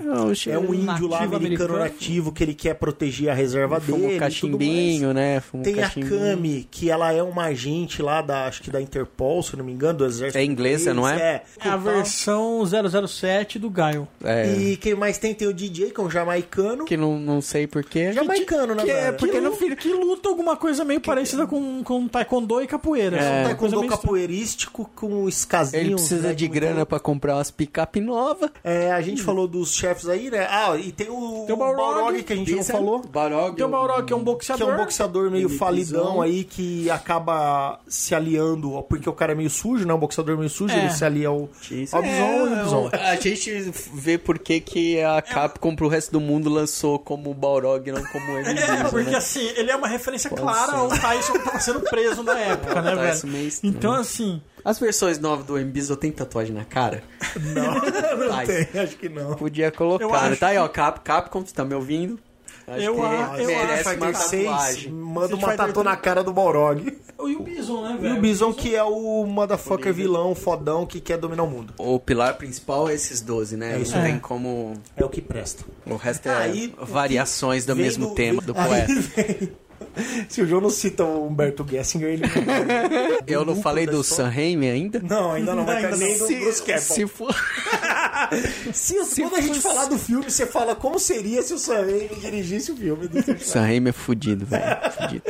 é um índio lá americano americano. nativo que ele quer proteger a reserva dele. um cachimbinho, né? Um mais. Tem a cachimbinho. Kami, que ela é uma agente lá da, acho que da Interpol, se não me engano, do exército. É inglesa, não é? É, É a versão 007 do Gaio. É, E quem mais tem? Tem o DJ, que é um jamaicano. que não, não sei porquê. Jamaicano, né, Que é velho? porque Que no filho que luta alguma coisa meio parecida com, com taekwondo e capoeira. É Uma um taekwondo capoeirístico com escasinhos. Ele precisa né, de grana pra comprar umas picape novas. É, a gente falou dos chefes aí, né? Ah, e tem o, Tem o Balrog, Balrog, que a gente não é falou. Balrog. Tem o Balrog, que é um Que boxeador. é um boxeador meio falidão aí, que acaba se aliando, porque o cara é meio sujo, né? Um boxeador meio sujo, É. ele se alia ao, Isso. ao Bison e o Bison. É, a gente vê por que, que a Capcom pro resto do mundo lançou como o Balrog não como Evil É, Bison, porque né? assim, ele é uma referência clara ao Tyson que tava sendo preso na época, né, velho? Então, assim, As versões novas do Embizo tem tatuagem na cara? Não, não Ai. tem, acho que não. Podia colocar. Acho Tá aí, ó, Cap, Capcom, você tá me ouvindo? Acho Eu que a- eu merece Street uma Fighter 6 tatuagem. manda uma tatu na cara do Balrog. e o Bison, né, E velho? o Bison, que é o motherfucker vilão fodão que quer dominar o mundo. O pilar principal é esses 12, né? É isso tem como. É o que presta. O resto é Aí, variações do mesmo tema do aí poeta. vem- Se o João não cita o Humberto Gessinger, ele Eu não falei do. Sam Raimi ainda? Não, ainda não vai Ainda nem não. do Bruce Campbell. Se for. Se, quando a gente falar do filme, você fala como seria se o Sam Raimi dirigisse o filme. do. Sam Raimi é fudido, velho. Fudido.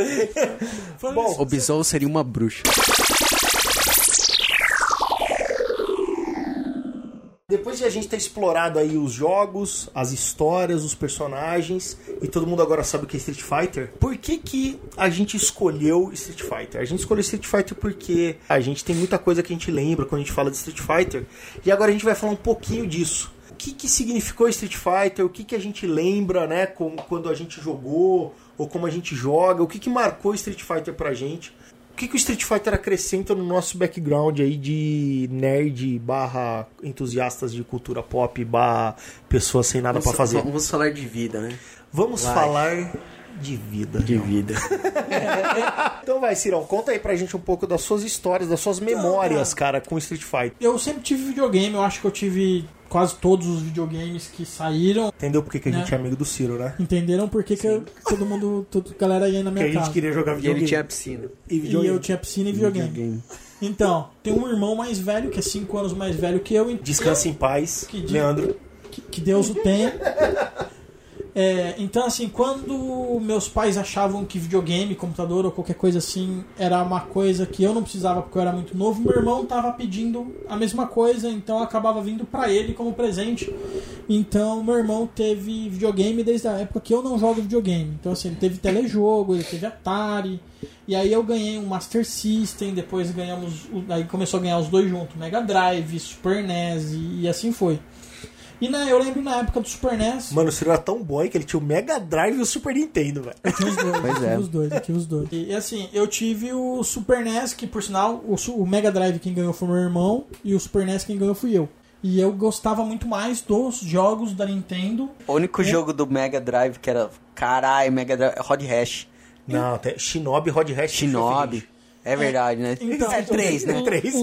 Bom, O Bison seria uma bruxa. Depois de a gente ter explorado aí os jogos, as histórias, os personagens, e todo mundo agora sabe o que é Street Fighter, por que que a gente escolheu Street Fighter? A gente escolheu Street Fighter porque a gente tem muita coisa que a gente lembra quando a gente fala de Street Fighter, e agora a gente vai falar um pouquinho disso. O que, que significou Street Fighter? O que, que a gente lembra, né, com, quando a gente jogou, ou como a gente joga? O que, que marcou Street Fighter pra gente? O que, que o Street Fighter acrescenta no nosso background aí de nerd barra entusiastas de cultura pop barra pessoas sem nada pra fazer? Vamos falar de vida, né? Vamos Vai. falar de vida. De vida. Então vai, Cirão, conta aí pra gente um pouco das suas histórias, das suas memórias, cara, com Street Fighter. Eu sempre tive videogame, eu acho que eu tive quase todos os videogames que saíram. Entendeu por que, que a gente Né? é amigo do Ciro, né? Entenderam por que, que eu- todo mundo, toda a galera ia na Porque a minha gente casa. queria jogar E videogame. ele tinha piscina. E E videogame. eu tinha piscina e videogame. Então, tem um irmão mais velho, que é 5 anos mais velho que eu. então- Descanse em paz, Que Leandro. que, que Deus o tenha. É, então, assim, quando meus pais achavam que videogame, computador ou qualquer coisa assim era uma coisa que eu não precisava porque eu era muito novo, meu irmão tava pedindo a mesma coisa, então eu acabava vindo pra ele como presente. Então, meu irmão teve videogame desde a época que eu não jogo videogame. Então, assim, ele teve telejogo, ele teve Atari. E aí eu ganhei um Master System, depois ganhamos. Aí começou a ganhar os dois juntos, Mega Drive, Super NES e assim foi. E na, eu lembro na época do Super NES. Mano, o Ciro era tão boy que ele tinha o Mega Drive e o Super Nintendo, velho. Eu tinha os dois, Pois eu é. os dois, eu tive os dois. E, e, assim, eu tive o Super NES, que por sinal, o, o Mega Drive quem ganhou foi meu irmão, e o Super NES quem ganhou fui eu. E eu gostava muito mais dos jogos da Nintendo. O único jogo do Mega Drive que era. Caralho, Mega Drive. Rod Hash. Não, tem Shinobi, Rod Hash. Shinobi. É verdade, né? Então, é três, né? É três.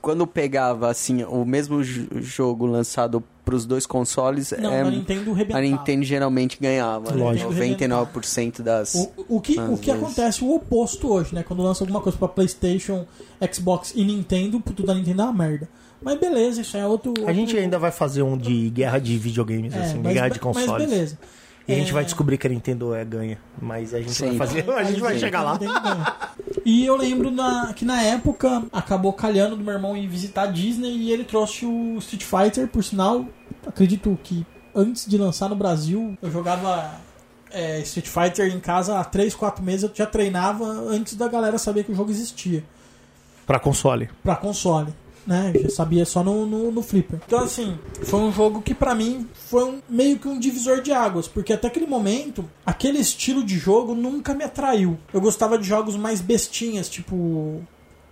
Quando pegava, assim, o mesmo jo- jogo lançado pros dois consoles, Não, é, a Nintendo a. Nintendo geralmente ganhava. né? Lógico. 99% das. O, o que, o que vezes. acontece o oposto hoje, né? Quando lança alguma coisa pra PlayStation, Xbox e Nintendo, tudo da Nintendo é uma merda. Mas beleza, isso é outro. A gente outro- ainda vai fazer um de guerra de videogames, é, assim, mas, guerra de mas consoles. beleza. E a gente É, vai descobrir que a Nintendo é ganha. Mas a gente Sim. vai fazer. A gente vai chegar lá. E eu lembro na- que na época acabou calhando do meu irmão ir visitar a Disney e ele trouxe o Street Fighter, por sinal, acredito que antes de lançar no Brasil, eu jogava é, Street Fighter em casa há 3, 4 meses, eu já treinava antes da galera saber que o jogo existia. Pra console. Pra console. Né? Já sabia só no, no, no Flipper. Então, assim, foi um jogo que pra mim foi um, meio que um divisor de águas, porque até aquele momento, aquele estilo de jogo nunca me atraiu. Eu gostava de jogos mais bestinhas, tipo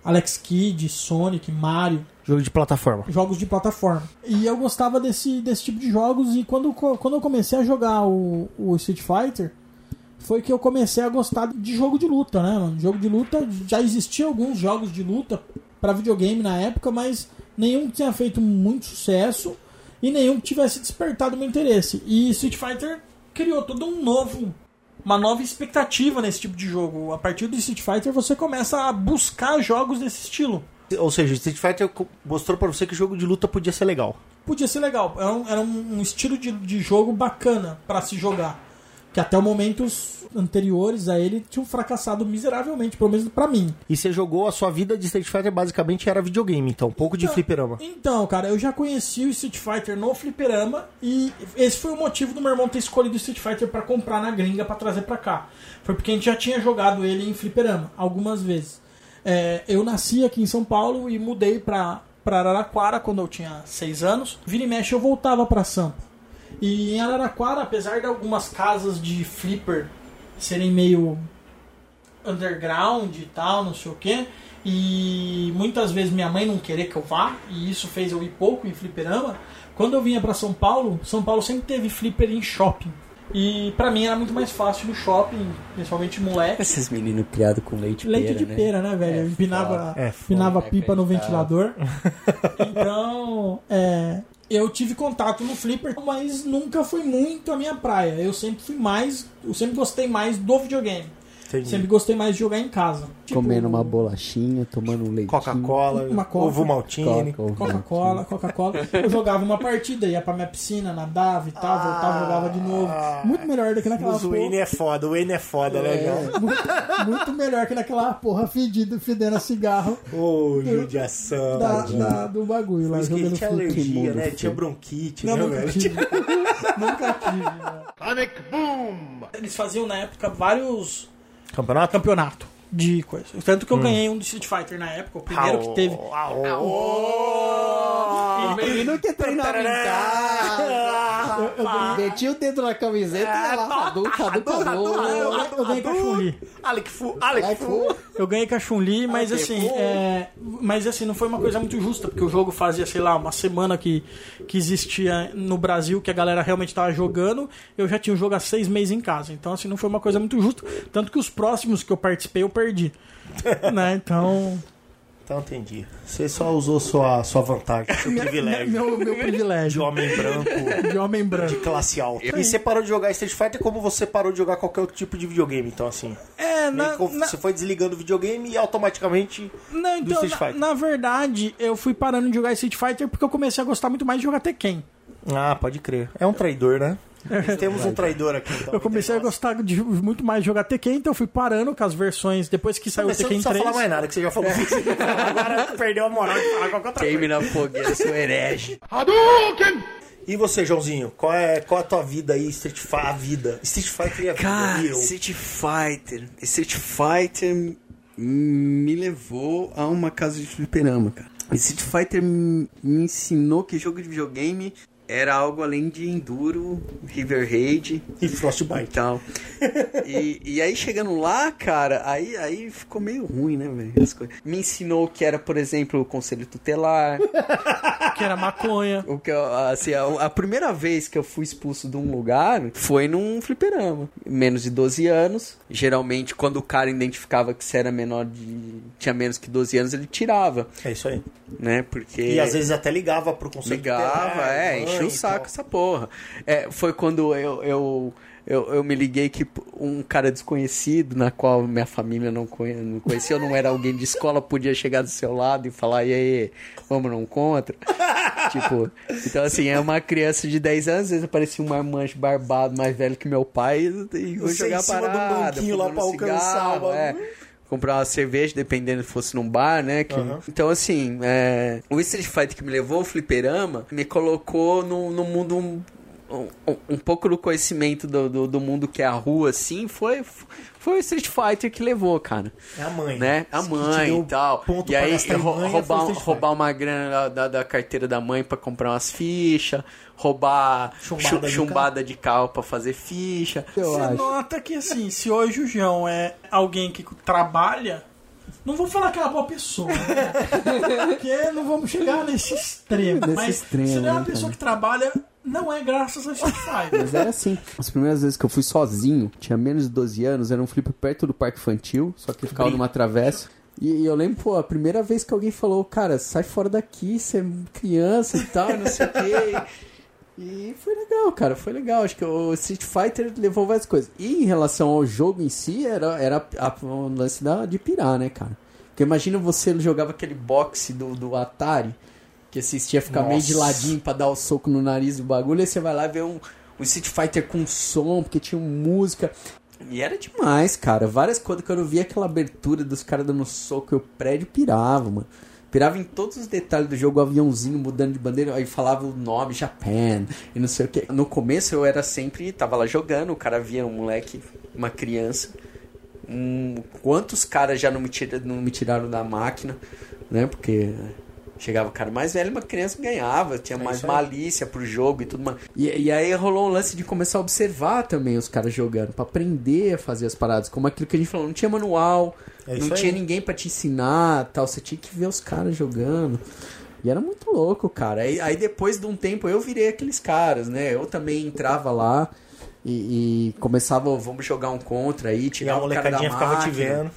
Alex Kidd, Sonic, Mario. Jogo de plataforma. Jogos de plataforma. E eu gostava desse, desse tipo de jogos. E quando, quando eu comecei a jogar o, o Street Fighter, foi que eu comecei a gostar de jogo de luta, né, mano? Jogo de luta, já existia alguns jogos de luta para videogame na época, mas nenhum tinha feito muito sucesso e nenhum que tivesse despertado meu interesse. E Street Fighter criou todo um novo uma nova expectativa nesse tipo de jogo. A partir do Street Fighter você começa a buscar jogos desse estilo. Ou seja, Street Fighter mostrou para você que o jogo de luta podia ser legal. Podia ser legal. Era um, era um estilo de, de jogo bacana para se jogar. Que até o momento os anteriores a ele tinham fracassado miseravelmente, pelo menos para mim. E você jogou a sua vida de Street Fighter basicamente era videogame, então, pouco então, de fliperama. Então, cara, eu já conheci o Street Fighter no fliperama e esse foi o motivo do meu irmão ter escolhido o Street Fighter para comprar na gringa para trazer para cá. Foi porque a gente já tinha jogado ele em fliperama algumas vezes. É, eu nasci aqui em São Paulo e mudei pra, pra Araraquara quando eu tinha seis anos. Vira e mexe eu voltava pra Sampa. E em Araraquara, apesar de algumas casas de flipper serem meio underground e tal, não sei o que, e muitas vezes minha mãe não querer que eu vá, e isso fez eu ir pouco em fliperama, quando eu vinha para São Paulo, São Paulo sempre teve flipper em shopping. E pra mim era muito mais fácil no shopping, principalmente moleque. Esses meninos criados com leite, leite pera, de né? pera, né, velho? É empinava é empinava pipa no é ventilador. então, é, eu tive contato no flipper, mas nunca foi muito a minha praia. Eu sempre fui mais, eu sempre gostei mais do videogame. Entendi. Sempre gostei mais de jogar em casa. Tipo, Comendo uma bolachinha, tomando um leite. Coca-Cola, Uma Coca. ovo maltine. Coca-Cola, Coca-Cola. Eu jogava uma partida, ia pra minha piscina, nadava e tal, voltava, jogava de novo. Muito melhor do que naquela Mas o Wayne é foda, o Wayne é foda, né, João? muito, muito melhor que naquela porra fedida, fedendo a cigarro Ô, judiação. da, da- do bagulho lá, isso que tinha alergia, mundo né? Tinha bronquite, Não, né, nunca velho? tive. nunca tive. né? Eles faziam na época vários Campeonato? campeonatos de coisa. Tanto que eu ganhei um do Street Fighter na época, o primeiro que teve. O menino que treinava em casa. Metia o dedo na camiseta e lá, Hadouken, Hadouken, Ah, eu, eu ganhei com a Chun-Li. Alec Fu, Alec Fu. Eu ganhei com a Chun-Li, mas assim, é, mas assim, não foi uma coisa muito justa, porque o jogo fazia, sei lá, uma semana que, que existia no Brasil, que a galera realmente tava jogando, eu já tinha o jogo há seis meses em casa. Então, assim, não foi uma coisa muito justa. Tanto que os próximos que eu participei, eu perdi. né? Então. Então entendi. Você só usou sua, sua vantagem, seu privilégio. Meu, meu De privilégio. homem branco, De homem de branco. classe alta. E você parou de jogar Street Fighter como você parou de jogar qualquer outro tipo de videogame, então assim. É, na, que na- Você foi desligando o videogame e automaticamente. Não, do então, Street na, Fighter. na verdade, eu fui parando de jogar Street Fighter porque eu comecei a gostar muito mais de jogar Tekken. Ah, pode crer. É um traidor, né? Temos um traidor aqui, então. Eu comecei a gostar de, muito mais de jogar Tekken, então eu fui parando com as versões depois que saiu o Mas você não Tekken precisa 3. falar mais nada, que você já falou. Agora perdeu a moral de falar qualquer outra Queime coisa. na fogueira, seu herege. E você, Joãozinho? Qual é, qual é a tua vida aí, Street Fighter? A vida. Street Fighter e a vida. Cara, e eu? Street Fighter. Street Fighter me levou a uma casa de fliperama, cara. Street Fighter me me ensinou que jogo de videogame era algo além de enduro, River Raid E e Frostbite. tal. E, e aí chegando lá, cara, aí, aí ficou meio ruim, né, velho? Me ensinou que era, por exemplo, o conselho tutelar. Que era maconha. O que eu- assim, a, a primeira vez que eu fui expulso de um lugar foi num fliperama. Menos de 12 anos. Geralmente, quando o cara identificava que você era menor de. tinha menos que 12 anos, ele tirava, É isso aí. né? Porque. E às vezes até ligava pro conselho. Ligava, tutelar, é, mãe encheu o e saco essa porra. É, foi quando eu, eu, eu, eu me liguei que um cara desconhecido, na qual minha família não, conhe, não conhecia, eu não era alguém de escola, podia chegar do seu lado e falar, e aí, vamos não contra? tipo, então assim, é uma criança de 10 anos, às vezes parecia um marmanjo barbado mais velho que meu pai, e vou jogar um parada, banquinho lá pra alcançar cigarro, o é. Comprar uma cerveja, dependendo se fosse num bar, né? que- Aham. Então, assim, é, o Street Fighter que me levou ao fliperama me colocou no, no mundo um, um pouco do conhecimento do, do, do mundo que é a rua, assim, foi, foi o Street Fighter que levou, cara. É a mãe. Né? A mãe e tal. ponto E aí roubar, roubar uma grana da, da, carteira da mãe pra comprar umas fichas, roubar Chumbada chumbada de carro pra fazer ficha. Eu Você acho. nota que, assim, se hoje o João é alguém que trabalha, não vou falar que é uma boa pessoa, né? Porque não vamos chegar nesse extremo. Nesse mas extremo, se ele é uma né, pessoa cara? que trabalha, não é graças a Street Fighter. Mas era assim. As primeiras vezes que eu fui sozinho, tinha menos de 12 anos, era um flip perto do parque infantil, só que ficava numa travessa. E, eu lembro, pô, a primeira vez que alguém falou, cara, sai fora daqui, você é criança e tal, não sei o quê. E foi legal, cara, foi legal. Acho que o Street Fighter levou várias coisas. E em relação ao jogo em si, era, era a, o lance da, de pirar, né, cara? Porque imagina você jogava aquele boxe do, do Atari, que assistia ficar meio de ladinho pra dar o soco no nariz do bagulho, aí você vai lá ver um, um Street Fighter com som, porque tinha música. E era demais, cara. Várias coisas, quando eu via aquela abertura dos caras dando soco, eu prédio pirava, mano. Pirava em todos os detalhes do jogo, o aviãozinho mudando de bandeira, aí falava o nome Japan e não sei o que. No começo eu era sempre, tava lá jogando, o cara via um moleque, uma criança. Hum, quantos caras já não me, tira, não me tiraram da máquina, né? Porque chegava o cara mais velho, uma criança ganhava, tinha mais isso aí. malícia pro jogo e tudo mais. E, e aí rolou um lance de começar a observar também os caras jogando, pra aprender a fazer as paradas. Como aquilo que a gente falou, não tinha manual, É não isso aí. tinha ninguém pra te ensinar tal, você tinha que ver os caras jogando. E era muito louco, cara. Aí, aí depois de um tempo eu virei aqueles caras, né? Eu também entrava lá e, e começava, vamos jogar um contra aí, E a tirar o cara da molecadinha ficava te máquina vendo.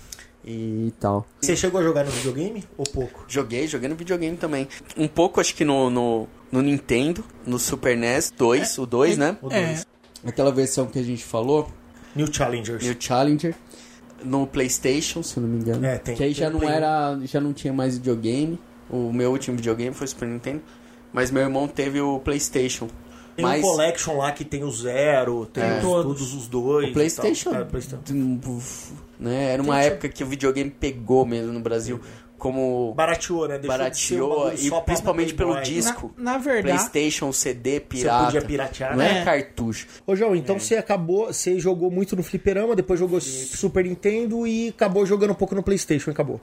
E tal. Você chegou a jogar no videogame ou pouco? Joguei, joguei no videogame também. Um pouco, acho que no, no, no Nintendo, no Super NES 2, o 2, né? Ou É, dois? Aquela versão que a gente falou, New Challengers. o Challenger, No PlayStation. se eu não me engano. É, tem- que aí já tem não Play era, já não tinha mais videogame. O meu último videogame foi o Super Nintendo. Mas meu irmão teve o PlayStation. Tem Mas um Collection lá que tem o Zero, tem É. os- Todos. todos os dois. O PlayStation, e tal. É, PlayStation. Né? Era uma época que o videogame pegou mesmo no Brasil, como Barateou, né? Deixou de um barateou bagulho e principalmente pelo Playboy. disco. na, na verdade, PlayStation, CD, Você pirata. podia piratear, não né? era É. cartucho. Ô, João, então você acabou, você jogou muito no fliperama, depois jogou Super Nintendo e acabou jogando um pouco no Playstation e acabou.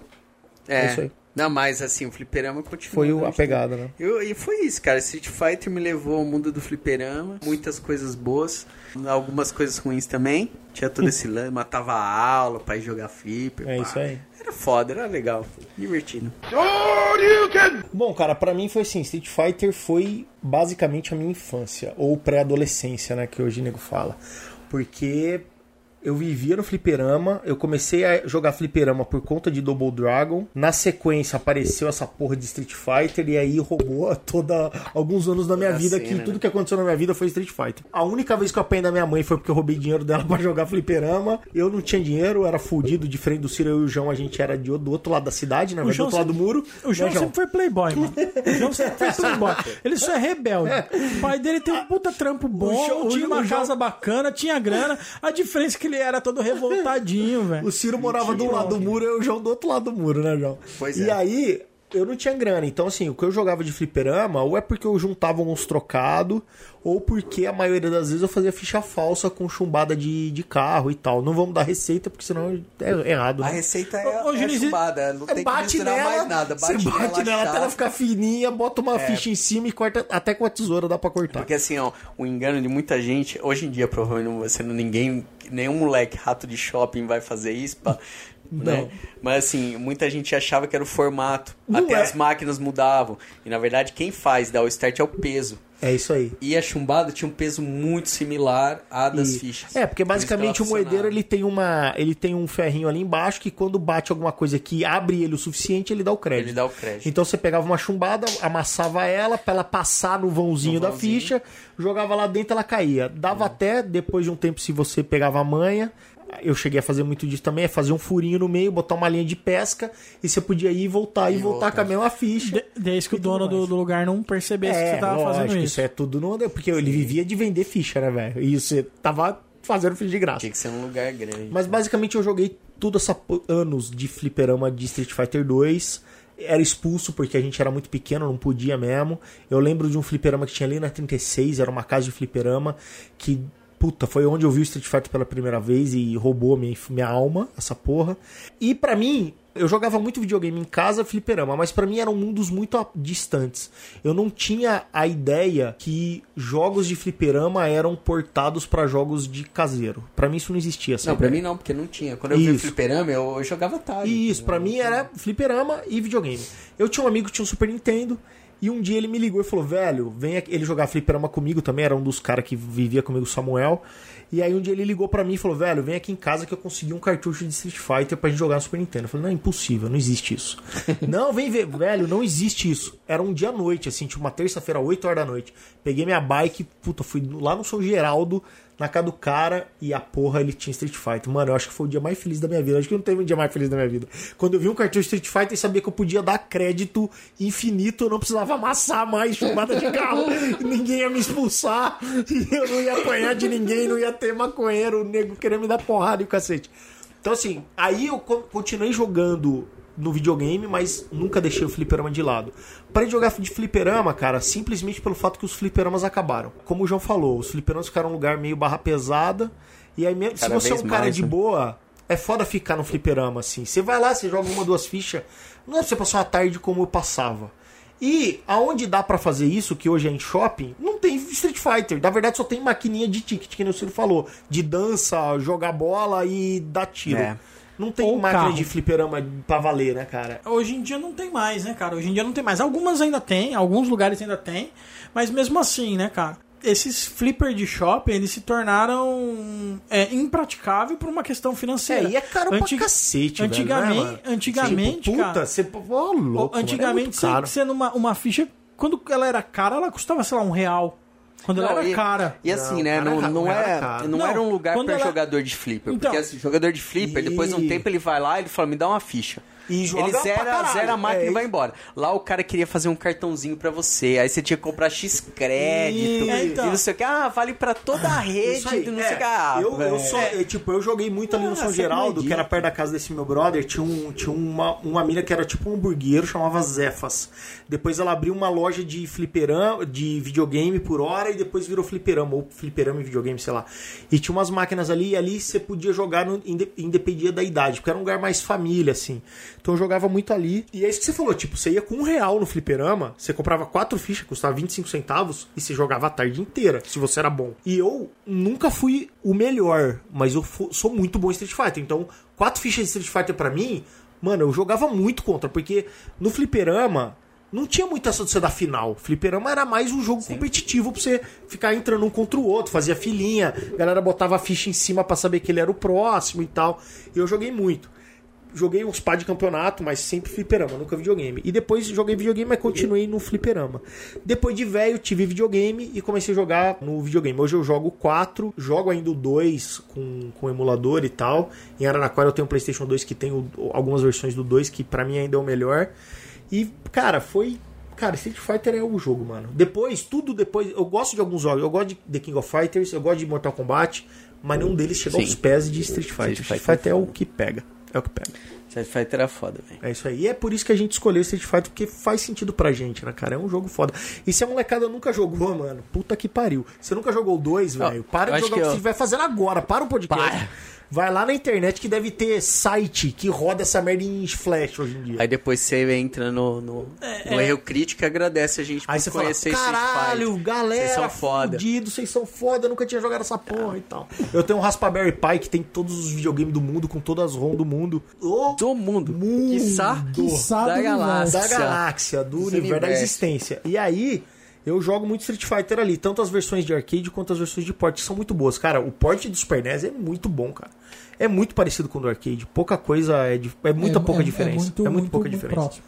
É É. isso aí. Não, mas assim, o fliperama continua. Foi o- né? a pegada, né? Eu, e foi isso, cara. Street Fighter me levou ao mundo do fliperama. Muitas coisas boas, algumas coisas ruins também. Tinha todo esse lance, matava a aula pra ir jogar flipper. É pá. isso aí. Era foda, era legal. Divertido. Bom, cara, pra mim foi assim, Street Fighter foi basicamente a minha infância, ou pré-adolescência, né, que hoje o nego fala. Porque eu vivia no fliperama, eu comecei a jogar fliperama por conta de Double Dragon. Na sequência apareceu essa porra de Street Fighter e aí roubou toda alguns anos da minha Toda vida cena, que né? tudo que aconteceu na minha vida foi Street Fighter. A única vez que eu apanhei da minha mãe foi porque eu roubei dinheiro dela pra jogar fliperama. Eu não tinha dinheiro, era fudido de frente do Ciro eu e o João, a gente era de, do outro lado da cidade, né, do João outro lado do muro. O João Né, sempre foi playboy, mano. O João sempre foi playboy. Ele só é rebelde. O pai dele tem um puta trampo bom, O João- tinha o uma João- casa bacana, tinha grana. A diferença é que ele era todo revoltadinho, velho. O Ciro morava do lado do muro e o João do outro lado do muro, né, João? Pois e é. aí, eu não tinha grana. Então, assim, o que eu jogava de fliperama, ou é porque eu juntava uns trocados, ou porque a maioria das vezes eu fazia ficha falsa com chumbada de, de carro e tal. Não vamos dar receita, porque senão é errado, A né? receita é, Ô, é Juninho, chumbada, não tem que bate misturar nela, mais nada. você Bate, bate nela até ela ficar fininha, bota uma ficha em cima e corta até com a tesoura dá pra cortar. Porque assim, ó, o engano de muita gente, hoje em dia provavelmente não vai ser ninguém, nenhum moleque rato de shopping vai fazer isso, pá, né? Mas assim, muita gente achava que era o formato, Não até é. as máquinas mudavam. E na verdade quem faz dar o start é o peso. É isso aí. E a chumbada tinha um peso muito similar à das E- fichas. É, porque Por basicamente o ela moedeiro ele tem uma, ele tem um ferrinho ali embaixo que quando bate alguma coisa que abre ele o suficiente, ele dá o crédito. Ele dá o crédito. Então você pegava uma chumbada, amassava ela pra ela passar no vãozinho, No da vãozinho. ficha, jogava lá dentro, ela caía. Dava até depois de um tempo se você pegava a manha, eu cheguei a fazer muito disso também, é fazer um furinho no meio, botar uma linha de pesca e você podia ir e voltar e, E voltar com a mesma ficha. De- Desde que o dono do, do lugar não percebesse que você tava lógico, fazendo isso. é tudo no porque ele vivia de vender ficha, né, velho? E você tava fazendo ficha de graça. Tinha que ser um lugar grande. Mas basicamente eu joguei tudo essa anos de fliperama de Street Fighter 2. era expulso porque a gente era muito pequeno, não podia mesmo. Eu lembro de um fliperama que tinha ali na 36, era uma casa de fliperama que puta, foi onde eu vi o Street Fighter pela primeira vez e roubou minha, minha alma, essa porra. E para mim, eu jogava muito videogame em casa, fliperama, mas para mim eram mundos muito distantes. Eu não tinha a ideia que jogos de fliperama eram portados para jogos de caseiro. Para mim isso não existia. Não, para mim não, porque não tinha. Quando eu isso. vi fliperama, eu, eu jogava tarde. Isso, para mim era fliperama e videogame. Eu tinha um amigo que tinha um Super Nintendo e um dia ele me ligou e falou: velho, vem aqui. Ele jogar fliperama comigo também, era um dos caras que vivia comigo, Samuel. E aí um dia ele ligou para mim e falou: velho, vem aqui em casa que eu consegui um cartucho de Street Fighter pra gente jogar no Super Nintendo. Eu falei: não, é impossível, não existe isso. não, vem ver, velho, não existe isso. Era um dia à noite, assim, tipo uma terça-feira, 8 horas da noite. Peguei minha bike, puta, fui lá no São Geraldo na casa do cara e a porra ele tinha Street Fighter. Mano, eu acho que foi o dia mais feliz da minha vida. Acho que não teve um dia mais feliz da minha vida. Quando eu vi um cartão de Street Fighter e sabia que eu podia dar crédito infinito, eu não precisava amassar mais chamada de carro. ninguém ia me expulsar. E eu não ia apanhar de ninguém, não ia ter maconheiro, o nego querendo me dar porrada e o cacete. Então, assim, aí eu continuei jogando no videogame, mas nunca deixei o fliperama de lado. Parei de jogar de fliperama, cara, simplesmente pelo fato que os fliperamas acabaram. Como o João falou, os fliperamas ficaram um lugar meio barra pesada. E aí, se você é um cara mais, de né? boa, é foda ficar no fliperama, assim. Você vai lá, você joga uma, duas fichas. Não é pra você passar uma tarde como eu passava. E aonde dá para fazer isso, que hoje é em shopping, não tem Street Fighter. Na verdade, só tem maquininha de ticket, que o Ciro falou. De dança, jogar bola e dar tiro. É. Não tem Ou máquina carro. de fliperama pra valer, né, cara? Hoje em dia não tem mais, né, cara? Hoje em dia não tem mais. Algumas ainda tem, alguns lugares ainda tem, mas mesmo assim, né, cara? Esses flipper de shopping, eles se tornaram é, impraticáveis por uma questão financeira. É, e é caro Antig... pra cacete, antigamente, velho, né, Antigamente, tipo, puta, cara... Você... Oh, louco, antigamente, mano, é sendo uma, uma ficha... Quando ela era cara, ela custava, sei lá, um real. Quando não, era e, cara. E assim, não, né? Não, não, não, é, não, não, era um lugar para ela... jogador de flipper. Então, porque assim, jogador de flipper, e... depois de um tempo ele vai lá e ele fala, me dá uma ficha. E joga ele zera, zera a máquina é, e vai embora. Lá o cara queria fazer um cartãozinho para você. Aí você tinha que comprar X crédito. E, é, então. e não sei o que. Ah, vale para toda a rede. Aí, não sei o que. Ah, eu, eu, só, eu, tipo, eu joguei muito ali no ah, São Geraldo, que era perto da casa desse meu brother. Tinha, um, tinha uma, uma mina que era tipo um hamburguero, chamava Zefas. Depois ela abriu uma loja de fliperama, de videogame por hora e depois virou fliperama, ou fliperama e videogame, sei lá. E tinha umas máquinas ali e ali você podia jogar, no, independia da idade, porque era um lugar mais família, assim. Então eu jogava muito ali. E é isso que você falou, tipo, você ia com um real no fliperama, você comprava quatro fichas, custava 25 centavos, e você jogava a tarde inteira, se você era bom. E eu nunca fui o melhor, mas eu sou muito bom em Street Fighter. Então, quatro fichas de Street Fighter para mim, mano, eu jogava muito contra, porque no fliperama não tinha muito essa de você dar final. Fliperama era mais um jogo Sim. competitivo pra você ficar entrando um contra o outro, fazia filinha, a galera botava a ficha em cima para saber que ele era o próximo e tal. E eu joguei muito joguei uns par de campeonato, mas sempre fliperama, nunca videogame. E depois joguei videogame, mas continuei no fliperama. Depois de velho, tive videogame e comecei a jogar no videogame. Hoje eu jogo 4, jogo ainda o 2 com, com emulador e tal. Em Araraquara eu tenho um PlayStation 2 que tem o, algumas versões do 2 que para mim ainda é o melhor. E, cara, foi Cara, Street Fighter é o jogo, mano. Depois, tudo depois. Eu gosto de alguns jogos. Eu gosto de The King of Fighters, eu gosto de Mortal Kombat, mas nenhum deles chega Sim. aos pés de Street Fighter. Street Fighter, Street Fighter é o que pega. É o que pega. Street Fighter era foda, velho. É isso aí. E é por isso que a gente escolheu Street Fighter, porque faz sentido pra gente, né, cara? É um jogo foda. E se a molecada nunca jogou, mano, puta que pariu. Você nunca jogou dois, velho? Para de jogar o que eu... você estiver fazendo agora. Para o podcast. Para. Vai lá na internet que deve ter site que roda essa merda em flash hoje em dia. Aí depois você entra no, no, é, no é. erro crítico e agradece a gente Aí por conhecer fala, Caralho, galera, vocês são foda. Fudido, vocês são foda, nunca tinha jogado essa porra e tal. Eu tenho um Raspberry Pi que tem todos os videogames do mundo, com todas as ROM do mundo. Do mundo. mundo. Quiçá, Quiçá da galáxia. Da galáxia, do universo, universo da existência. E aí eu jogo muito Street Fighter ali, tanto as versões de arcade quanto as versões de port, que são muito boas. Cara, o port do Super NES é muito bom, cara é muito parecido com o do arcade. Pouca coisa é, é muita é, pouca é, diferença. É muito, é muito, muito pouca muito diferença. Próximo.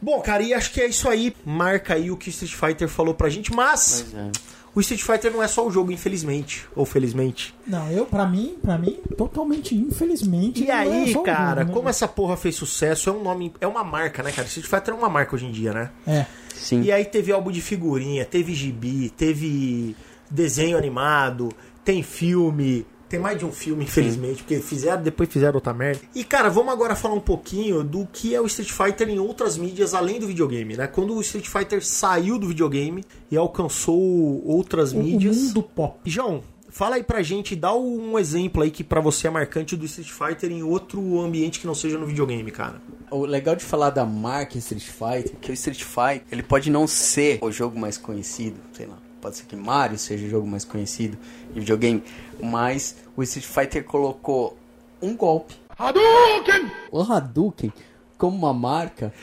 Bom, cara, e acho que é isso aí. Marca aí o que o Street Fighter falou pra gente, mas é. O Street Fighter não é só o jogo, infelizmente, ou felizmente. Não, eu para mim, para mim, totalmente infelizmente. E aí, é cara, jogo, né? como essa porra fez sucesso, é um nome, é uma marca, né, cara? Street Fighter é uma marca hoje em dia, né? É. Sim. E aí teve álbum de figurinha, teve gibi, teve desenho animado, tem filme, Tem mais de um filme, infelizmente, porque fizeram, depois fizeram outra merda. E, cara, vamos agora falar um pouquinho do que é o Street Fighter em outras mídias além do videogame, né? Quando o Street Fighter saiu do videogame e alcançou outras O, o mídias. mundo pop. João, fala aí pra gente, dá um exemplo aí que pra você é marcante do Street Fighter em outro ambiente que não seja no videogame, cara. O legal de falar da marca Street Fighter, que o Street Fighter, ele pode não ser o jogo mais conhecido, sei lá, pode ser que Mario seja o jogo mais conhecido em videogame, mas o Street Fighter colocou um golpe. Hadouken! O Hadouken, como uma marca,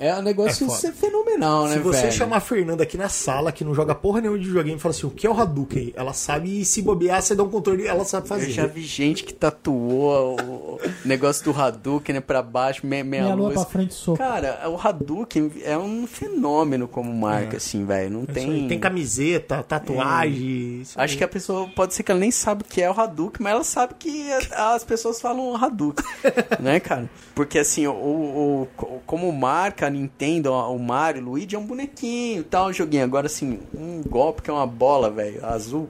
é um negócio É fenomenal, né, Se você velho? chamar a Fernanda aqui na sala, que não joga porra nenhuma de videogame, e fala assim, o que é o Hadouken? Ela sabe, e se bobear, você dá um controle, ela sabe fazer. Eu já vi gente que tatuou o negócio do Hadouken, né, pra baixo, meia, meia, Meia lua luz. pra frente, soco. Cara, o Hadouken é um fenômeno como marca, assim, velho. Não É tem... Tem camiseta, tatuagem. isso Acho que a pessoa pode ser que ela nem sabe o que é o Hadouken, mas ela sabe que as pessoas falam Hadouken, né, cara? Porque assim, o, o- o- como marca, Nintendo, o Mario, o Luigi é um bonequinho, tal, um joguinho. Agora assim, um golpe que é uma bola, velho, azul.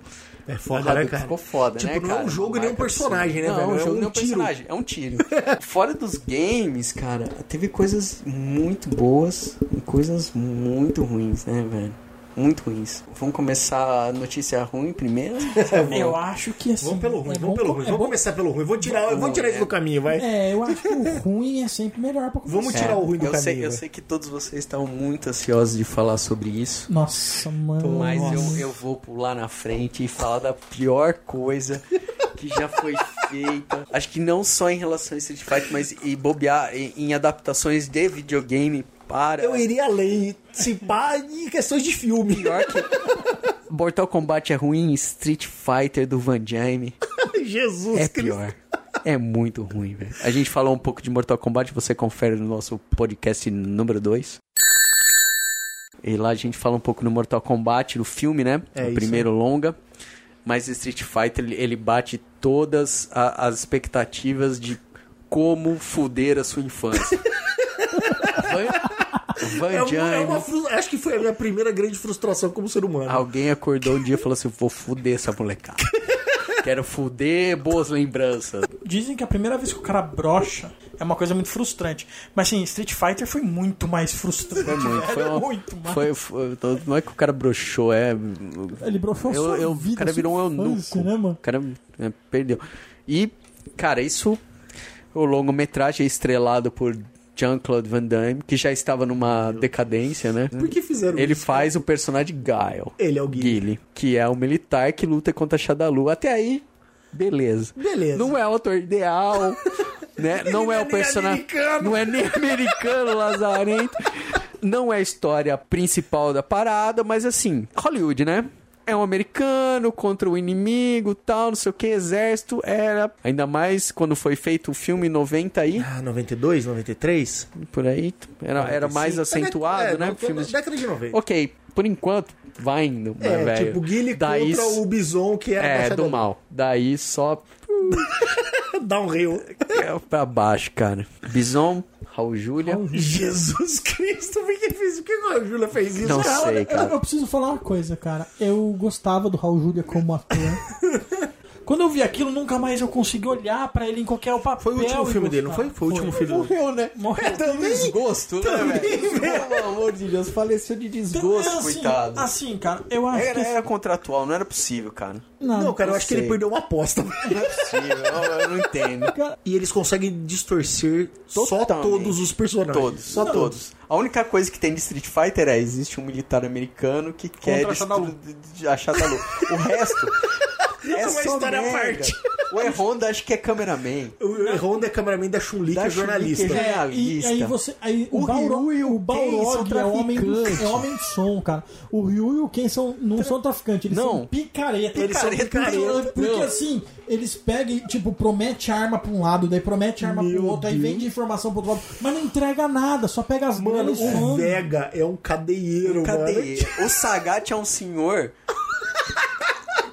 É foda, né, cara? Ficou foda, Tipo, né, não é cara? um jogo nem um marca personagem, né, velho? Não, É é um jogo um nem um tiro. personagem, é um tiro. Fora dos games, cara, teve coisas muito boas e coisas muito ruins, né, velho? Muito ruins. Vamos começar a notícia ruim primeiro? Eu acho que assim. Vamos pelo ruim, é vamos pelo ruim. é Vamos começar pelo ruim. Vou tirar, eu vou tirar isso do caminho, vai. É, eu acho que o ruim é sempre melhor pra começar. Vamos tirar o ruim do eu caminho. sei, eu vai. sei que todos vocês estão muito ansiosos de falar sobre isso. Nossa, mano. Mas nossa. eu, eu vou pular na frente e falar da pior coisa que já foi feita. Acho que não só em relação a Street Fighter, mas e bobear em, em adaptações de videogame para. Eu iria além, se pá, em questões de filme. Pior que. Mortal Kombat é ruim, Street Fighter do Van Damme Jesus é Cristo. pior. É muito ruim, velho. A gente falou um pouco de Mortal Kombat, você confere no nosso podcast número 2. E lá a gente fala um pouco no Mortal Kombat, no filme, né? É o isso. primeiro longa. Mas Street Fighter, ele, bate todas a- as expectativas de como fuder a sua infância. Van, Van É uma, é uma frus- Acho que foi a minha primeira grande frustração como ser humano. Alguém acordou um dia e falou assim: vou fuder essa molecada. Quero fuder boas lembranças. Dizem que a primeira vez que o cara brocha é uma coisa muito frustrante. Mas assim, Street Fighter foi muito mais frustrante. Foi muito, foi, uma- muito mais. foi, foi- não é que o cara broxou, é. Ele broxou a Eu, eu, vida, o cara virou um eunuco. né, mano? O cara é, perdeu. E, cara, isso. O longa-metragem é estrelado por Jean-Claude Van Damme, que já estava numa decadência, né? Por que fizeram Ele isso? faz o personagem Guile. Ele é o Gui. Guile, que é o militar que luta contra a Shadalu. Até aí, beleza. Beleza. Não é o ator ideal, né? Não não é é o personagem. Não é nem americano, Lazarento. Não é a história principal da parada, mas assim, Hollywood, né? É um americano contra o inimigo, tal, não sei o que, exército, era. Ainda mais quando foi feito o filme em 90 aí, Ah, 92, 93? por aí. Era, era mais 95. acentuado, É, né? no- Filmes... Década de 90. Ok, por enquanto, vai indo, É, velho. tipo, o Guile Daí contra o Bison, que era É, do mal. Daí só Downhill. é pra baixo, cara. Bison, Raul Júlia. Jesus Cristo, por que fez? Por que a Júlia fez isso? Não cara? sei, Eu, cara. eu preciso falar uma coisa, cara. Eu gostava do Raul Júlia como ator. Quando eu vi aquilo, nunca mais eu consegui olhar pra ele em qualquer papel. Foi o último filme dele, não foi? Foi o último filme dele. Morreu, né? Morreu. Desgosto, né, velho? Pelo amor de Deus, faleceu de desgosto, Então, assim, coitado. Assim, cara, eu acho Era, que. era contratual, não era possível, cara. Não, cara, eu não acho que ele sei. perdeu uma aposta. Não é possível, eu, eu não entendo. E eles conseguem distorcer só Totalmente. todos os personagens. Todos, só todos. A única coisa que tem de Street Fighter é existe um militar americano que quer a Shadalu. destruir de- a Shadalu. O resto é uma só história à parte. O E-Honda acho que é cameraman. O Honda é cameraman da Chun-Li, que é jornalista. que é E aí você. Aí o, O Balrog, e o Balrog é homem, é homem de som, cara. O Ryu e o Ken são, não são traficantes, eles Não. são picareta. Eles são picareta. Porque Não. assim, eles pegam e, tipo, promete arma pra um lado, daí promete arma Meu pro outro, aí Deus. vende informação pro outro lado, mas não entrega nada, só pega as Mano, grana e o. Vega é um cadeieiro, Cadê mano. ele? O Sagat é um senhor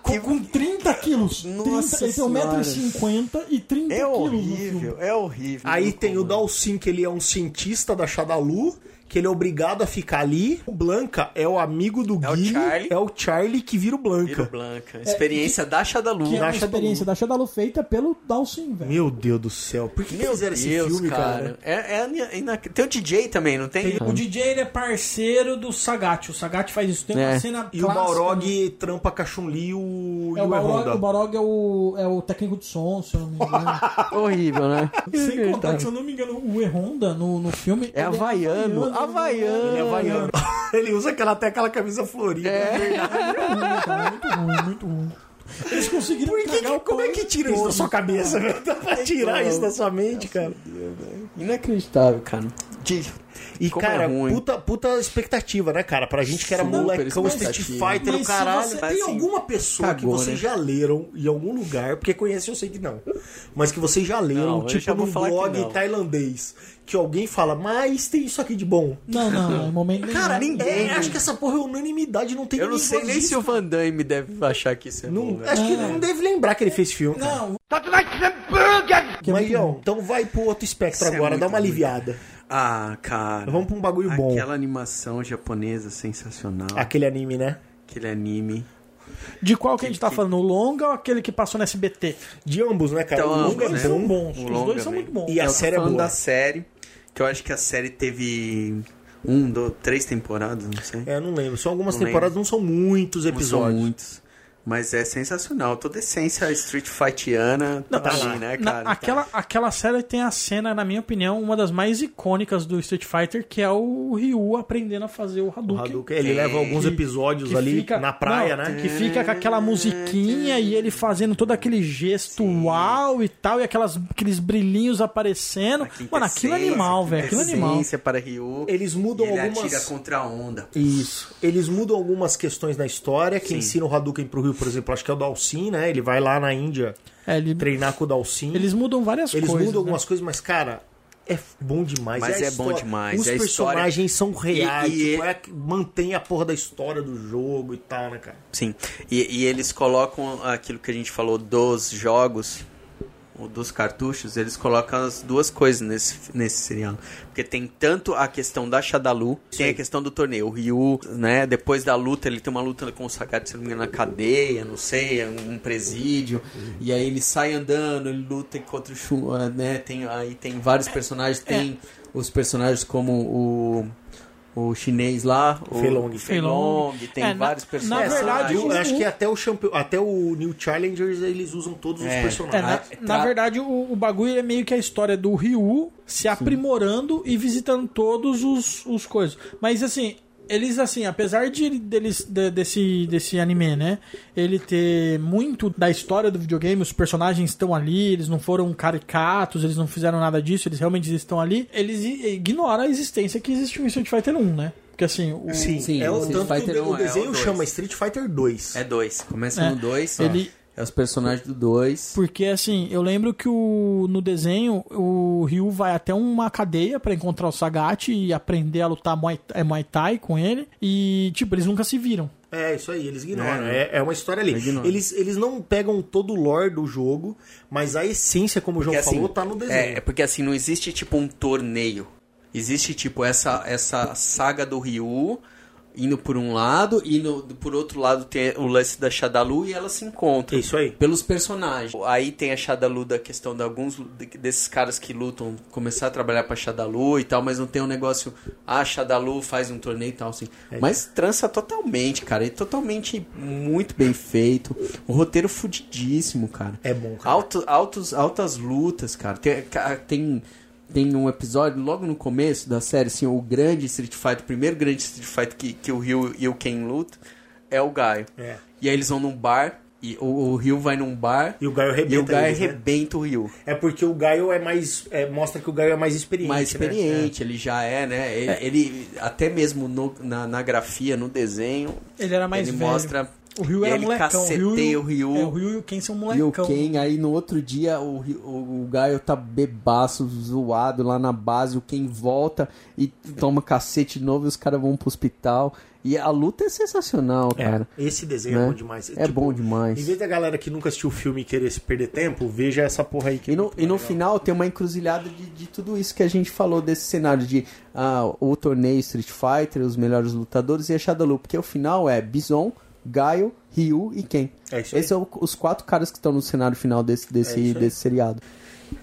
Com, com 30 quilos. Nossa 30, ele tem Senhora. 1,50m e 30 É quilos horrível, filme. é horrível. Aí Não tem o como. Dalsin, que ele é um cientista da Shadalu, que ele é obrigado a ficar ali. O Blanca é o amigo do É o Guile, Charlie. é o Charlie que vira o Blanca. Viro Blanca. Experiência da Shadalu. Que é uma experiência da Shadalu feita pelo Dalsin, velho. Meu Deus do céu, por que Meu fizeram esse Deus, filme, cara? cara. É, é, ina- tem o DJ também, não tem? O DJ ele é parceiro do Sagat. O Sagat faz isso. Tem uma É. cena E o Balrog trampa com a Chun-Li e o, É, o, o Balrog, o Balrog é o, é o técnico de som, se eu não me engano. Horrível, né? Sem contar que, se eu não me engano, o Erronda no, no filme. É ele havaiano. Havaiano. Ele é havaiano. Ele usa aquela, até aquela camisa florida. É. ruim, cara, muito ruim, muito ruim. Eles conseguiram Por que, cagar que- como é que tira isso da sua cabeça, velho? Dá pra tirar isso da sua mente, cara. Inacreditável, cara. E, Como é cara, ruim. puta, puta expectativa, né, cara? Pra gente que era Super molecão, Street. Fighter, o Mas se caralho. você- Tem assim, alguma pessoa que cagou, vocês né? já leram em algum lugar, porque conhece eu sei que não, mas que vocês já leram, Não, tipo, num que blog não. tailandês, que alguém fala, mas tem isso aqui de bom. Não, não, em momento. Cara, ninguém. é, acho que essa porra é unanimidade, não tem Eu não ninguém sei que nem se o. Van Damme deve achar que isso é Não, bom, acho que não deve lembrar que ele fez filme. cara. Não, Mas, que é então vai pro outro espectro Isso é agora, dá muito uma ruim. aliviada. Ah, cara. Vamos pra um bagulho bom. Aquela animação japonesa sensacional. Aquele anime, né? Aquele anime. De qual que a gente tá falando? O longa ou aquele que passou no SBT? De ambos, né, cara? Então, o longa ambos, é né? bom. bons. O Os longa dois são também. muito bons. E a Eu tô série é boa. da série, que eu acho que a série teve um, dois, três temporadas, não sei. É, não lembro. São algumas Não temporadas, não são muitos Não são episódios. muitos. Mas é sensacional. Toda a essência Street Fightiana tá, tá ali, lá. né, Na- cara? Tá. aquela, aquela série tem a cena, na minha opinião, uma das mais icônicas do Street Fighter, que é o Ryu aprendendo a fazer o O Hadouken. Hadouken, ele leva alguns Que- episódios que ali fica- na praia, não, né? Que fica com aquela musiquinha e ele fazendo todo aquele gesto uau e tal, e aquelas, aqueles brilhinhos aparecendo. Mano, aquilo é animal, velho. Aquilo é animal. para Ryu. Eles mudam e ele algumas... atira contra a onda. Isso. Eles mudam algumas questões na história. Quem ensina o Hadouken pro Rio, por exemplo, acho que é o Dalsin, né? Ele vai lá na Índia É, ele- treinar com o Dalsin. eles mudam várias Eles coisas. mudam né? algumas coisas, mas, cara, é bom demais. Mas a é bom demais. Os É a história- personagens são reais. E- e tipo, é- é que mantém a porra da história do jogo e tal, né, cara? Sim. E, e eles colocam aquilo que a gente falou dos jogos, dos cartuchos, eles colocam as duas coisas nesse, nesse serial. Porque tem tanto a questão da Shadalu, tem a questão do torneio. O Ryu, né, depois da luta, ele tem uma luta com o Sagat, se não me engano, na cadeia, não sei, é um presídio. E aí ele sai andando, ele luta contra o Shun, né, tem, aí tem vários personagens, tem os personagens como o... O chinês lá, o Feilong. Feilong, tem É, na- vários na personagens. verdade, Eu o- acho que até o, champion... até o New Challengers eles usam todos os É. É, personagens. na, Ah, na tra- verdade, o, o bagulho é meio que a história do Ryu se aprimorando e visitando todos os, os coisas. Mas assim, eles assim, apesar de ele- deles de- desse desse anime, né, ele ter muito da história do videogame, os personagens estão ali, eles não foram caricatos, eles não fizeram nada disso, eles realmente estão ali. Eles ignoram a existência que existe no Street Fighter 1, né? Porque assim, o Sim, Sim, é o Street tanto que Fighter o, o um é o desenho dois. chama Street Fighter 2. É dois. Começa É. no dois. Ele- É os personagens do dois. Porque assim, eu lembro que o, no desenho o Ryu vai até uma cadeia pra encontrar o Sagat e aprender a lutar Muay, é, Muay Thai com ele. E, tipo, eles nunca se viram. É, isso aí, eles ignoram. É, É, é uma história ali. Eles, eles não pegam todo o lore do jogo, mas a essência, como o João Porque, falou, assim, tá no desenho. É, é porque assim, não existe tipo um torneio. Existe tipo essa, essa saga do Ryu indo por um lado e no, por outro lado tem o lance da Shadalu e elas se encontram. Isso aí. Pelos personagens. Aí tem a Shadalu da questão de alguns desses caras que lutam começar a trabalhar pra Shadalu e tal, mas não tem um negócio, ah, Shadalu faz um torneio e tal, assim. É. Mas trança totalmente, cara. É totalmente muito bem feito. O roteiro fudidíssimo, cara. É bom, cara. Alto, altos, altas lutas, cara. Tem, tem, tem um episódio logo no começo da série, assim, o grande Street Fighter, o primeiro grande Street Fighter que, que o Ryu e o Ken lutam é o Gaio. É. E aí eles vão num bar, e o, o Ryu vai num bar, E o Gaio arrebenta e o Gaio eles, né? arrebenta o Ryu. É porque o Gaio é mais. é, mostra que o Gaio é mais experiente. Mais né? experiente, ele já é, né? Ele, ele- até mesmo no- na, na grafia, no desenho, Ele era mais ele velho. mostra O Ryu E era ele molecão. caceteia o Ryu. É, o Ryu e o Ken são E o molecão. Ken, aí no outro dia o, Ryu- o, o Gaio tá bebaço, zoado lá na base, o Ken volta e toma cacete de novo e os caras vão pro hospital. E a luta é sensacional, cara. Esse desenho é Né? bom demais. É bom demais. Em vez da galera que nunca assistiu o filme e querer se perder tempo, veja essa porra aí que E é no, muito e no final tem uma encruzilhada de, de tudo isso que a gente falou desse cenário de ah, o torneio Street Fighter, os melhores lutadores e a Shadowloo, porque o final é Bison, Gaio, Ryu e Ken. É isso aí. Esses são os quatro caras que estão no cenário final desse, É desse, aí. desse seriado.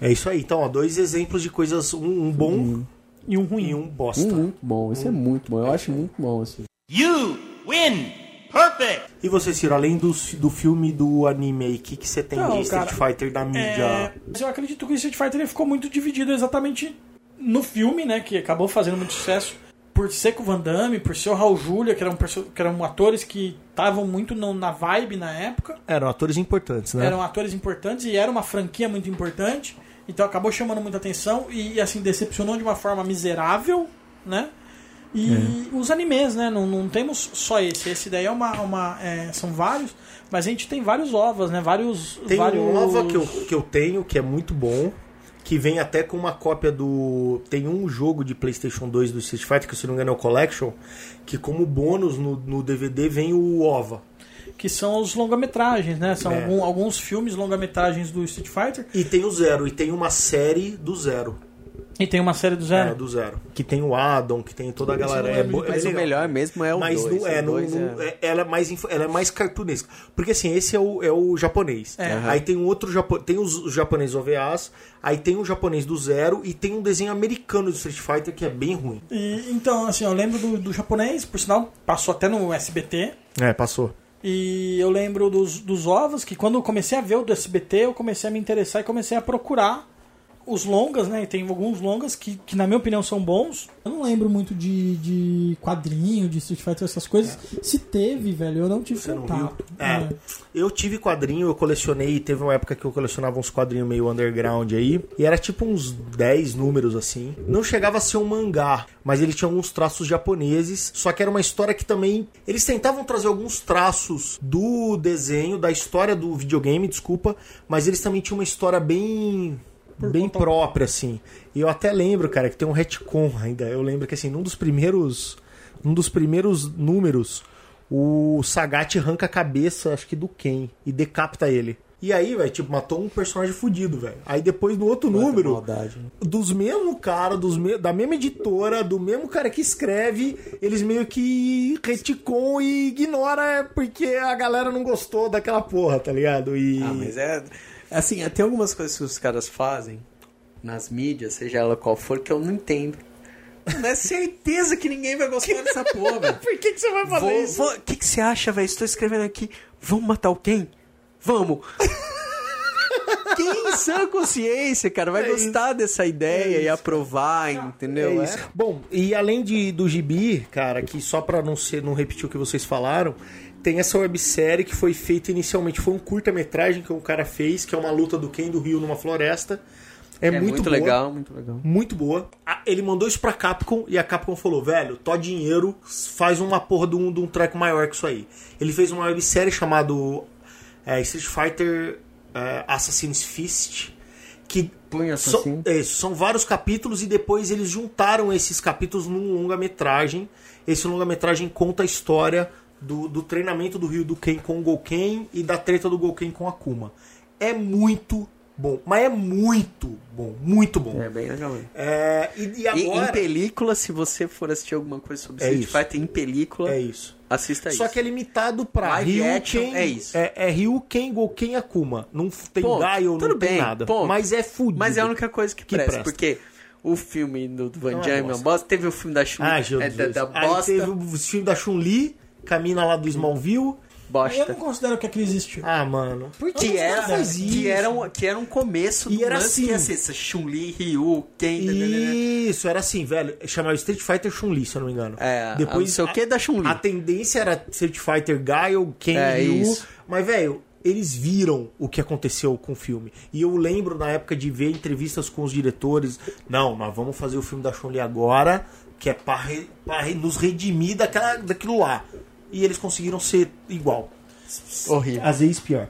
É isso aí. Então, ó, dois exemplos de coisas, um, um bom E um ruim. e um bosta. Um muito bom, esse é muito bom, eu acho muito bom assim. You win. Perfect. E você, Ciro, além do, do filme e do anime aí, o que, que você tem Não, de Street cara, Fighter da mídia? É, mas eu acredito que o Street Fighter ele ficou muito dividido exatamente no filme, né? Que acabou fazendo muito sucesso. Por ser com o Van Damme, por ser o Raul Julia, que eram, que eram atores que estavam muito no- na vibe na época. Eram atores importantes, né? Eram atores importantes e era uma franquia muito importante. Então acabou chamando muita atenção e assim, decepcionou de uma forma miserável, né? E os animes, né? Não, não temos só esse. Esse daí é uma. uma é, são vários, mas a gente tem vários ovas, né? Vários. Tem vários... um OVA que eu, que eu tenho, que é muito bom, que vem até com uma cópia do... Tem um jogo de Playstation 2 do Street Fighter, que se não me engano é o Collection, que como bônus no, no DVD vem o OVA. que são os longa-metragens, né? São É. algum- alguns filmes longa-metragens do Street Fighter. E tem o Zero, e tem uma série do Zero. E tem uma série do É, Zero. do Zero. Que tem o Adam, que tem toda a galera. É, bo- é Mas o legal. melhor mesmo é o Mas 2. não é, não, não- é- ela, é mais, ela é mais cartunesca. Porque assim, esse é o, é o japonês. É. Aí tem um outro japo, tem os, os japoneses OVAs, aí tem o japonês do zero e tem um desenho americano do Street Fighter que é bem ruim. E, então, assim, eu lembro do, do japonês, por sinal, passou até no SBT. É, passou. E eu lembro dos, dos ovos, que quando eu comecei a ver o do SBT, eu comecei a me interessar e comecei a procurar os longas, né? Tem alguns longas que, que na minha opinião, são bons. Eu não lembro muito de, de quadrinho, de Street Fighter, essas coisas. Se teve, velho, eu não tive Você não contato. viu? É. Eu tive quadrinho, eu colecionei, teve uma época que eu colecionava uns quadrinhos meio underground aí, e era tipo uns 10 números assim. Não chegava a ser um mangá, mas ele tinha alguns traços japoneses, só que era uma história que também eles tentavam trazer alguns traços do desenho, da história do videogame, desculpa, mas eles também tinham uma história bem bem própria assim. E eu até lembro, cara, que tem um retcon ainda. Eu lembro que assim, num dos primeiros num dos primeiros números, o Sagat arranca a cabeça, acho que do Ken, e decapita ele. E aí, velho, tipo, matou um personagem fudido, velho. Aí depois no outro número, Maldade. né? dos mesmos cara, dos me- da mesma editora, do mesmo cara que escreve, eles meio que reticam e ignora porque a galera não gostou daquela porra, tá ligado? E Ah, mas é. Assim, tem algumas coisas que os caras fazem nas mídias, seja ela qual for, que eu não entendo. Não é certeza que ninguém vai gostar dessa porra, velho. por que, que você vai fazer isso? O que, que você acha, velho? Estou escrevendo aqui. Vamos matar quem? Vamos! Quem em sã consciência, cara, vai É gostar dessa ideia e aprovar, entendeu? É isso. Bom, e além de, do Gibi, cara, que só pra não, ser, não repetir o que vocês falaram, tem essa websérie que foi feita inicialmente, foi um curta-metragem que um cara fez, que é uma luta do Ken do Rio numa floresta. É, É muito, muito, boa, legal, muito legal. Muito boa. Ele mandou isso pra Capcom e a Capcom falou, velho, tó dinheiro, faz uma porra de um, de um treco maior que isso aí. Ele fez uma websérie chamado é, Street Fighter é, Assassin's Fist, que são, é, são vários capítulos e depois eles juntaram esses capítulos num longa-metragem. Esse longa-metragem conta a história do, do treinamento do Ryu do Ken com o Gouken e da treta do Gouken com a Akuma. É muito bom, mas é muito bom, muito bom. É bem legal. É, e, e E agora... em película, se você for assistir alguma coisa sobre É Street. Fighter em película, É isso. assista isso. Só que é limitado pra Live Ryu, action, Ken, é isso. É, é Ryu, Ken, Gouken, Akuma. Não tem Ponto. Gaio, não Tudo tem bem, nada. ponto. Mas é fudido. Mas é a única coisa que, Que presta, presta. porque o filme do, Van é Damme é uma bosta. teve o filme da Chun Ah, é, da, da Aí bosta, teve o filme da Chun-Li, Camina lá do Smallville. Aí eu não bosta. considero que aquilo existiu. Ah, mano. Por que era, faz que, era um, que era um começo E do era assim. que ia ser essa Chun-Li, Ryu, Ken... nananana. Isso, era assim, velho. Chamava Street Fighter Chun-Li, se eu não me engano. É, Depois, não sei o que da Chun-Li. A tendência era Street Fighter Gaio, Ken É, Ryu. isso. Mas, velho, eles viram o que aconteceu com o filme. E eu lembro na época de ver entrevistas com os diretores. Não, nós vamos fazer o filme da Chun-Li agora, que é pra, re- pra re- nos redimir daquela, daquilo lá. E eles conseguiram ser igual. Horrível. Às vezes pior.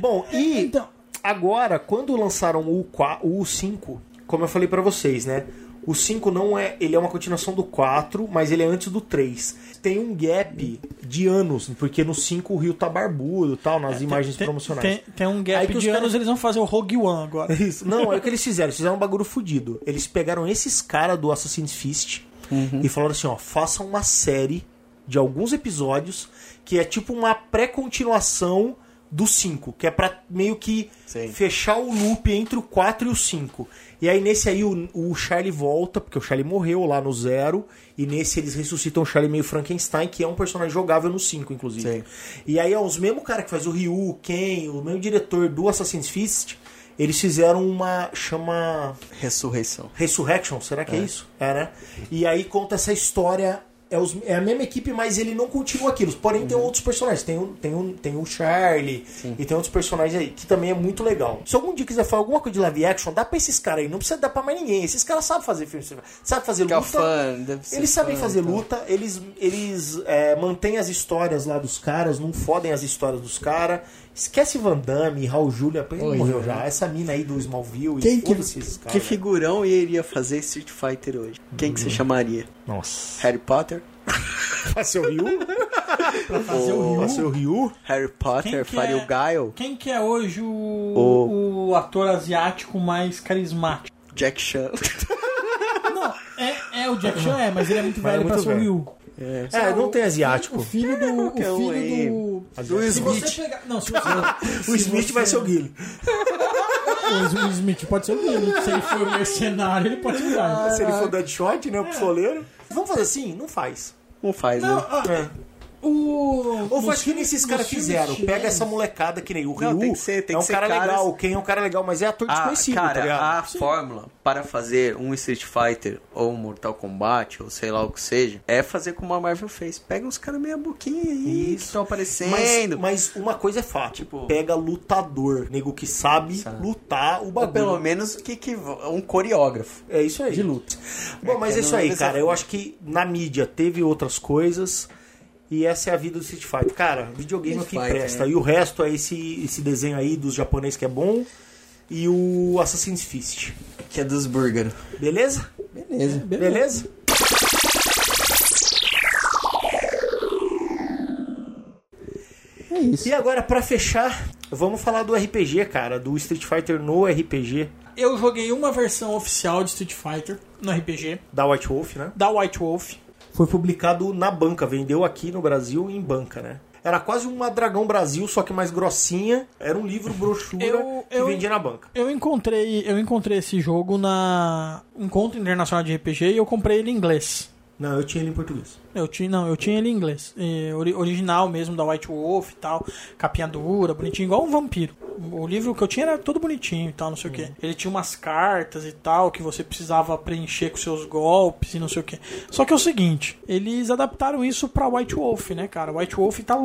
Bom, e Então, agora, quando lançaram o, 4, o 5, como eu falei pra vocês, né? O 5 não é. Ele é uma continuação do 4, mas ele é antes do 3. Tem um gap de anos, porque no 5 o Rio tá barbudo e tal, nas imagens tem, promocionais. tem, tem um Aí gap de caras- anos, eles vão fazer o Rogue One agora. Isso. Não, é o que eles fizeram. Eles fizeram um bagulho fudido. Eles pegaram esses caras do Assassin's Fist Uhum. e falaram assim: ó, façam uma série de alguns episódios que é tipo uma pré-continuação do 5, que é pra meio que Sim. fechar o loop entre o 4 e o 5. E aí nesse aí o, o Charlie volta, porque o Charlie morreu lá no zero, e nesse eles ressuscitam o Charlie meio Frankenstein, que é um personagem jogável no 5, inclusive. Sim. E aí é os mesmos cara que faz o Ryu, o Ken, o mesmo diretor do Assassin's Fist, eles fizeram uma chama Ressurreição. Resurrection, será que é, isso? É, né? E aí conta essa história. É, os- é a mesma equipe, mas ele não continua aquilo. Porém, tem outros personagens. Tem o, tem o, tem o Charlie e tem outros personagens aí, que também é muito legal. Se algum dia quiser falar alguma coisa de live action, dá pra esses caras aí. Não precisa dar pra mais ninguém. Esses caras sabem fazer filme. Sabem fazer luta. fã, Eles sabem fã, fazer então. luta, eles, eles é, mantêm as histórias lá dos caras, não fodem as histórias dos caras. Esquece Van Damme, Raul Julia, ele Oi, morreu né? já. Essa mina aí do Smallville, Quem e que, esses caras. que figurão iria fazer Street Fighter hoje? Quem que você chamaria? Nossa. Harry Potter? Pra ser o Ryu? Pra fazer o Pra Ryu. ser o Ryu? Harry Potter faria é- o Guile? Quem que é hoje o, o... ator asiático mais carismático? Jack Chan. Não, é, é o Jack Chan, é, mas ele é muito Mas é velho pra muito ser o. Ryu. É, não tem asiático. O filho do. O Qualquer um aí. filho do. Smith. você pegar. Não, se você. O Smith vai ser o Guilherme. O Smith pode ser o Guilherme. Se ele for mercenário, ele pode ser o Guilherme. Se ele for Deadshot, né? O pistoleiro. Vamos fazer assim? Não faz. Não faz, Não, né? ah, É. o. Ou faz que nem filmes- esses caras filmes fizeram. chineses- Pega essa molecada que nem o Ryu. Não, tem que ser- tem é um que ser cara caras- legal. Quem é um cara legal, mas é ator Ah, desconhecido, tá cara, ligado? a fórmula para fazer um Street Fighter ou um Mortal Kombat ou sei lá o que seja é fazer como a Marvel fez. Pega uns caras meia boquinha aí que Isso. estão Mas, aparecendo. mas uma coisa é fato. Tipo- pega lutador. Nego que sabe, lutar o ou bagulho. pelo menos que, que um coreógrafo. É isso aí. de luta. Bom, mas que é isso é aí, cara. Eu acho que na mídia teve outras coisas. E essa é a vida do Street Fighter. Cara, videogame é o que Street Fighter, presta. né? E o resto é esse, esse desenho aí dos japoneses que é bom. E o Assassin's Fist. Que é dos burger. Beleza? Beleza. Beleza? É isso. E agora, pra fechar, vamos falar do RPG, cara. Do Street Fighter no RPG Eu joguei uma versão oficial de Street Fighter no RPG, da White Wolf, né? da White Wolf. Foi publicado na banca, vendeu aqui no Brasil em banca, né? Era quase uma Dragão Brasil, só que mais grossinha. Era um livro brochura Eu- que eu- vendia na banca. Eu encontrei, eu encontrei esse jogo na Encontro Internacional de RPG e eu comprei ele em inglês. Não, eu tinha ele em português. Eu tinha, não, eu tinha ele em inglês. Ori- original mesmo, da White Wolf e tal. Capinha dura, bonitinho, igual um vampiro. O livro que eu tinha era todo bonitinho e tal, não sei o que. Ele tinha umas cartas e tal, que você precisava preencher com seus golpes e não sei o que. Só que é o seguinte, eles adaptaram isso pra White Wolf, né, cara? White Wolf tá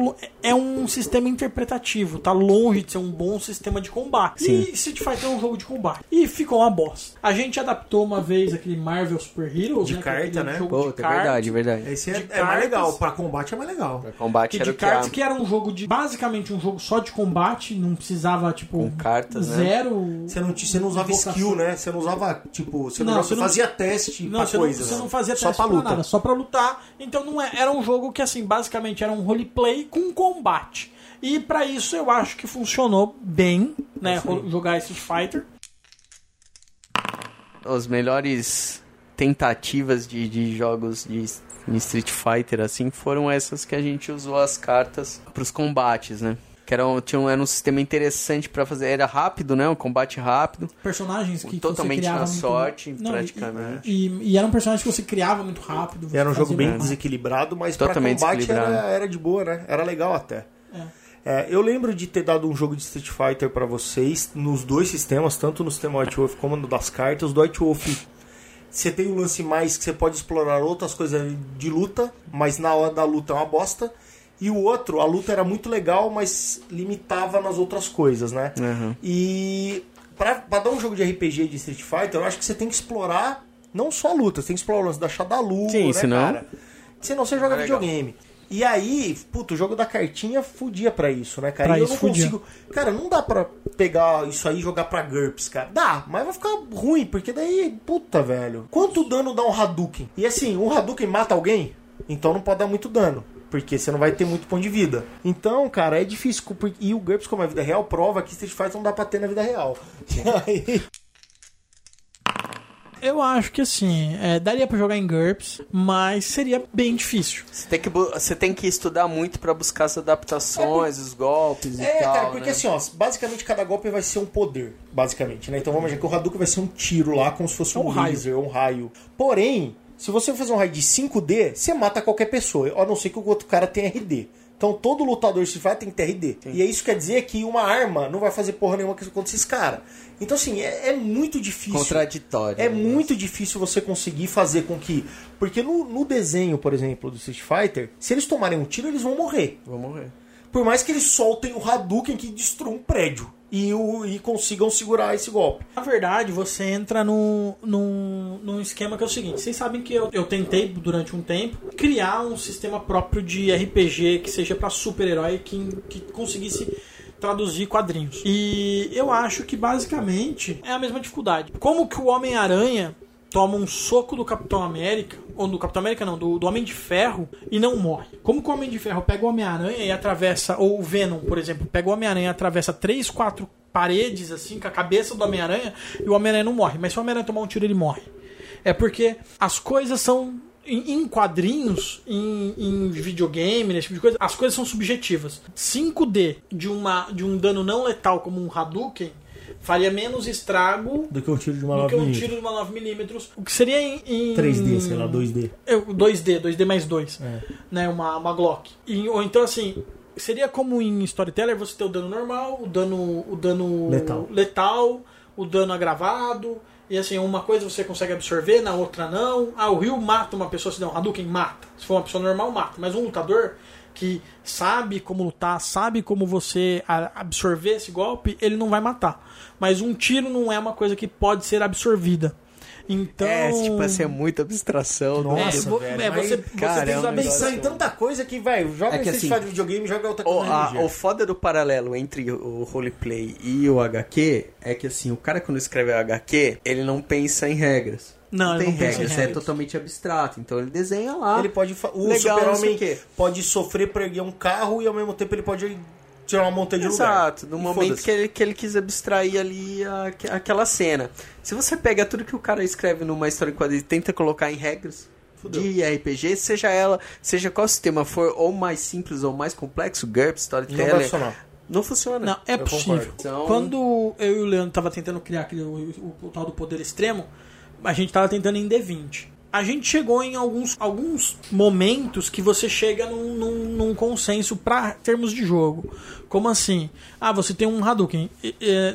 é um sistema interpretativo, tá longe de ser um bom sistema de combate. E Street Fighter é um jogo de combate. E ficou uma bosta. A gente adaptou uma vez aquele Marvel Super Heroes, De né, é carta, né? jogo de Puta, é cartas. verdade, verdade. Esse é, De é mais cartas. legal. Pra combate é mais legal. Combate Que era de que cartas a... que era um jogo de. Basicamente um jogo só de combate, não precisava, tipo. Com cartas, né? zero. Você não, você não usava invocação. skill, né? Você não usava, tipo, você não, Não, você não- fazia teste Não, pra você, coisa. não, você né? não fazia Só teste pra pra luta. nada, só pra lutar. Então não é, era um jogo que, assim, basicamente era um roleplay com combate. E pra isso eu acho que funcionou bem, né? Jogar Street Fighter. As melhores tentativas de, de jogos de de Street Fighter, assim, foram essas que a gente usou as cartas pros combates, né? Que era um, tinha um, era um sistema interessante pra fazer. Era rápido, né? Um combate rápido. Personagens que Totalmente você criava na muito- sorte, Não, e- praticamente. E, e eram personagens que você criava muito rápido. você Era um jogo bem muito desequilibrado, mas Totalmente pra combate era, era de boa, né? Era legal até. É, eu lembro de ter dado um jogo de Street Fighter pra vocês nos dois sistemas, tanto no sistema White Wolf como no das cartas. Do White Wolf, você tem um lance mais que você pode explorar outras coisas de luta, mas na hora da luta é uma bosta. E o outro, a luta era muito legal, mas limitava nas outras coisas, né? Uhum. E pra, pra dar um jogo de RPG de Street Fighter, eu acho que você tem que explorar não só a luta, você tem que explorar o lance da Shadalu, Sim, né, senão- cara? Senão você joga É legal. videogame. E aí, puto, o jogo da cartinha fudia pra isso, né, cara? Pra e eu não fudia. consigo. Cara, não dá pra pegar isso aí e jogar pra GURPS, cara. Dá, mas vai ficar ruim, porque daí, puta, velho. Quanto dano dá um Hadouken? E assim, um Hadouken mata alguém? Então não pode dar muito dano. Porque você não vai ter muito ponto de vida. Então, cara, é difícil. E o GURPS, como é vida real, prova que Street Fighter não dá pra ter na vida real. E aí, Eu acho que assim, é, daria pra jogar em GURPS, mas seria bem difícil. Você tem que, você tem que estudar muito pra buscar as adaptações, os golpes e É, tal. cara, porque né? assim, ó, basicamente cada golpe vai ser um poder, basicamente, né? Então vamos imaginar que o Hadouken vai ser um tiro lá, como se fosse É um, um raio. laser, um raio. Porém, se você fazer um raio de 5D, você mata qualquer pessoa, a não ser que o outro cara tenha RD. Então todo lutador Street Fighter tem que ter RD. E isso quer dizer que uma arma não vai fazer porra nenhuma contra esses caras. Então assim, é, é muito difícil. Contraditório. É né? muito difícil você conseguir fazer com que. Porque no, no desenho, por exemplo, do Street Fighter, se eles tomarem um tiro, eles vão morrer. Vou morrer. Por mais que eles soltem o Hadouken que destrua um prédio e, o, e consigam segurar esse golpe. Na verdade, você entra num, num, num esquema que é o seguinte: vocês sabem que eu, eu tentei durante um tempo criar um sistema próprio de RPG que seja pra super-herói que, que conseguisse traduzir quadrinhos. E eu acho que basicamente é a mesma dificuldade. Como que o Homem-Aranha toma um soco do Capitão América, ou do Capitão América não, do, do Homem de Ferro e não morre. Como que o Homem de Ferro pega o Homem-Aranha e atravessa, ou o Venom, por exemplo, pega o Homem-Aranha e atravessa três, quatro paredes assim com a cabeça do Homem-Aranha e o Homem-Aranha não morre. Mas se o Homem-Aranha tomar um tiro, ele morre. É porque as coisas são em, quadrinhos, em, em videogame, nesse tipo de coisa, as coisas são subjetivas. 5D de, uma, de um dano não letal como um Hadouken faria menos estrago Do que um tiro de uma do que um 9mm. tiro de uma 9mm. O que seria em, em 3D, sei lá, 2D. eu- 2D, 2D mais 2. É. Né, uma, uma Glock. E- ou então assim, seria como em Storyteller você ter o dano normal, o dano, o dano Letal. letal, o dano agravado. E assim, uma coisa você consegue absorver, na outra não. Ah, o Ryu mata uma pessoa, se der um Hadouken, mata. Se for uma pessoa normal, mata. Mas um lutador que sabe como lutar, sabe como você absorver esse golpe, ele não vai matar. Mas um tiro não é uma coisa que pode ser absorvida. Então. É, tipo assim, é muita abstração. né? É, Nossa, vo- velho, é, mas, você, você cara, tem é que um saber Pensar em tanta coisa que vai, joga É que assim, Fighter videogame, joga outra O, coisa. a- RPG. o foda do paralelo entre o roleplay e o HQ é que assim, o cara quando escreve HQ, ele não pensa em regras. Não, ele tem não pensa em regras, é totalmente abstrato. Então ele desenha lá. Ele pode. O não super-homem pode sofrer pra erguer um carro e ao mesmo tempo ele pode tirar uma montanha de lugar. Exato, no E momento que ele, que ele quis abstrair ali a- aquela cena. Se você pega tudo que o cara escreve numa história em quadrinhos e tenta colocar em regras de RPG, seja ela, seja qual sistema for, ou mais simples ou mais complexo, GURPS, Não vai Storyteller, funcionar. não funciona. Não, é Eu possível. Então- Quando eu e o Leandro tava tentando criar aquele, o, o- o tal do poder extremo, a gente tava tentando em D20. A gente chegou em alguns, alguns momentos que você chega num, num, num consenso para termos de jogo. Como assim? Ah, você tem um Hadouken.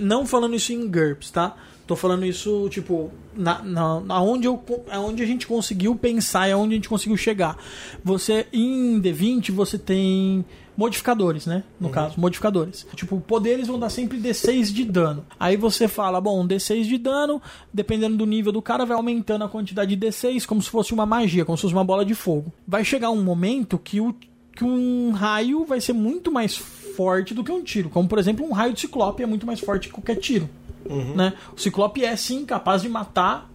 Não falando isso em GURPS, tá? Tô falando isso, tipo, na, na, onde, eu, aonde a gente conseguiu pensar e aonde a gente conseguiu chegar. Você, em D20, você tem modificadores, né? No caso, modificadores. Tipo, poderes vão dar sempre D6 de dano. Aí você fala, bom, D6 de dano, dependendo do nível do cara, vai aumentando a quantidade de D6 como se fosse uma magia, como se fosse uma bola de fogo. Vai chegar um momento que, o, que um raio vai ser muito mais forte do que um tiro. Como, por exemplo, um raio de ciclope é muito mais forte que qualquer tiro. Né? O ciclope é sim capaz de matar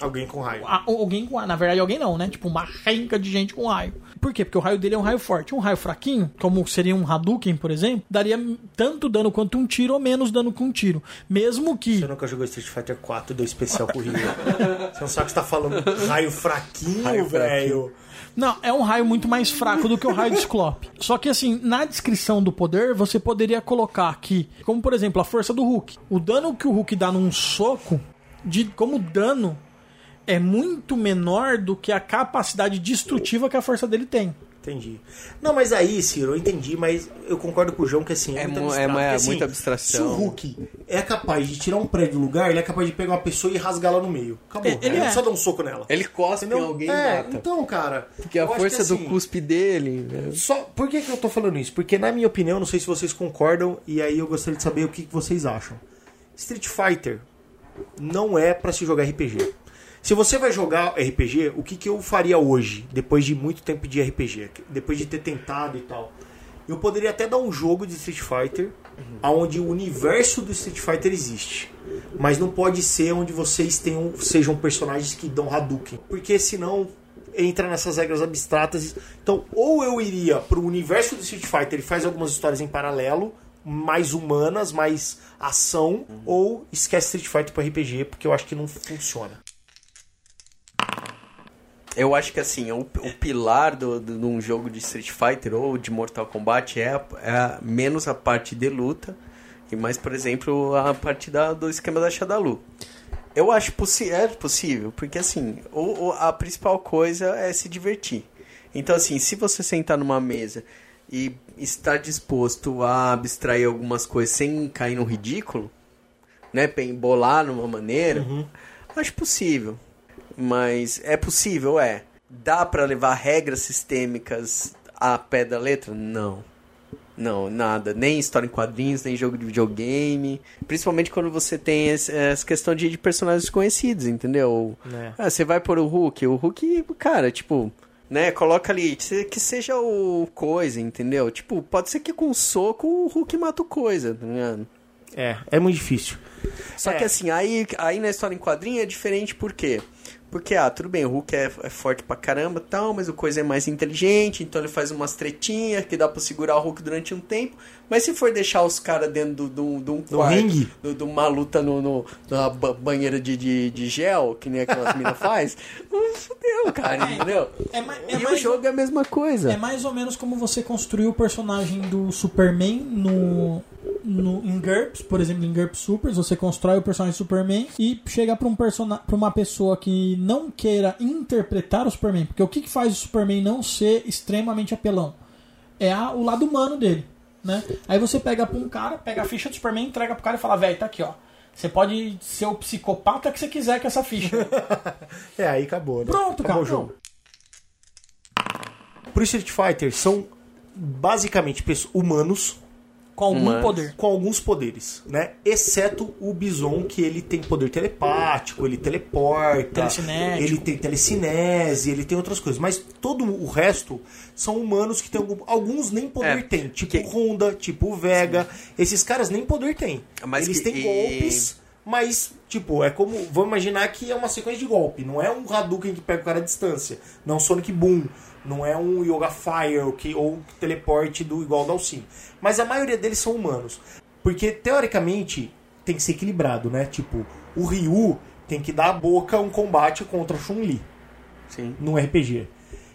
Alguém com raio. a- alguém com na verdade alguém não, né? Tipo uma renca de gente com raio. Por quê? Porque o raio dele é um raio forte. Um raio fraquinho, como seria um Hadouken, por exemplo, daria tanto dano quanto um tiro ou menos dano que um tiro. Mesmo que Você nunca jogou Street Fighter 4 do especial com o Rio. Você não sabe que você tá falando raio fraquinho, Raio velho. Não, é um raio muito mais fraco do que o raio de Ciclope. Só que assim, na descrição do poder, você poderia colocar aqui, como por exemplo, a força do Hulk. O dano que o Hulk dá num soco, de como dano, é muito menor do que a capacidade destrutiva que a força dele tem. Entendi. Não, mas aí, Ciro, eu entendi, mas eu concordo com o João que assim, é, É muito mu- é abstrato. uma- é assim, muita abstração. Se o Hulk é capaz de tirar um prédio do lugar, ele é capaz de pegar uma pessoa e rasgá-la no meio. Acabou. Ele Ele é. não precisa dar um soco nela. Ele cospe em Entendeu? alguém e é, mata. então, cara. Porque a força que, do assim, cuspe dele. né? Só, por que, que eu tô falando isso? Porque, na minha opinião, não sei se vocês concordam, e aí eu gostaria de saber o que, que vocês acham. Street Fighter não é pra se jogar RPG. Se você vai jogar RPG, o que, que eu faria hoje, depois de muito tempo de RPG? Depois de ter tentado e tal. Eu poderia até dar um jogo de Street Fighter onde o universo do Street Fighter existe. Mas não pode ser onde vocês tenham, sejam personagens que dão Hadouken. Porque senão entra nessas regras abstratas. Então, ou eu iria pro universo do Street Fighter e faz algumas histórias em paralelo, mais humanas, mais ação, ou esquece Street Fighter pro RPG, porque eu acho que não funciona. Eu acho que assim, o, o pilar do, do, de um jogo de Street Fighter ou de Mortal Kombat é, a- é a- menos a parte de luta e mais, por exemplo, a parte da, do esquema da Shadalu. Eu acho possi é possível, porque assim, o, o- a principal coisa é se divertir. Então, assim, se você sentar numa mesa e estar disposto a abstrair algumas coisas sem cair no ridículo, né, embolar numa maneira, acho possível. Mas é possível, é. Dá pra levar regras sistêmicas a pé da letra? Não. Não, nada. Nem história em quadrinhos, nem jogo de videogame. Principalmente quando você tem essa questão de, de personagens conhecidos, entendeu? É. Ah, você vai por o Hulk. O Hulk, cara, tipo, né? Coloca ali, que seja o coisa, entendeu? Tipo, pode ser que com um soco o Hulk mata o coisa, tá ligado? É, é muito difícil. Só É. que assim, aí, aí na história em quadrinho é diferente por quê? Porque, ah, tudo bem, o Hulk é, é forte pra caramba e tal, mas o Coisa é mais inteligente, então ele faz umas tretinhas que dá pra segurar o Hulk durante um tempo. Mas se for deixar os caras dentro de um quarto, ringue? do- de uma luta no, no, numa ba- banheira de, de, de gel, que nem aquelas minas faz, hum, fudeu, cara, entendeu? É, é e o jogo é a mesma coisa. É mais ou menos como você construiu o personagem do Superman no, no em GURPS, por exemplo, em GURPS Supers, você constrói o personagem Superman e chega pra, um persona pra uma pessoa que não queira interpretar o Superman, porque o que, que faz o Superman não ser extremamente apelão? É a- o lado humano dele, né? Aí você pega pra um cara, pega a ficha do Superman, entrega pro cara e fala, velho, tá aqui, ó. Você pode ser o psicopata que você quiser com essa ficha. É, aí acabou, né? Pronto, acabou cara. o jogo. Pro Street Fighter são basicamente humanos Com algum Humanos. poder. com alguns poderes, né? Exceto o Bison, que ele tem poder telepático, ele teleporta, Telecinético. ele tem telecinese, ele tem outras coisas. Mas todo o resto são humanos que tem algum, alguns nem poder É, tem, tipo que- Honda, tipo Vega. Esses caras nem poder têm. Mas Eles que- têm golpes, mas tipo, é como, vamos imaginar que é uma sequência de golpe, não é um Hadouken que pega o cara à distância, não Sonic Boom, não é um Yoga Fire que, ou teleporte do igual ao Dalsim. Mas a maioria deles são humanos. Porque, teoricamente, tem que ser equilibrado, né? Tipo, o Ryu tem que dar a boca a um combate contra a Chun-Li Sim. num RPG.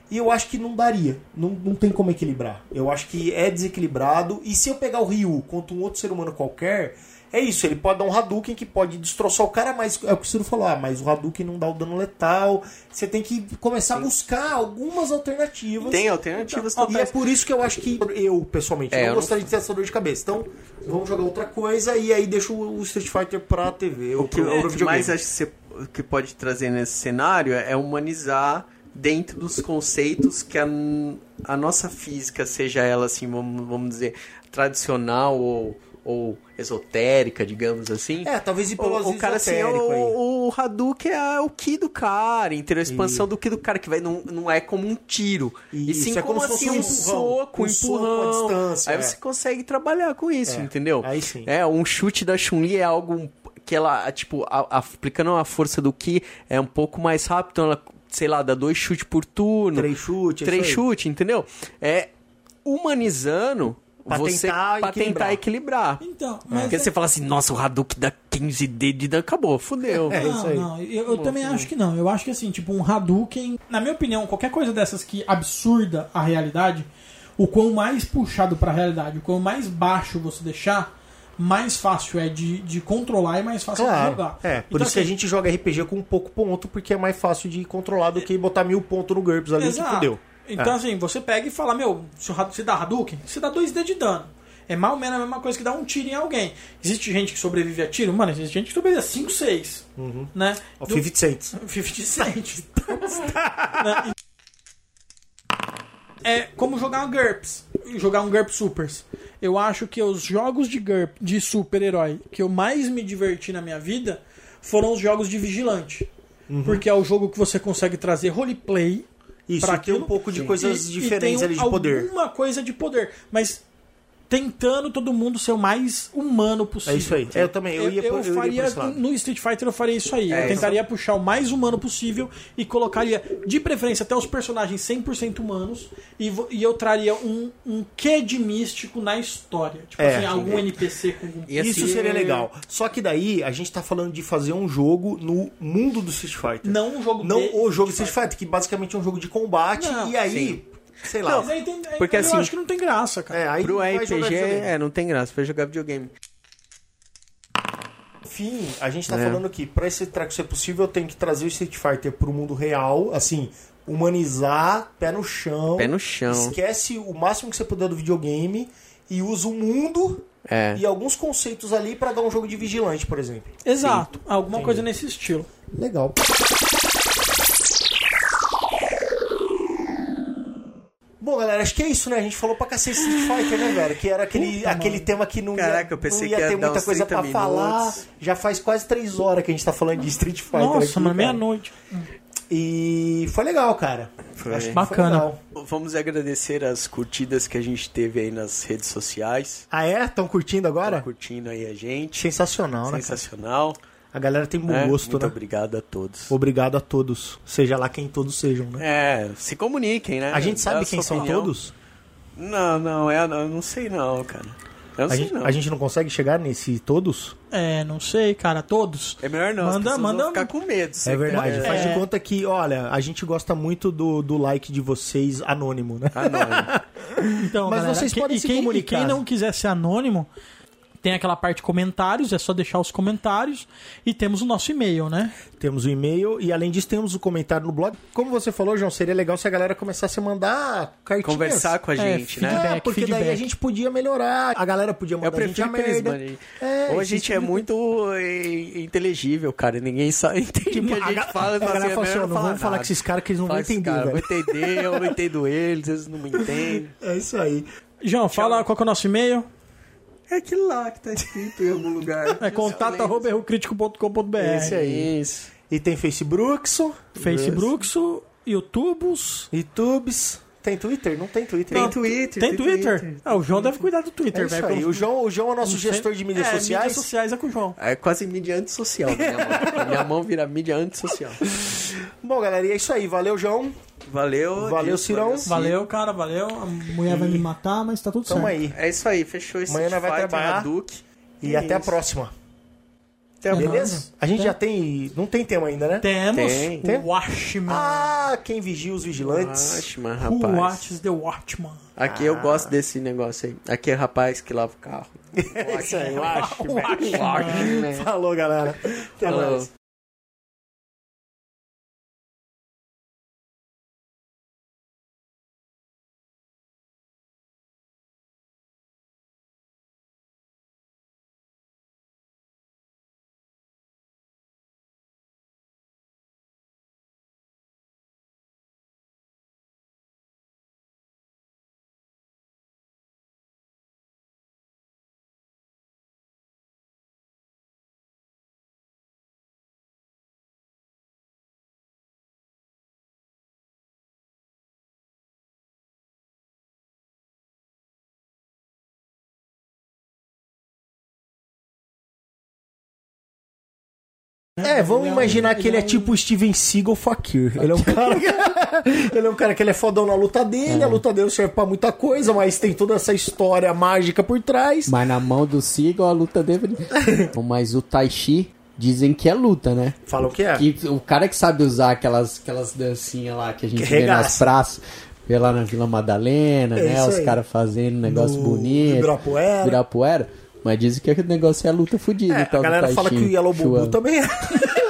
E eu acho que não daria. Não, não tem como equilibrar. Eu acho que é desequilibrado. E se eu pegar o Ryu contra um outro ser humano qualquer, é isso. Ele pode dar um Hadouken que pode destroçar o cara, mas é o que o Ciro falou. Ah, mas o Hadouken não dá o dano letal. Você tem que começar a buscar algumas alternativas. Tem alternativas E é por isso que eu acho que eu, pessoalmente, É, não eu não- gostaria de ter essa dor de cabeça. Então, vamos jogar outra coisa e aí deixa o Street Fighter pra TV. Ou O que eu mais acho que, você, que pode trazer nesse cenário é humanizar dentro dos conceitos que a, a nossa física, seja ela assim, vamos, vamos dizer, tradicional ou, ou esotérica, digamos assim. É, talvez ir pelo O, o cara assim, aí. o, o Hadouken é o Ki do cara, entendeu? A expansão do Ki do cara, que vai, não, não é como um tiro. e Isso, sim é como como, assim, um um empurrão. soco, um Um soco, empurrão. distância, Aí é. você consegue trabalhar com isso, É, entendeu? aí sim. É, um chute da Chun-Li é algo que ela, tipo, a- a- aplicando a força do Ki é um pouco mais rápido, então ela, sei lá, dá dois chutes por turno. Três chutes, é Três chutes, entendeu? É humanizando Pra você tentar pra equilibrar. tentar equilibrar. Então, mas Porque você fala assim, nossa, o Hadouken dá 15 dedos de acabou, fudeu. É, isso não, aí. não, eu, eu também acho que não. Eu acho que assim, tipo, um Hadouken, na minha opinião, qualquer coisa dessas que absurda a realidade, o quão mais puxado pra realidade, o quão mais baixo você deixar, mais fácil é de, de controlar e mais fácil de Claro. jogar. É, por Então, isso que a assim, gente joga RPG com um pouco ponto, porque é mais fácil de controlar do que botar mil pontos no GURPS ali que Exato. fudeu. Então, É. assim, você pega e fala, meu, se, se dá Hadouken, você dá dois d de dano. É mais ou menos a mesma coisa que dar um tiro em alguém. Existe gente que sobrevive a tiro? Mano, existe gente que sobrevive a 5, 6. Né? Ó, Do- 50 Cents. 50 Cent. Né? é como jogar um GURPS. Jogar um GURPS Supers. Eu acho que os jogos de GURP, de super-herói, que eu mais me diverti na minha vida foram os jogos de vigilante. porque é o jogo que você consegue trazer roleplay Isso, pra tem um pouco de coisas E- e diferentes tem ali de poder. Alguma coisa de poder, mas tentando todo mundo ser o mais humano possível. É isso aí. É, eu também, eu ia eu iria faria no Street Fighter eu faria isso aí. É, eu tentaria puxar o mais humano possível e colocaria de preferência até os personagens 100% humanos e, e eu traria um, um quê de místico na história. Tipo É. assim, algum NPC com E assim, Isso seria legal. Só que daí a gente tá falando de fazer um jogo no mundo do Street Fighter. não um jogo Não de o jogo Street Fighter, que basicamente é um jogo de combate. Não, e aí, sei lá. Mas aí tem, aí Porque eu assim- acho que não tem graça, cara. É, aí Pro RPG, é, não tem graça pra jogar videogame. Enfim, a gente tá É. falando que pra esse treco ser possível, eu tenho que trazer o Street Fighter pro mundo real, assim, humanizar, pé no chão. Pé no chão. Esquece o máximo que você puder do videogame e usa o mundo É. e alguns conceitos ali pra dar um jogo de vigilante, por exemplo. Exato, alguma coisa nesse estilo. Legal. Galera, acho que é isso, né? A gente falou pra cacete Street Fighter, né, velho? Que era aquele, aquele tema que não Caraca, ia, eu pensei não ia que ia ter muita coisa 30 pra falar. minutos. Já faz quase três horas que a gente tá falando de Street Fighter Nossa, aqui, mas meia-noite. E foi legal, cara. Foi. Acho Bacana. Foi legal. Vamos agradecer as curtidas que a gente teve aí nas redes sociais. Ah, é? Estão curtindo agora? Tá curtindo aí a gente. Sensacional, né? cara? Sensacional. A galera tem bom né? gosto, Muito né? obrigado a todos. Obrigado a todos. Seja lá quem todos sejam, né? É, se comuniquem, né? A gente sabe a quem são opinião. todos? Não, não, é, eu não sei não, cara. Eu não A sei gente, não. a gente não consegue chegar nesse todos? É, não sei, cara, todos. É melhor não, Manda- manda- vão ficar com medo. É verdade. É. Faz de É. conta que, olha, a gente gosta muito do, do like de vocês anônimo, né? Anônimo. Então, Mas galera, vocês podem e se quem, comunicar. E quem não quiser ser anônimo, tem aquela parte comentários, é só deixar os comentários. E temos o nosso e-mail, né? Temos o e-mail e, além disso, temos o comentário no blog. Como você falou, João, seria legal se a galera começasse a mandar cartinhas. Conversar com a gente, né? feedback. É, porque daí feedback. a gente podia melhorar. A galera podia Eu mandar a gente a prefiro eles merda. É, Ou a gente tipo é muito eh, inteligível, cara. Ninguém sabe entende o que a gente ga- fala. a galera assim, fala assim, não vamos falar com esses caras que eles não vão entender, velho. vou entender, eu não entendo eles, eles não me entendem. É isso aí. João, fala qual que é o nosso e-mail. É aquilo lá que tá escrito em algum lugar. É contato.errocritico.com.br Esse aí. Isso. E tem Facebooks, Facebooks, YouTubes. YouTubes. Tem Twitter? Não tem Twitter. Tem Não. Twitter. Tem Twitter. Ah, o João deve cuidar do É Twitter, isso velho. aí. que eu- O João, o João é o nosso gestor de mídias é, sociais. mídias sociais é com o João. É quase mídia antissocial na minha mão. Minha mão vira mídia antissocial. Bom, galera, e é isso aí. Valeu, João. Valeu. Valeu, Dilson, Cirão. Cid. Valeu, cara, valeu. A mulher vai me matar, mas tá tudo Tamo certo. aí. É isso aí, fechou esse Amanhã nós vai trabalhar. Hadouken. E É até a isso. próxima. Até a Beleza? próxima. A gente Tem. já tem. Não tem tema ainda, né? Temos Tem. Tem? o Watchman. Ah, quem vigia os vigilantes. Watchman, Who rapaz. watches the Watchman? Aqui eu gosto desse negócio aí. Aqui é rapaz que lava o carro. É isso aí, eu acho. Watchman. Falou, galera. Até Falou. mais. É, vamos imaginar que ele é tipo o Steven Seagal Fakir. Ele é um cara que... ele é um cara que ele é fodão na luta dele, a luta dele serve pra muita coisa, mas tem toda essa história mágica por trás. Mas na mão do Seagal a luta dele. Mas o Tai Chi dizem que é luta, né? Fala o que é. Que o cara que sabe usar aquelas, aquelas dancinhas lá que a gente Que vê nas praças, vê lá na Vila Madalena, É né? Os caras fazendo negócio No bonito. Ibirapuera. Ibirapuera. Mas dizem que o negócio é luta fodida. É, a galera fala que o Yellow Bubu também é.